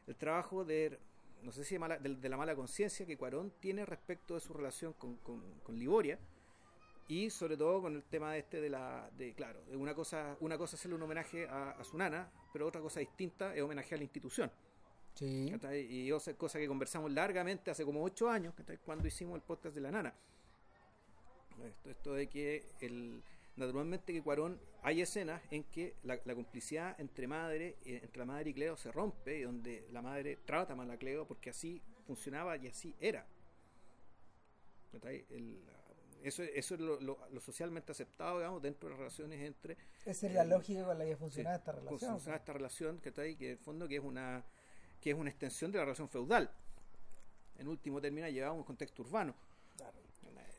el trabajo de, no sé si de, mala- de, de la mala conciencia que Cuarón tiene respecto de su relación con, con, con Liboria, y sobre todo con el tema este de la de claro de una cosa una cosa es hacerle un homenaje a, a su nana pero otra cosa distinta es homenaje a la institución. Sí. y otra cosa que conversamos largamente hace como ocho años cuando hicimos el podcast de la nana. Esto, esto de que el naturalmente que Cuarón hay escenas en que la, la complicidad entre madre eh, entre la madre y Cleo se rompe y donde la madre trata mal a Cleo porque así funcionaba y así era eso, eso es lo, lo- lo socialmente aceptado digamos dentro de las relaciones entre Esa es la lógica con la que funciona Sí, esta relación. funciona esta relación que está ahí, que en el fondo que es una que es una extensión de la relación feudal. En último término llevado a un contexto urbano.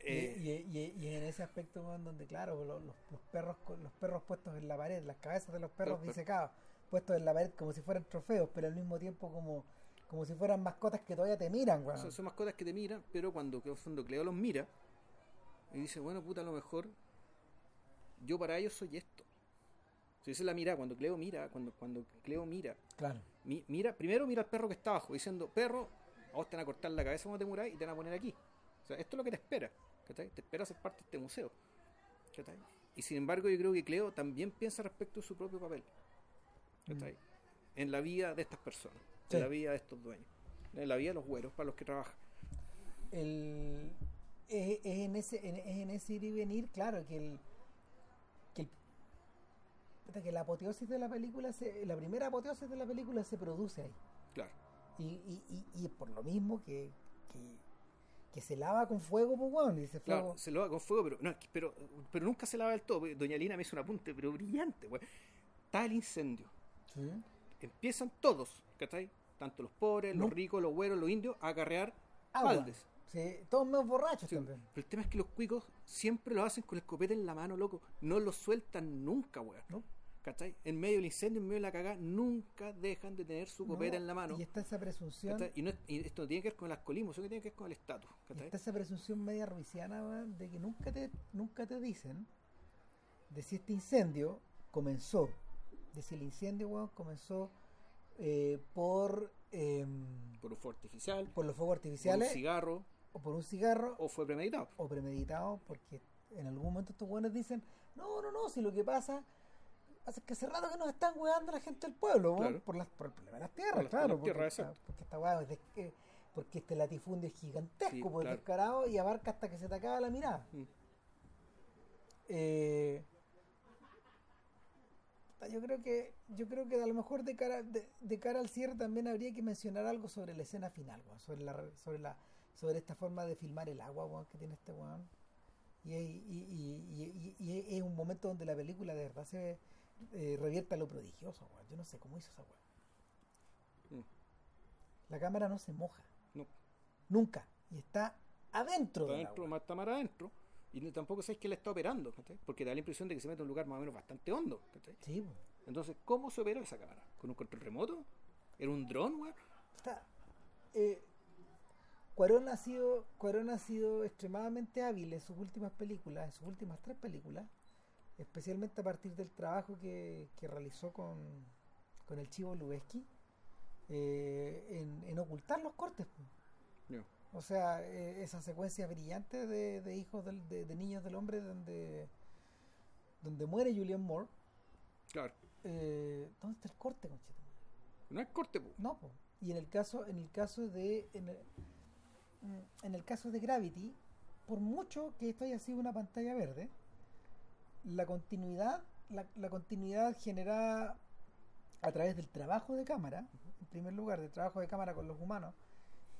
Claro. Eh, y, y- y- y en ese aspecto weón, donde claro los, los- perros los perros puestos en la pared las cabezas de los perros disecados puestos en la pared como si fueran trofeos pero al mismo tiempo como como si fueran mascotas que todavía te miran son, son mascotas que te miran, pero cuando que fondo Cleo los mira y dice, bueno, puta, a lo mejor yo para ellos soy esto. Si esa es la mirada, cuando Cleo mira, cuando, cuando Cleo mira, claro mi- mira, primero mira al perro que está abajo, diciendo, perro, a vos te van a cortar la cabeza cuando te muráis y te van a poner aquí. O sea, esto es lo que te espera, ¿cachai? Te espera ser parte de este museo. ¿cachai? Y sin embargo, yo creo que Cleo también piensa respecto de su propio papel, ¿cachai? En la vida de estas personas, Sí. en la vida de estos dueños, en la vida de los güeros para los que trabajan. el es, es en ese en, es en ese ir y venir claro que el que el puta, que la apoteosis de la película se, la primera apoteosis de la película se produce ahí Claro. y, y, y, y por lo mismo que, que, que se lava con fuego pues weón, ese fuego Claro, se lo haga con fuego, pero, no, pero, pero nunca se lava del todo. Doña Lina me hizo un apunte, pero brillante, güey. Está el incendio. Sí. Empiezan todos, ¿cachai? tanto los pobres, los ricos, los güeros, los indios, a acarrear Agua. baldes. Sí, todos menos borrachos Sí, también. pero el tema es que los cuicos siempre lo hacen con el copete en la mano, loco. No lo sueltan nunca, weón. ¿no? ¿Cachai? En medio del incendio, en medio de la cagada, nunca dejan de tener su copete No, en la mano. Y está esa presunción, ¿cachai? Y, no es- y esto no tiene que ver con el alcoholismo, sino que tiene que ver con el estatus. está esa presunción media ruisiana weón, de que nunca te, nunca te dicen de si este incendio comenzó, de si el incendio comenzó eh, por, em, Por un fuego artificial, por los fuegos por un artificiales cigarro, o por un cigarro o fue premeditado. o premeditado, porque en algún momento estos buenos dicen, no, no, no, si lo que pasa es que hace rato que nos están weando la gente del pueblo, Claro. por, las, por el problema de las tierras, Por por claro, las porque, tierras, esta, porque esta weá es de- que- porque este latifundio es gigantesco, Sí, pues claro. descarado y abarca hasta que se te acaba la mirada. Mm. Eh, yo creo que yo creo que a lo mejor de cara de, de cara al cierre también habría que mencionar algo sobre la escena final weón, sobre la re- sobre la sobre esta forma de filmar el agua weón, que tiene este weón y, y, y- y- y- y es un momento donde la película de verdad se eh, revierte a lo prodigioso weón. yo no sé cómo hizo esa weón Mm. la cámara no se moja No, nunca y está adentro está adentro, más está mar adentro. Y tampoco sabes que le está operando. Porque da la impresión de que se mete en un lugar más o menos bastante hondo, sí weón. Entonces, ¿cómo se operó esa cámara? ¿Con un control remoto? ¿Era un dron, weón? Está, eh, Cuarón ha sido Cuarón ha sido extremadamente hábil en sus últimas películas, en sus últimas tres películas, especialmente a partir del trabajo que, que realizó con, con el Chivo Lubeski, eh, en, en ocultar los cortes. O sea, eh, esa secuencia brillante de, de hijos del- de, de niños del hombre donde, donde muere Julian Moore. Claro. eh, ¿Dónde está el corte, conchito? No es corte, po. No, po. y en el caso, en el caso de, en el, en el caso de Gravity, por mucho que esto haya sido una pantalla verde, la continuidad, la, la continuidad generada a través del trabajo de cámara, en primer lugar, del trabajo de cámara con los humanos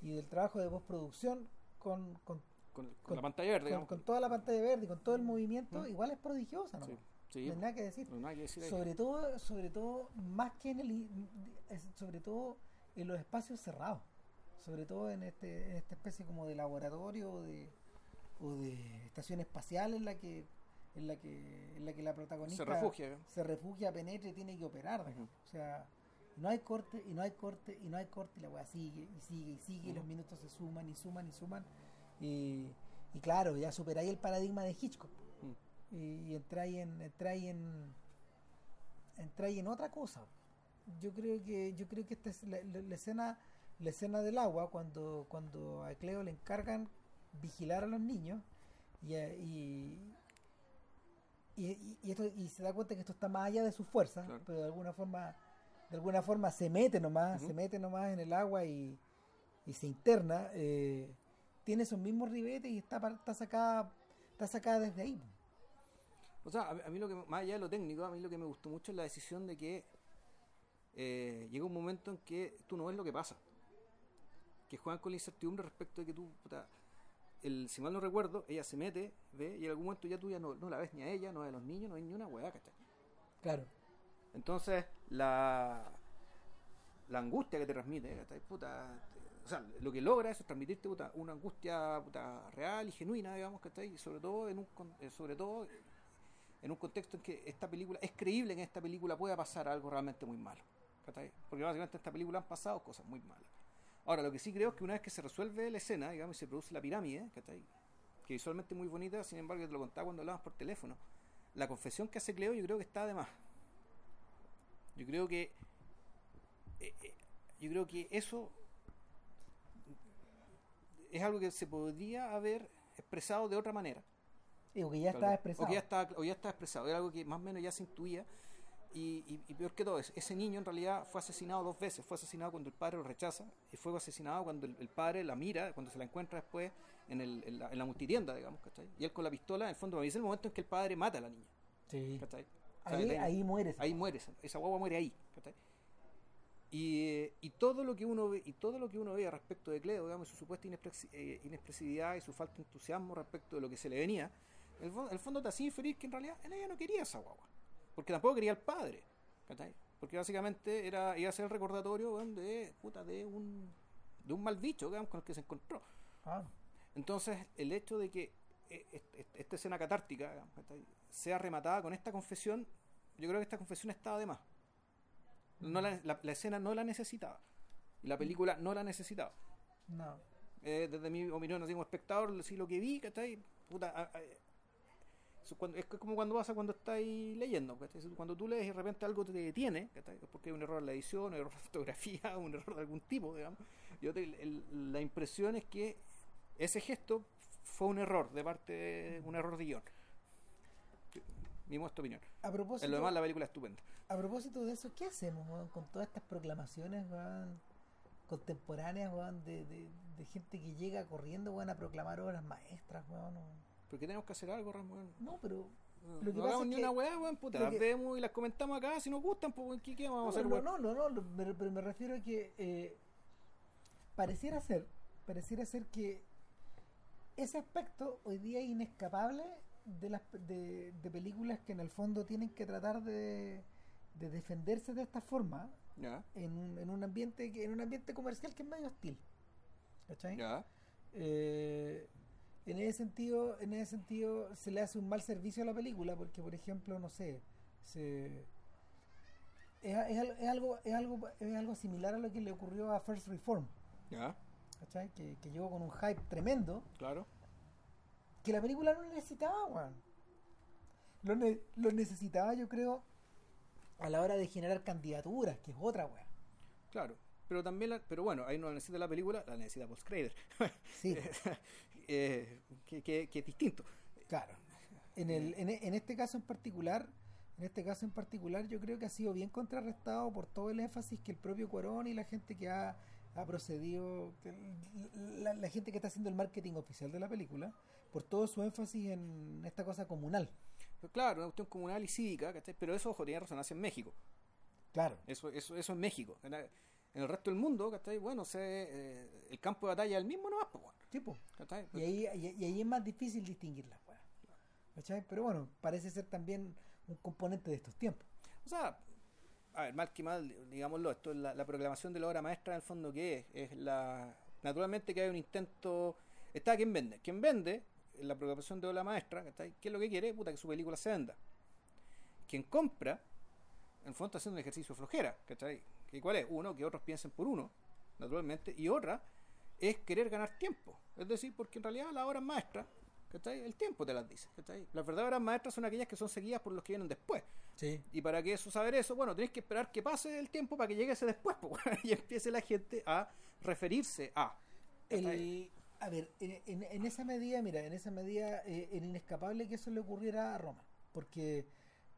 y del trabajo de postproducción con, con, Con, con la pantalla verde, con, toda la pantalla verde y con todo el movimiento, Mm. igual es prodigiosa, ¿no? Sí, sí. No hay nada que decir No hay nada que decir sobre todo sobre todo más que en el sobre todo en los espacios cerrados sobre todo en este en esta especie como de laboratorio o de o de estación espacial en la que en la que en la que la protagonista Se refugia, ¿eh? se refugia penetra y tiene que operar Ujú. o sea no hay corte y no hay corte y no hay corte y la weá sigue y sigue y sigue y los minutos se suman y suman y suman y, y claro ya superáis el paradigma de Hitchcock Mm. y, y entráis en entráis en entráis en otra cosa yo creo que yo creo que esta es la, la- la escena la escena del agua cuando cuando a Cleo le encargan vigilar a los niños y, y, y, y- y esto y se da cuenta que esto está más allá de sus fuerzas Claro. pero de alguna forma de alguna forma se mete nomás Ujú. se mete nomás en el agua y, y se interna eh, tiene esos mismos ribetes y está, está sacada está sacada desde ahí O sea, a, mí- a mí lo que, más allá de lo técnico, a mí lo que me gustó mucho es la decisión de que eh, llega un momento en que tú no ves lo que pasa. Que juegan con la incertidumbre respecto de que tú, puta, el, si mal no recuerdo, ella se mete, ve, y en algún momento ya tú ya no, no la ves ni a ella, no a los niños, no hay ni una weá, ¿cachai? claro Entonces, la, la angustia que te transmite, ¿cachai? Puta, te- o sea, lo que logra es transmitirte puta, una angustia puta, real y genuina, digamos, ¿cachai? Y sobre todo, en un, eh, sobre todo en un contexto en que esta película, es creíble que en esta película pueda pasar algo realmente muy malo, ¿cachai? Porque básicamente en esta película han pasado cosas muy malas. Ahora, lo que sí creo es que una vez que se resuelve la escena, digamos, y se produce la pirámide, ¿cachai? Que visualmente es muy bonita, sin embargo, te lo contaba cuando hablabas por teléfono. La confesión que hace Cleo yo creo que está de más. Yo creo que eh, eh, yo creo que eso es algo que se podría haber expresado de otra manera. Digo que ya está vez. expresado. O que ya está, o ya está expresado. Era algo que más o menos ya se intuía. Y, y- y peor que todo ese niño en realidad fue asesinado dos veces. Fue asesinado cuando el padre lo rechaza y fue asesinado cuando el, el padre la mira, cuando se la encuentra después en, el, en, la, en la multitienda, digamos, ¿cachai? Y él con la pistola, en el fondo, es el momento en que el padre mata a la niña, Sí. ¿cachai? Ahí, ahí muere. ahí muere esa, guagua muere ahí ¿cachai? y, eh, y todo lo que uno ve y todo lo que uno ve respecto de Cleo digamos su supuesta eh, inexpresividad y su falta de entusiasmo respecto de lo que se le venía el, el fondo te hacía inferir que en realidad ella no quería esa guagua porque tampoco quería al padre ¿cachai? Porque básicamente era, iba a ser el recordatorio weón, de, puta, de un de un mal bicho weón, con el que se encontró. Ah, Entonces, el hecho de que eh, est- est- esta escena catártica sea rematada con esta confesión, yo creo que esta confesión estaba de más. No la, la- la escena no la necesitaba. Y la película no la necesitaba. no. Eh, desde mi opinión, así como espectador, sí lo que vi, ¿cachai? Puta, a- a- es como cuando pasa cuando estáis leyendo. Cuando tú lees y de repente algo te detiene, porque hay un error en la edición, un error de (laughs) fotografía, un error de algún tipo, digamos. Yo te- el- la impresión es que ese gesto fue un error, de parte de un error de guion. Mi modesta opinión. A propósito, En lo demás, la película es estupenda. a propósito de eso, ¿qué hacemos con todas estas proclamaciones contemporáneas de, de, de gente que llega corriendo a proclamar obras maestras? O- Porque tenemos que hacer algo, Ramón. No, pero No, Lo que no hagamos ni que- una weá, weón, puta. Las que- vemos y las comentamos acá. Si nos gustan, pues, ¿qué, qué vamos a hacer, no, weón? no, no, no, no, pero me refiero a que eh, pareciera ser, pareciera ser que ese aspecto hoy día es inescapable de las de, de películas que en el fondo tienen que tratar de, de defenderse de esta forma Ya, en, un- en un ambiente en un ambiente comercial que es medio hostil. ¿Cachai? ya. Eh, en ese sentido, en ese sentido se le hace un mal servicio a la película porque por ejemplo, no sé, se es, es al- es algo es algo es algo similar a lo que le ocurrió a First Reform, Ya, ¿cachai? Que, que llegó con un hype tremendo claro. que la película no necesitaba, weón. Lo, ne- lo necesitaba, yo creo, a la hora de generar candidaturas, que es otra, weón. Claro. Pero también, la- pero bueno, ahí no la necesita la película, la necesita Paul Schrader. Sí, (laughs) (laughs) eh, que, que- que es distinto. claro. En, el, en, e- en este caso en particular, en este caso en particular, yo creo que ha sido bien contrarrestado por todo el énfasis que el propio Cuarón y la gente que ha, ha procedido, la, la gente que está haciendo el marketing oficial de la película, por todo su énfasis en esta cosa comunal. Pero claro, una cuestión comunal y cívica, ¿cachai? Pero eso, ojo, tiene resonancia en México. Claro. Eso, eso, eso en México. En, el resto del mundo, ¿cachai? Bueno, se, eh, el campo de batalla es el mismo nomás, pues, bueno, Tipo. ¿cachai? Y ahí, y, y ahí es más difícil distinguirlas, weón. ¿Cachai? Pero bueno, parece ser también un componente de estos tiempos. O sea, a ver, mal que mal, digámoslo, esto es la, la proclamación de la obra maestra, en el fondo, ¿qué es? Es la. Naturalmente que hay un intento. Está quien vende. Quien vende en la proclamación de obra maestra, ¿cachai? ¿qué es lo que quiere? Puta, que su película se venda. Quien compra, en el fondo está haciendo un ejercicio de flojera, ¿cachai? ¿Y cuál es? Uno, que otros piensen por uno, naturalmente, y otra es querer ganar tiempo. Es decir, porque en realidad las obras maestras, ¿cachai? El tiempo te las dice, ¿cachai? Las verdaderas maestras son aquellas que son seguidas por los que vienen después. Sí. Y para que eso saber eso, bueno, tenés que esperar que pase el tiempo para que llegue ese después, pues, (laughs) bueno, y empiece la gente a referirse a. El, a ver, en, en- en esa medida, mira, en esa medida eh, era inescapable que eso le ocurriera a Roma. Porque,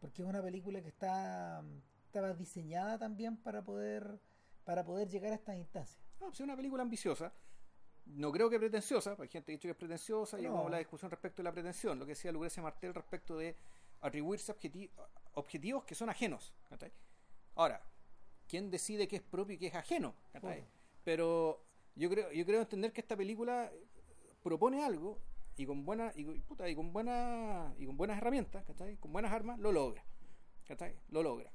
porque es una película que está estaba diseñada también para poder para poder llegar a estas instancias. No, pues es una película ambiciosa. No creo que pretenciosa, porque hay gente que ha dicho que es pretenciosa, y No. a la discusión respecto de la pretensión, lo que decía Lucrecia Martel respecto de atribuirse objeti- objetivos que son ajenos. ¿cachai? Ahora, ¿quién decide qué es propio y qué es ajeno? ¿cachai? Bueno. Pero yo creo, yo creo entender que esta película propone algo y con buena, y, puta, y con buena, y con buenas herramientas, ¿cachai? con buenas armas, lo logra. ¿cachai? Lo logra.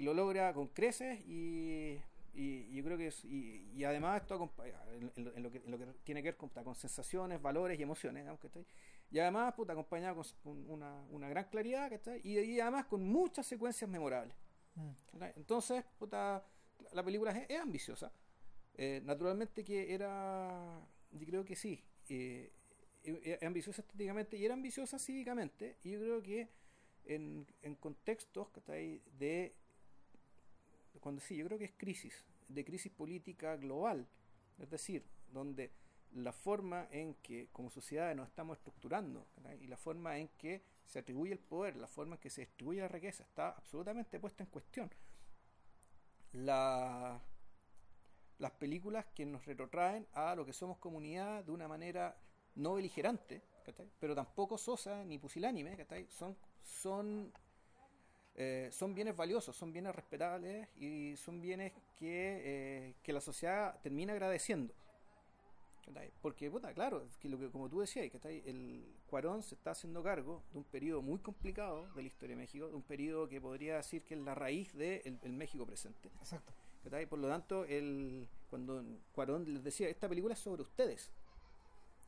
Y lo logra con creces y, y yo creo que es, y, y además esto en, en lo- que, en lo que tiene que ver con, con sensaciones, valores y emociones, digamos, ¿cachai? Y además, puta, acompañado con, una, una gran claridad, ¿cachai? Y, y además con muchas secuencias memorables. Mm. ¿cachai? Entonces, puta, la película es, es ambiciosa. Eh, naturalmente que era, yo creo que sí, eh, eh, es ambiciosa estéticamente y era ambiciosa cívicamente. Y yo creo que en, en contextos ¿cachai? de cuando sí, yo creo que es crisis, de crisis política global, es decir, donde la forma en que como sociedad nos estamos estructurando ¿cachai? y la forma en que se atribuye el poder, la forma en que se distribuye la riqueza está absolutamente puesta en cuestión. La, las películas que nos retrotraen a lo que somos comunidad de una manera no beligerante, ¿cachai? pero tampoco sosa ni pusilánime, son, son eh, son bienes valiosos, son bienes respetables y son bienes que, eh, que la sociedad termina agradeciendo. Porque, puta, claro, que lo que, como tú decías, que el Cuarón se está haciendo cargo de un periodo muy complicado de la historia de México, de un periodo que podría decir que es la raíz del de México presente. Exacto. Por lo tanto, el, cuando Cuarón les decía, esta película es sobre ustedes.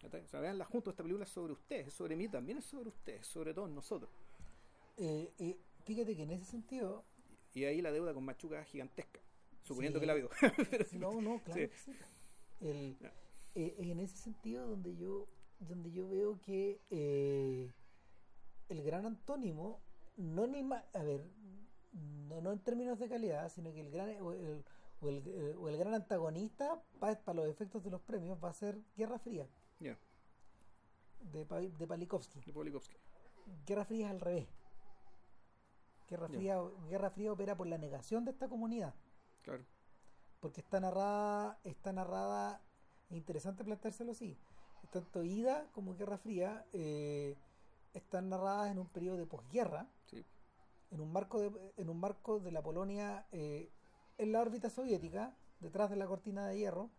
O sea, veanla juntos, esta película es sobre ustedes, es sobre mí, también es sobre ustedes, sobre todos nosotros. Eh, eh, fíjate que en ese sentido... Y ahí la deuda con Machuca es gigantesca, suponiendo que la vio. (laughs) no, no, claro que sí. El, eh, en ese sentido donde yo donde yo veo que eh, el gran antónimo no ni a ver no, no en términos de calidad sino que el gran o el, o el, eh, o el gran antagonista para, los efectos de los premios va a ser Guerra Fría. De, de Palikovsky. De Guerra Fría es al revés Guerra Fría Guerra Fría opera por la negación de esta comunidad claro porque está narrada está narrada interesante planteárselo así. Tanto Ida como Guerra Fría eh, están narradas en un periodo de posguerra, en, un marco de, en un marco de la Polonia eh, en la órbita soviética, detrás de la cortina de hierro,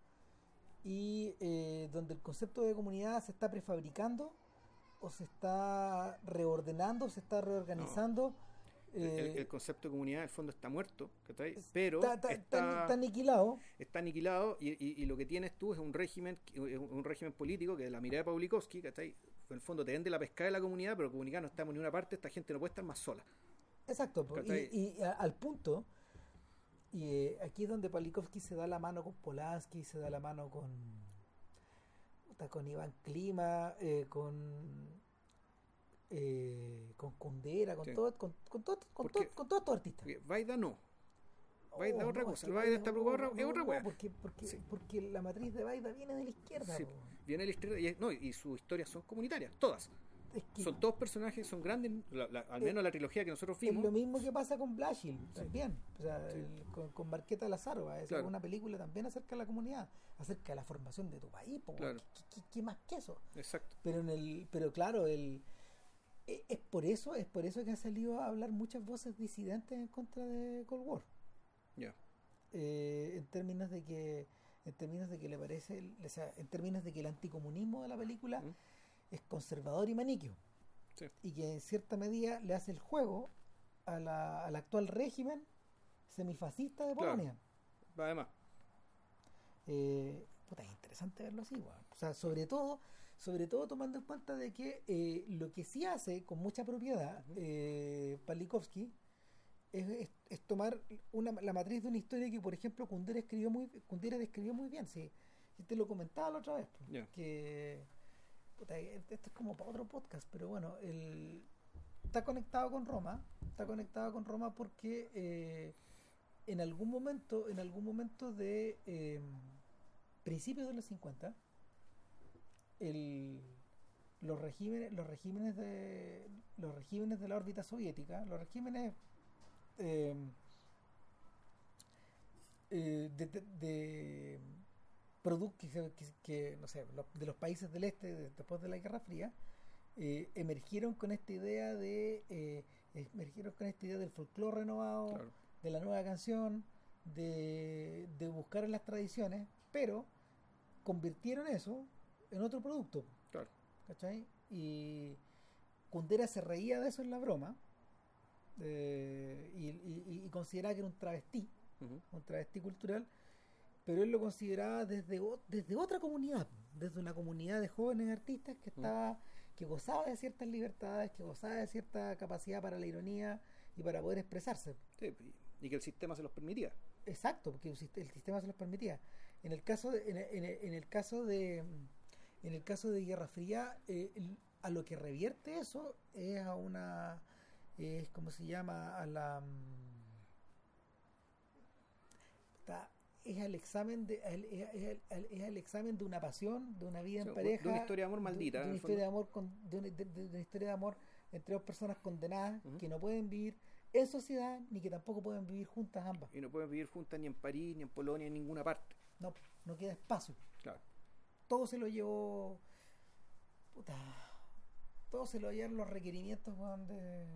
y eh, donde el concepto de comunidad se está prefabricando o se está reordenando, se está reorganizando. Eh, el, concepto de comunidad en el fondo está muerto, pero está, aniquilado. Está aniquilado y, lo que tienes tú es un régimen un régimen político que de la mirada de Paulikovsky, que en el fondo te vende la pesca de la comunidad, pero comunidad no estamos en una parte, esta gente no puede estar más sola. Exacto, y, al punto, y eh, aquí es donde Paulikovsky se da la mano con Polanski, se da la mano con, con Iván Klima, eh, con eh, con Condera, con, todo, con, con, todo, con, todo, con todos estos artistas. Vaida no. Vaida oh, otra cosa. Vaida está preocupado es otra porque, porque, porque la matriz de Vaida viene de la izquierda. viene de la izquierda y, no, y sus historias son comunitarias, todas. son todos personajes, son grandes, al menos la trilogía que nosotros vimos. Es lo mismo que pasa con Blashill, también. O sea, con, con, Marqueta es una película también acerca de la comunidad, acerca de la formación de tu país. ¿Qué, más que eso? Exacto. Pero, en el, pero claro, el eh, es por eso es por eso que ha salido a hablar muchas voces disidentes en contra de Cold War. Ya. Eh, en términos de que en términos de que le parece o sea, en términos de que el anticomunismo de la película es conservador y maniquio y que en cierta medida le hace el juego a la, al actual régimen semifascista de Polonia. Además. Eh, puta, es interesante verlo así o sea sobre todo sobre todo tomando en cuenta de que eh, lo que sí hace con mucha propiedad eh, Palikovsky es, tomar una, la matriz de una historia que, por ejemplo, Kundera escribió muy, Kundera describió muy bien. Si, te lo comentaba la otra vez, que esto es como para otro podcast, pero bueno, el, está conectado con Roma, está conectado con Roma porque eh, en algún momento, en algún momento de eh, principios de los 50, el, los regímenes los regímenes de los regímenes de la órbita soviética los regímenes eh, eh, de, de, productos que, no sé de los países del este después de la Guerra Fría eh, emergieron con esta idea de emergieron con esta idea del folclore renovado de la nueva canción de, de buscar en las tradiciones pero convirtieron eso en otro producto. Claro. ¿Cachai? Y Kundera se reía de eso en la broma eh, y, consideraba que era un travestí, un travestí cultural, pero él lo consideraba desde, desde otra comunidad, desde una comunidad de jóvenes artistas que estaba que gozaba de ciertas libertades, que gozaba de cierta capacidad para la ironía y para poder expresarse. y que el sistema se los permitía. Exacto, porque el sistema se los permitía. En el caso de, en el caso de en el caso de Guerra Fría, eh, a lo que revierte eso es a una, es como se llama, a la... Mm, es al examen de es, al, examen de una pasión de una vida en pareja de una historia de amor maldita de, una historia de amor de, una, historia de amor entre dos personas condenadas que no pueden vivir en sociedad ni que tampoco pueden vivir juntas ambas. Y no pueden vivir juntas ni en París ni en Polonia en ninguna parte. No no queda espacio. Claro todo se lo llevó. Puta. Todo se lo llevan los requerimientos de.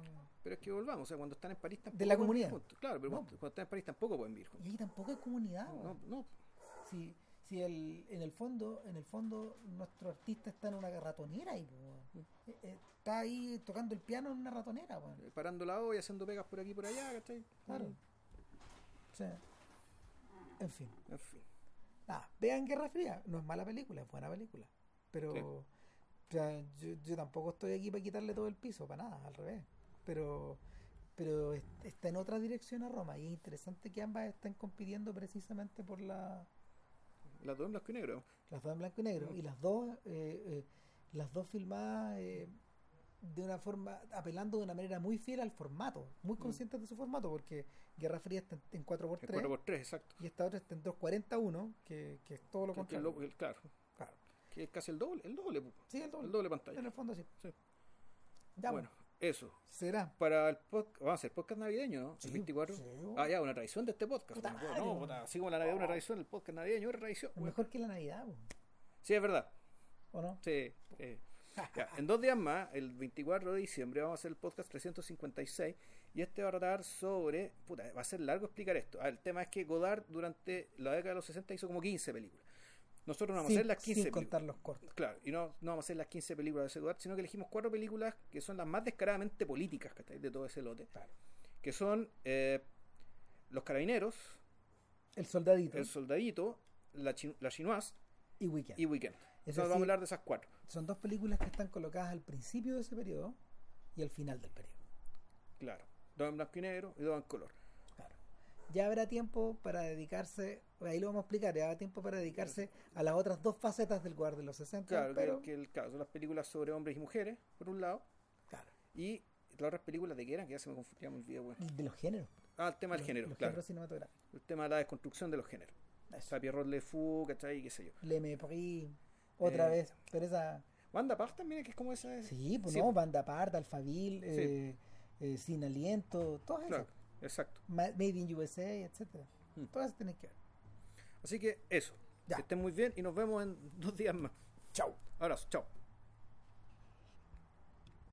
Pero es que volvamos, o sea, cuando están en París tampoco. De la comunidad. Claro, pero cuando, están en París tampoco pueden vivir Y ahí tampoco hay comunidad. No, no. Si, Si el, en el fondo, en el fondo, nuestro artista está en una ratonera y está ahí tocando el piano en una ratonera, weón. Eh, Parando la olla y haciendo pegas por aquí y por allá, ¿cachai? Claro. Mm, Sí. En fin. En fin. Nada, vean Guerra Fría. No es mala película, es buena película. Pero Sí. o sea, yo, yo tampoco estoy aquí para quitarle todo el piso, para nada, al revés. Pero pero es- está en otra dirección a Roma y es interesante que ambas estén compitiendo precisamente por la Las dos en blanco y negro. las dos en blanco y negro y las dos eh, eh, las dos filmadas eh, de una forma apelando de una manera muy fiel al formato muy conscientes de su formato porque Guerra Fría está en- en 4x3 En 4x3, exacto. y esta otra está en 241 que, que es todo lo Que- contrario el- claro. Claro. Que es casi el doble, el doble, sí el doble, el doble pantalla. en el fondo sí, Sí. ya bueno, bueno eso. será Para el podcast, vamos a hacer podcast navideño, ¿no? Sí, el 24. sí. Ah, ya, una tradición de este podcast. Puta No, puta, así como la Navidad una tradición, el podcast navideño es una tradición. Mejor que la Navidad po, Sí, es verdad. ¿o no? Sí. eh. Ya, en dos días más, el 24 de diciembre, vamos a hacer el podcast 356 y este va a tratar sobre... Puta, va a ser largo explicar esto. Ah, el tema es que Godard durante la década de los 60 hizo como 15 películas. Nosotros no vamos a hacer las 15 sin contar los cortos Claro, y no, no vamos a hacer las 15 películas de ese Godard, sino que elegimos cuatro películas que son las más descaradamente políticas de todo ese lote. Claro. Que son eh, Los Carabineros, el soldadito El Soldadito, La, Chi- la Chinoise y Weekend y Weekend. Es Entonces vamos a hablar de esas cuatro. son dos películas que están colocadas al principio de ese periodo y al final del periodo Claro. Dos en blanco y negro y dos en color. Claro. Ya habrá tiempo para dedicarse, ahí lo vamos a explicar, ya habrá tiempo para dedicarse a las otras dos facetas del Guard de los 60, Claro, pero que, el, claro, son las películas sobre hombres y mujeres, por un lado, claro, y las otras películas de que eran, que ya se me confundía muy bien. Bueno. de los géneros, Ah, el tema del los- género, los claro. géneros cinematográficos. El tema de la desconstrucción de los géneros. O Eso. sea, Pierrot Le Fou, ¿cachai? qué sé yo. Le Mépris, otra Eh, vez, pero esa Wanda Park también, que es como esa. sí, pues sí, no. Banda Parda, Alfabil, eh, eh, Sin Aliento, todas Claro, esas. exacto. Ma- Made in USA, etcétera. Mm. Todas esas tienen que ver. Así que eso. Ya. Que estén muy bien y nos vemos en dos días más. Chau. Abrazo, chao.